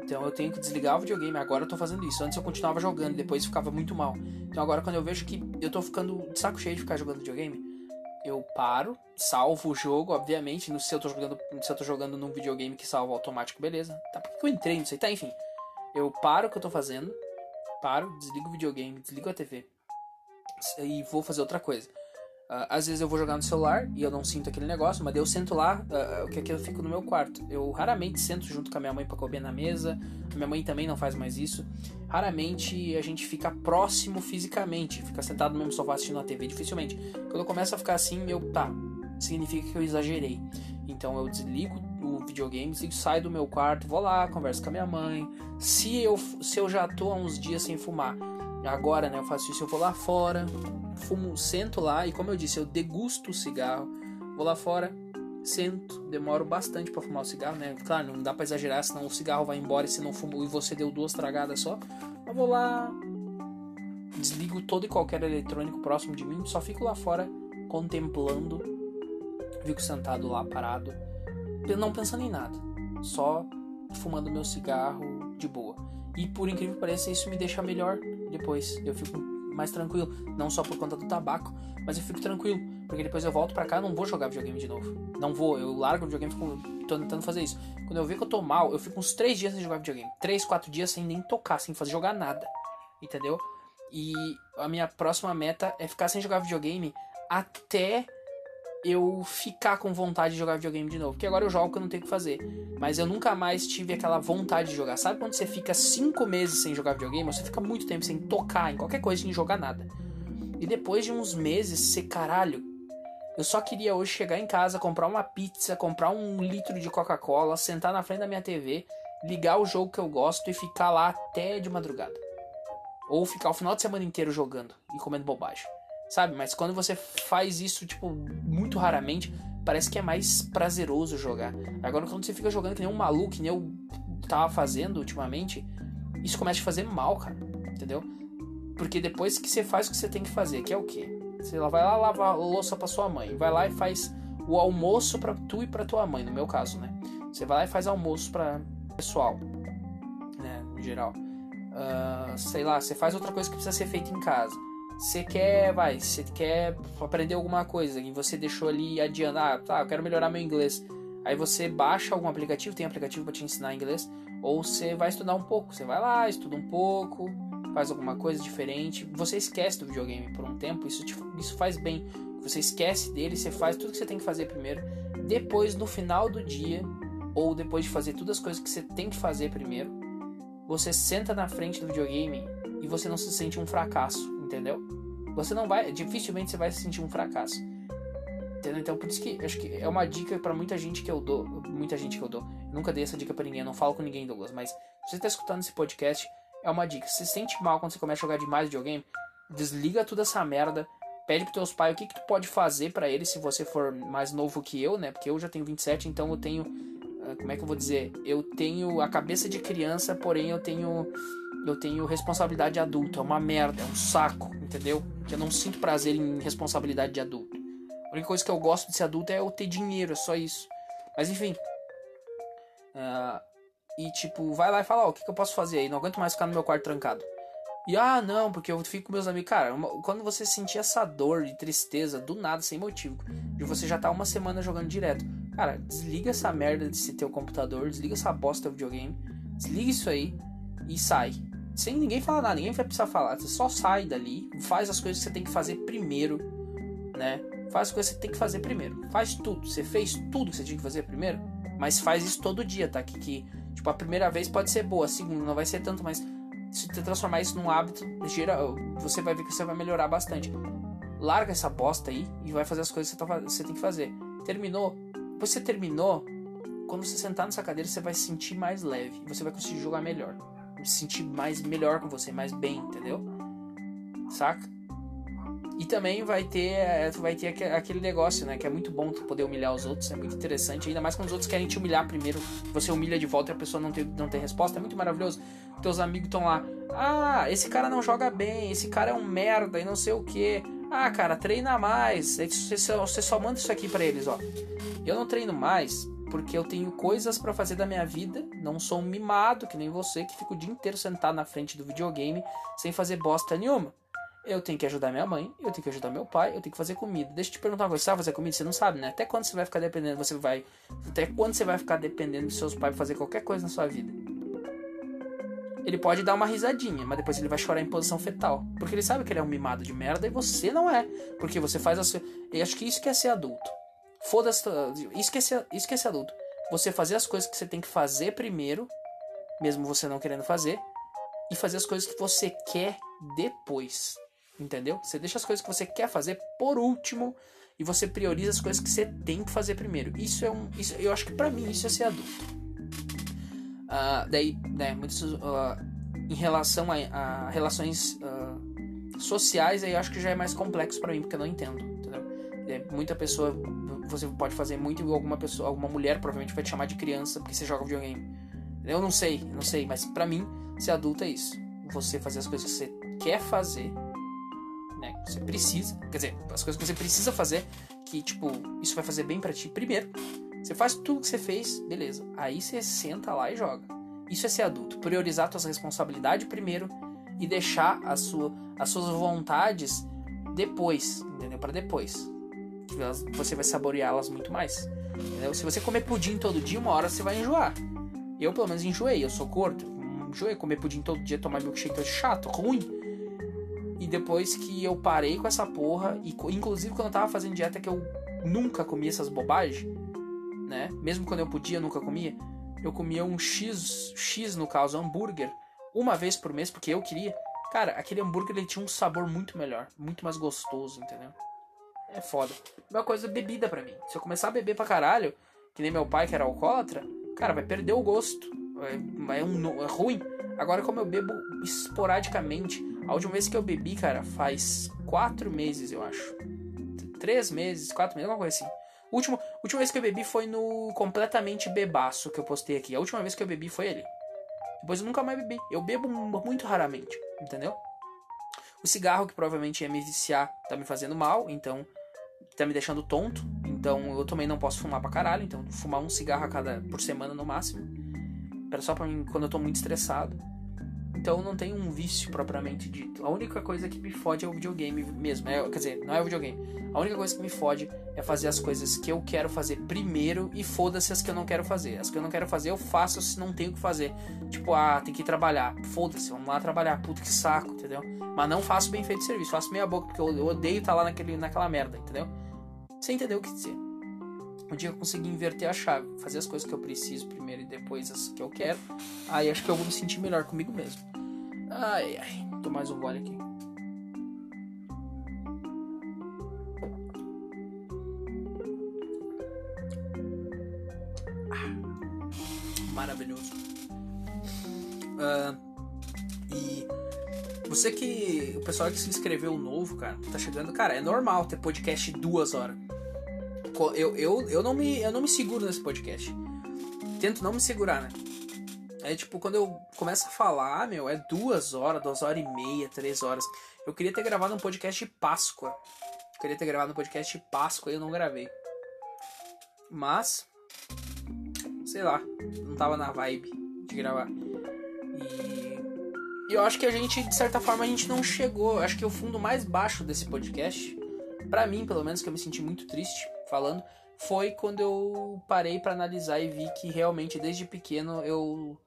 Então eu tenho que desligar o videogame. Agora eu tô fazendo isso. Antes eu continuava jogando, depois ficava muito mal. Então agora quando eu vejo que eu tô ficando de saco cheio de ficar jogando videogame, eu paro, salvo o jogo, obviamente. No, se eu tô jogando, se eu tô jogando num videogame que salva automático, beleza. Tá, porque eu entrei nisso aí? Tá, enfim. Eu paro o que eu tô fazendo, paro, desligo o videogame, desligo a TV e vou fazer outra coisa. Uh, às vezes eu vou jogar no celular e eu não sinto aquele negócio, mas daí eu sento lá, uh, o que é que eu fico no meu quarto. Eu raramente sento junto com a minha mãe para comer na mesa. A minha mãe também não faz mais isso. Raramente a gente fica próximo fisicamente, fica sentado no mesmo sofá assistindo a TV, dificilmente. Quando eu começo a ficar assim, eu tá, significa que eu exagerei. Então eu desligo o videogame, desligo, saio do meu quarto, vou lá, converso com a minha mãe. Se eu, se eu já tô há uns dias sem fumar, agora né, eu faço isso, eu vou lá fora, fumo, sento lá e como eu disse, eu degusto o cigarro. Vou lá fora, sento, demoro bastante para fumar o cigarro, né? Claro, não dá para exagerar, senão o cigarro vai embora e se não fumou e você deu duas tragadas só. Eu vou lá, desligo todo e qualquer eletrônico próximo de mim, só fico lá fora contemplando, fico sentado lá parado, não pensando em nada, só fumando meu cigarro de boa. E por incrível que pareça, isso me deixa melhor depois. Eu fico mais tranquilo. Não só por conta do tabaco, mas eu fico tranquilo. Porque depois eu volto pra cá não vou jogar videogame de novo. Não vou, eu largo o videogame fico tô tentando fazer isso. Quando eu ver que eu tô mal, eu fico uns 3 dias sem jogar videogame. 3, 4 dias sem nem tocar, sem fazer jogar nada. Entendeu? E a minha próxima meta é ficar sem jogar videogame até eu ficar com vontade de jogar videogame de novo. Porque agora eu jogo que eu não tenho o que fazer. Mas eu nunca mais tive aquela vontade de jogar. Sabe quando você fica cinco meses sem jogar videogame? Você fica muito tempo sem tocar em qualquer coisa, sem jogar nada. E depois de uns meses, você, caralho, eu só queria hoje chegar em casa, comprar uma pizza, comprar um litro de Coca-Cola, sentar na frente da minha TV, ligar o jogo que eu gosto e ficar lá até de madrugada. Ou ficar o final de semana inteiro jogando e comendo bobagem sabe? Mas quando você faz isso, tipo, muito raramente, parece que é mais prazeroso jogar. Agora, quando você fica jogando que nem um maluco, que nem eu tava fazendo ultimamente, isso começa a fazer mal, cara, entendeu? Porque depois que você faz o que você tem que fazer, que é o quê? Você vai lá lavar a louça pra sua mãe, vai lá e faz o almoço para tu e para tua mãe, no meu caso, né? Você vai lá e faz almoço para pessoal, né, no geral. Uh, sei lá, você faz outra coisa que precisa ser feita em casa você quer, vai, você quer aprender alguma coisa e você deixou ali adiando, ah, tá, eu quero melhorar meu inglês. Aí você baixa algum aplicativo, tem aplicativo para te ensinar inglês, ou você vai estudar um pouco. Você vai lá, estuda um pouco, faz alguma coisa diferente. Você esquece do videogame por um tempo, isso, te, isso faz bem. Você esquece dele, você faz tudo que você tem que fazer primeiro. Depois, no final do dia, ou depois de fazer todas as coisas que você tem que fazer primeiro, você senta na frente do videogame e você não se sente um fracasso entendeu? Você não vai, dificilmente você vai se sentir um fracasso. Entendeu? Então por isso que acho que é uma dica para muita gente que eu dou, muita gente que eu dou. Nunca dei essa dica para ninguém, não falo com ninguém, Douglas, mas você tá escutando esse podcast, é uma dica. Se sente mal quando você começa a jogar demais videogame, desliga toda essa merda, pede pros teus pais o que, que tu pode fazer para eles se você for mais novo que eu, né? Porque eu já tenho 27, então eu tenho ah, como é que eu vou dizer? Eu tenho a cabeça de criança, porém eu tenho eu tenho responsabilidade de adulto. É uma merda, é um saco, entendeu? Que eu não sinto prazer em responsabilidade de adulto. A única coisa que eu gosto de ser adulto é eu ter dinheiro, é só isso. Mas enfim. Uh, e tipo, vai lá e fala, ó, o que, que eu posso fazer aí? Não aguento mais ficar no meu quarto trancado. E ah, não, porque eu fico com meus amigos. Cara, uma, quando você sentir essa dor de tristeza do nada, sem motivo, de você já tá uma semana jogando direto, cara, desliga essa merda desse teu computador, desliga essa bosta do videogame, desliga isso aí e sai sem ninguém falar nada, ninguém vai precisar falar. Você só sai dali, faz as coisas que você tem que fazer primeiro, né? Faz as coisas que você tem que fazer primeiro. Faz tudo. Você fez tudo que você tinha que fazer primeiro, mas faz isso todo dia, tá? Que, que tipo, a primeira vez pode ser boa, a segunda não vai ser tanto, mas se você transformar isso num hábito, geral, você vai ver que você vai melhorar bastante. Larga essa bosta aí e vai fazer as coisas que você, tá, você tem que fazer. Terminou? Depois que você terminou, quando você sentar nessa cadeira, você vai se sentir mais leve. Você vai conseguir jogar melhor se sentir mais melhor com você, mais bem, entendeu? Saca? E também vai ter, é, vai ter aquele negócio, né? Que é muito bom tu poder humilhar os outros, é muito interessante. Ainda mais quando os outros querem te humilhar primeiro, você humilha de volta e a pessoa não tem, não tem resposta. É muito maravilhoso. Teus amigos estão lá. Ah, esse cara não joga bem, esse cara é um merda e não sei o que. Ah, cara, treina mais. Você só, você só manda isso aqui para eles, ó. Eu não treino mais porque eu tenho coisas para fazer da minha vida, não sou um mimado que nem você que fica o dia inteiro sentado na frente do videogame sem fazer bosta nenhuma. Eu tenho que ajudar minha mãe, eu tenho que ajudar meu pai, eu tenho que fazer comida. Deixa eu te perguntar você sabe fazer comida? Você não sabe, né? Até quando você vai ficar dependendo, você vai. Até quando você vai ficar dependendo de seus pais pra fazer qualquer coisa na sua vida? ele pode dar uma risadinha, mas depois ele vai chorar em posição fetal. Porque ele sabe que ele é um mimado de merda e você não é. Porque você faz as. Eu acho que isso que é ser adulto. Foda-se. Isso, que é ser... adulto. Você fazer as coisas que você tem que fazer primeiro, mesmo você não querendo fazer, e fazer as coisas que você quer depois. Entendeu? Você deixa as coisas que você quer fazer por último e você prioriza as coisas que você tem que fazer primeiro. Isso é um. Isso, eu acho que para mim isso é ser adulto. Uh, daí, né, muitos, uh, em relação a, a relações uh, sociais, aí eu acho que já é mais complexo para mim, porque eu não entendo, entendeu? É, muita pessoa, você pode fazer muito igual alguma pessoa, alguma mulher provavelmente vai te chamar de criança porque você joga videogame. Eu não sei, não sei, mas para mim, ser adulto é isso. Você fazer as coisas que você quer fazer, né? Que você precisa, quer dizer, as coisas que você precisa fazer, que tipo, isso vai fazer bem para ti primeiro você faz tudo que você fez, beleza. Aí você senta lá e joga. Isso é ser adulto. Priorizar suas responsabilidades primeiro e deixar a sua, as suas vontades depois, entendeu? Para depois. Você vai saboreá-las muito mais. Entendeu? Se você comer pudim todo dia, uma hora você vai enjoar. Eu, pelo menos, enjoei. Eu sou gordo. Enjoei comer pudim todo dia, tomar milkshake é chato, ruim. E depois que eu parei com essa porra, e inclusive quando eu tava fazendo dieta que eu nunca comia essas bobagens, né? Mesmo quando eu podia, eu nunca comia. Eu comia um X, X no caso, hambúrguer, uma vez por mês, porque eu queria. Cara, aquele hambúrguer ele tinha um sabor muito melhor, muito mais gostoso, entendeu? É foda. Uma coisa, bebida para mim. Se eu começar a beber pra caralho, que nem meu pai que era alcoólatra, cara, vai perder o gosto. É, é, um, é ruim. Agora, como eu bebo esporadicamente, a última vez que eu bebi, cara, faz quatro meses, eu acho. Três meses, quatro meses, alguma coisa assim. Último, última vez que eu bebi foi no Completamente Bebaço que eu postei aqui. A última vez que eu bebi foi ele. Depois eu nunca mais bebi. Eu bebo muito raramente, entendeu? O cigarro, que provavelmente ia me viciar, tá me fazendo mal, então tá me deixando tonto. Então eu também não posso fumar pra caralho. Então fumar um cigarro a cada por semana no máximo. Era só pra mim quando eu tô muito estressado. Então não tem um vício propriamente dito. A única coisa que me fode é o videogame mesmo. É, quer dizer, não é o videogame. A única coisa que me fode é fazer as coisas que eu quero fazer primeiro e foda-se as que eu não quero fazer. As que eu não quero fazer, eu faço se não tenho o que fazer. Tipo, ah, tem que ir trabalhar. Foda-se, vamos lá trabalhar. Puta que saco, entendeu? Mas não faço bem feito serviço, faço meia boca, porque eu, odeio estar tá lá naquele, naquela merda, entendeu? Você entendeu o que dizer. Um dia eu consegui inverter a chave, fazer as coisas que eu preciso primeiro e depois as que eu quero. Aí acho que eu vou me sentir melhor comigo mesmo. Ai, ai. Tô mais um gole aqui. Ah, maravilhoso. Uh, e você que. O pessoal que se inscreveu novo, cara, tá chegando. Cara, é normal ter podcast duas horas. Eu, eu, eu, não me, eu não me seguro nesse podcast. Tento não me segurar, né? É tipo, quando eu começo a falar, meu, é duas horas, duas horas e meia, três horas. Eu queria ter gravado um podcast de Páscoa. Eu queria ter gravado um podcast de Páscoa e eu não gravei. Mas, sei lá, não tava na vibe de gravar. E eu acho que a gente, de certa forma, a gente não chegou. Acho que o fundo mais baixo desse podcast, para mim, pelo menos, que eu me senti muito triste falando, foi quando eu parei para analisar e vi que realmente desde pequeno eu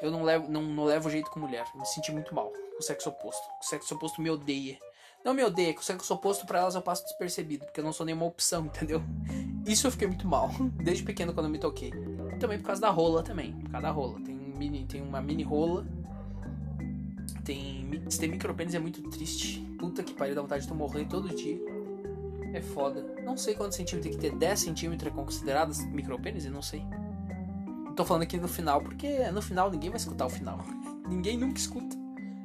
eu não levo, não, não levo jeito com mulher. Me senti muito mal com o sexo oposto. O sexo oposto me odeia. Não me odeia, que o sexo oposto para elas eu passo despercebido, porque eu não sou nenhuma opção, entendeu? Isso eu fiquei muito mal, desde pequeno quando eu me toquei. Também por causa da rola também, por causa da rola. Tem, mini, tem uma mini rola. Tem, se tem micropênis é muito triste. Puta que pariu, dá vontade de tu morrer todo dia. É foda. Não sei quantos centímetros tem que ter. 10 centímetros é considerado micropênis? Eu não sei. Tô falando aqui no final, porque no final ninguém vai escutar o final. Ninguém nunca escuta.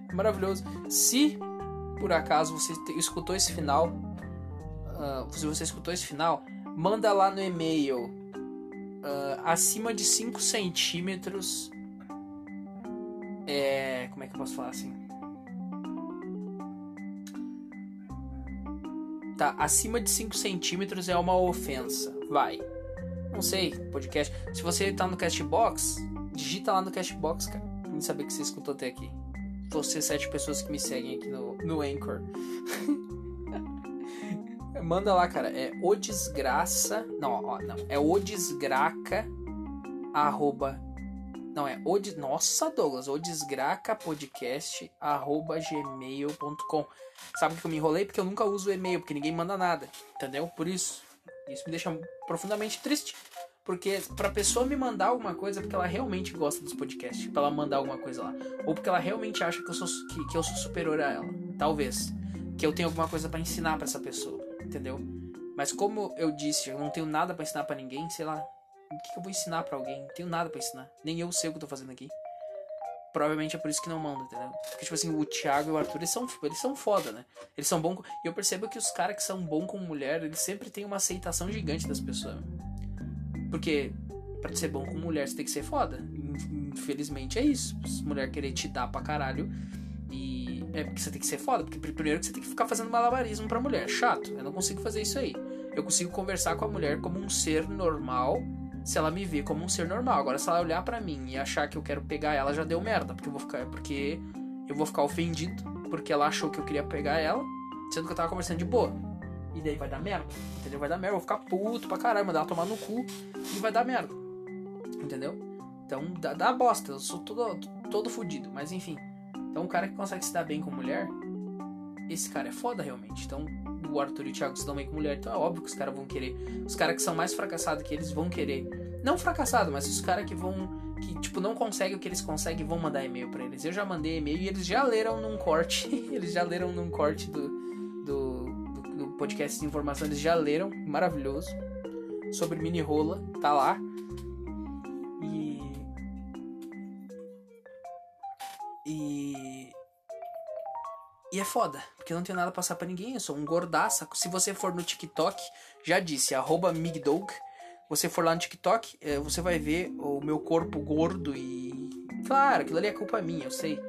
É maravilhoso. Se por acaso você escutou esse final, uh, se você escutou esse final, manda lá no e-mail uh, acima de 5 centímetros. É. Como é que eu posso falar assim? Tá, acima de 5 centímetros é uma ofensa. Vai. Não sei, podcast. Se você tá no Castbox, digita lá no Castbox, cara. Pra saber que você escutou até aqui. Você, sete pessoas que me seguem aqui no, no Anchor. Manda lá, cara. É o desgraça. Não, ó, não. É o desgraca. Arroba. Não, é o de... Nossa, Douglas, o desgracapodcast.gmail.com. Sabe que eu me enrolei? Porque eu nunca uso e-mail, porque ninguém manda nada. Entendeu? Por isso. Isso me deixa profundamente triste. Porque pra pessoa me mandar alguma coisa, porque ela realmente gosta dos podcasts. Pra ela mandar alguma coisa lá. Ou porque ela realmente acha que eu sou, que, que eu sou superior a ela. Talvez. Que eu tenho alguma coisa para ensinar para essa pessoa. Entendeu? Mas como eu disse, eu não tenho nada para ensinar para ninguém, sei lá. O que, eu vou ensinar para alguém? Não tenho nada para ensinar. Nem eu sei o que eu tô fazendo aqui. Provavelmente é por isso que não manda, entendeu? Porque, tipo assim, o Thiago e o Arthur, eles são, eles são foda, né? Eles são bons. E eu percebo que os caras que são bons com mulher, eles sempre têm uma aceitação gigante das pessoas. Porque, pra ser bom com mulher, você tem que ser foda. Infelizmente é isso. Se mulher querer te dar pra caralho. E é porque você tem que ser foda. Porque primeiro que você tem que ficar fazendo malabarismo pra mulher. Chato. Eu não consigo fazer isso aí. Eu consigo conversar com a mulher como um ser normal se ela me vê como um ser normal. Agora, se ela olhar para mim e achar que eu quero pegar ela, já deu merda, porque eu vou ficar, porque eu vou ficar ofendido, porque ela achou que eu queria pegar ela, sendo que eu tava conversando de boa. E daí vai dar merda, entendeu? Vai dar merda, eu vou ficar puto pra caralho, mandar ela tomar no cu e vai dar merda. Entendeu? Então dá, dá bosta, eu sou todo, todo fudido, mas enfim. Então um cara que consegue se dar bem com mulher, esse cara é foda realmente. Então o Arthur e o Thiago se dão bem com mulher, então é óbvio que os caras vão querer. Os caras que são mais fracassados que eles vão querer. Não fracassado, mas os caras que vão. Que, tipo, não conseguem o que eles conseguem vão mandar e-mail para eles. Eu já mandei e-mail e eles já leram num corte. eles já leram num corte do, do, do, do podcast de informação. Eles já leram. Maravilhoso. Sobre mini rola. Tá lá. E. E. E é foda, porque eu não tenho nada a passar para ninguém, eu sou um gordaça. Se você for no TikTok, já disse, arroba Migdog, você for lá no TikTok, é, você vai ver o meu corpo gordo e. Claro, aquilo ali é culpa minha, eu sei.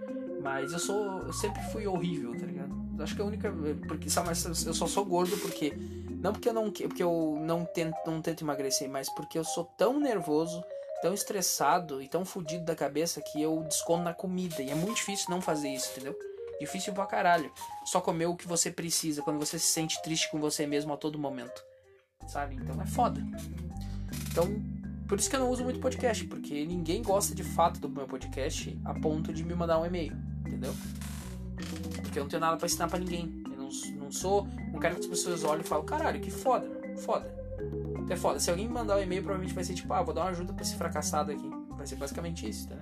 Mas eu sou. Eu sempre fui horrível, tá ligado? Acho que a única. Porque, sabe, eu só sou gordo porque. Não porque eu não, porque eu não tento, não tento emagrecer, mas porque eu sou tão nervoso, tão estressado e tão fudido da cabeça que eu desconto na comida. E é muito difícil não fazer isso, entendeu? Difícil pra caralho. Só comer o que você precisa, quando você se sente triste com você mesmo a todo momento. Sabe? Então é foda. Então, por isso que eu não uso muito podcast, porque ninguém gosta de fato do meu podcast a ponto de me mandar um e-mail, entendeu? Porque eu não tenho nada para ensinar para ninguém. Eu não, não sou um cara que as pessoas olham e falam, caralho, que foda, foda. É foda. Se alguém me mandar um e-mail, provavelmente vai ser tipo, ah, vou dar uma ajuda pra esse fracassado aqui. Vai ser basicamente isso, tá?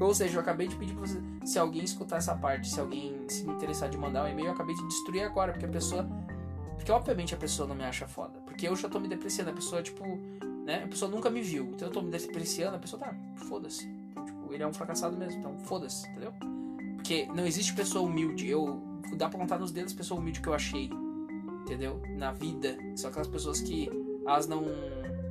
Ou seja, eu acabei de pedir pra você. Se alguém escutar essa parte, se alguém se interessar de mandar um e-mail, eu acabei de destruir agora, porque a pessoa. Porque obviamente a pessoa não me acha foda. Porque eu já tô me depreciando. A pessoa, tipo, né? A pessoa nunca me viu. Então eu tô me depreciando, a pessoa tá, foda-se. Então, tipo, ele é um fracassado mesmo. Então, foda-se, entendeu? Porque não existe pessoa humilde. Eu. Dá pra contar nos dedos pessoa humilde que eu achei. Entendeu? Na vida. São aquelas pessoas que elas não.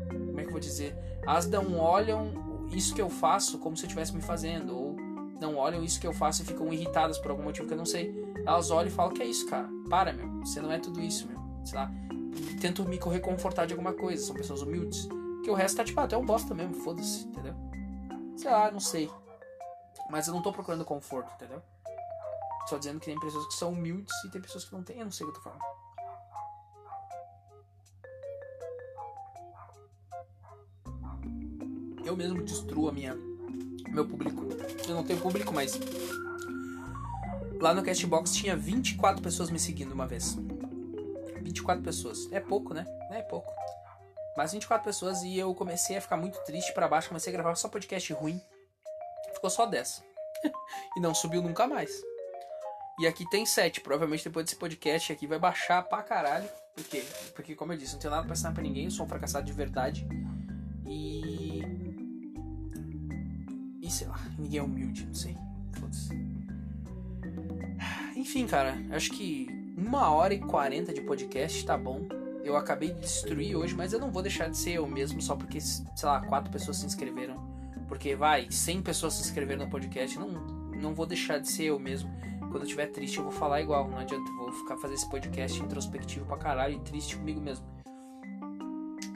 Como é que eu vou dizer? Elas não olham isso que eu faço como se eu estivesse me fazendo, ou não olham isso que eu faço e ficam irritadas por algum motivo que eu não sei. Elas olham e falam: Que é isso, cara? Para, meu. Você não é tudo isso, meu. Sei lá. Tento me reconfortar de alguma coisa. São pessoas humildes. Que o resto tá tipo, ah, até um bosta mesmo, foda-se, entendeu? Sei lá, não sei. Mas eu não tô procurando conforto, entendeu? Só dizendo que tem pessoas que são humildes e tem pessoas que não têm. Eu não sei o que eu tô falando. Eu mesmo destruo a minha meu público. Eu não tenho público, mas lá no Castbox tinha 24 pessoas me seguindo uma vez. 24 pessoas. É pouco, né? É pouco. Mas 24 pessoas e eu comecei a ficar muito triste para baixo, comecei a gravar só podcast ruim. Ficou só 10. e não subiu nunca mais. E aqui tem 7. Provavelmente depois desse podcast aqui vai baixar pra caralho. Por quê? Porque, como eu disse, não tenho nada pra ensinar pra ninguém, eu sou um fracassado de verdade. E sei lá, ninguém é humilde, não sei. Foda-se. Enfim, cara, acho que uma hora e quarenta de podcast tá bom. Eu acabei de destruir hoje, mas eu não vou deixar de ser eu mesmo só porque, sei lá, quatro pessoas se inscreveram. Porque, vai, 100 pessoas se inscreveram no podcast. Não, não vou deixar de ser eu mesmo. Quando eu estiver triste, eu vou falar igual. Não adianta, eu vou ficar fazer esse podcast introspectivo pra caralho e triste comigo mesmo.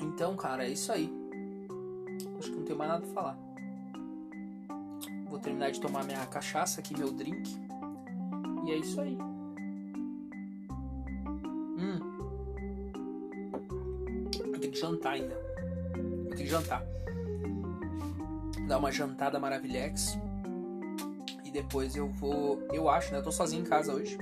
Então, cara, é isso aí. Acho que não tenho mais nada pra falar. Vou terminar de tomar minha cachaça aqui, meu drink. E é isso aí. Hum. Eu tenho que jantar ainda. Eu tenho que jantar. dar uma jantada maravilhex. E depois eu vou. Eu acho, né? Eu tô sozinho em casa hoje.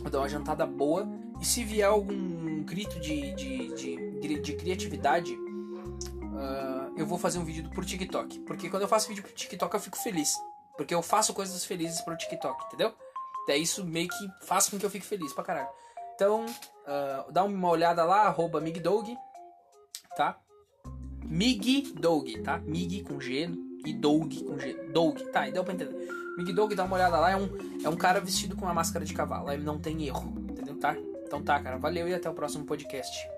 Vou dar uma jantada boa. E se vier algum grito de, de, de, de criatividade, uh, eu vou fazer um vídeo pro TikTok. Porque quando eu faço vídeo pro TikTok eu fico feliz. Porque eu faço coisas felizes pro TikTok, entendeu? Até isso meio que faz com que eu fique feliz pra caralho. Então, uh, dá uma olhada lá, arroba Migdog, tá? Migdog, tá? Mig com G e Dog com G. Dog, tá? E deu pra entender. Migdog, dá uma olhada lá, é um, é um cara vestido com uma máscara de cavalo. Aí não tem erro, entendeu? Tá? Então tá, cara. Valeu e até o próximo podcast.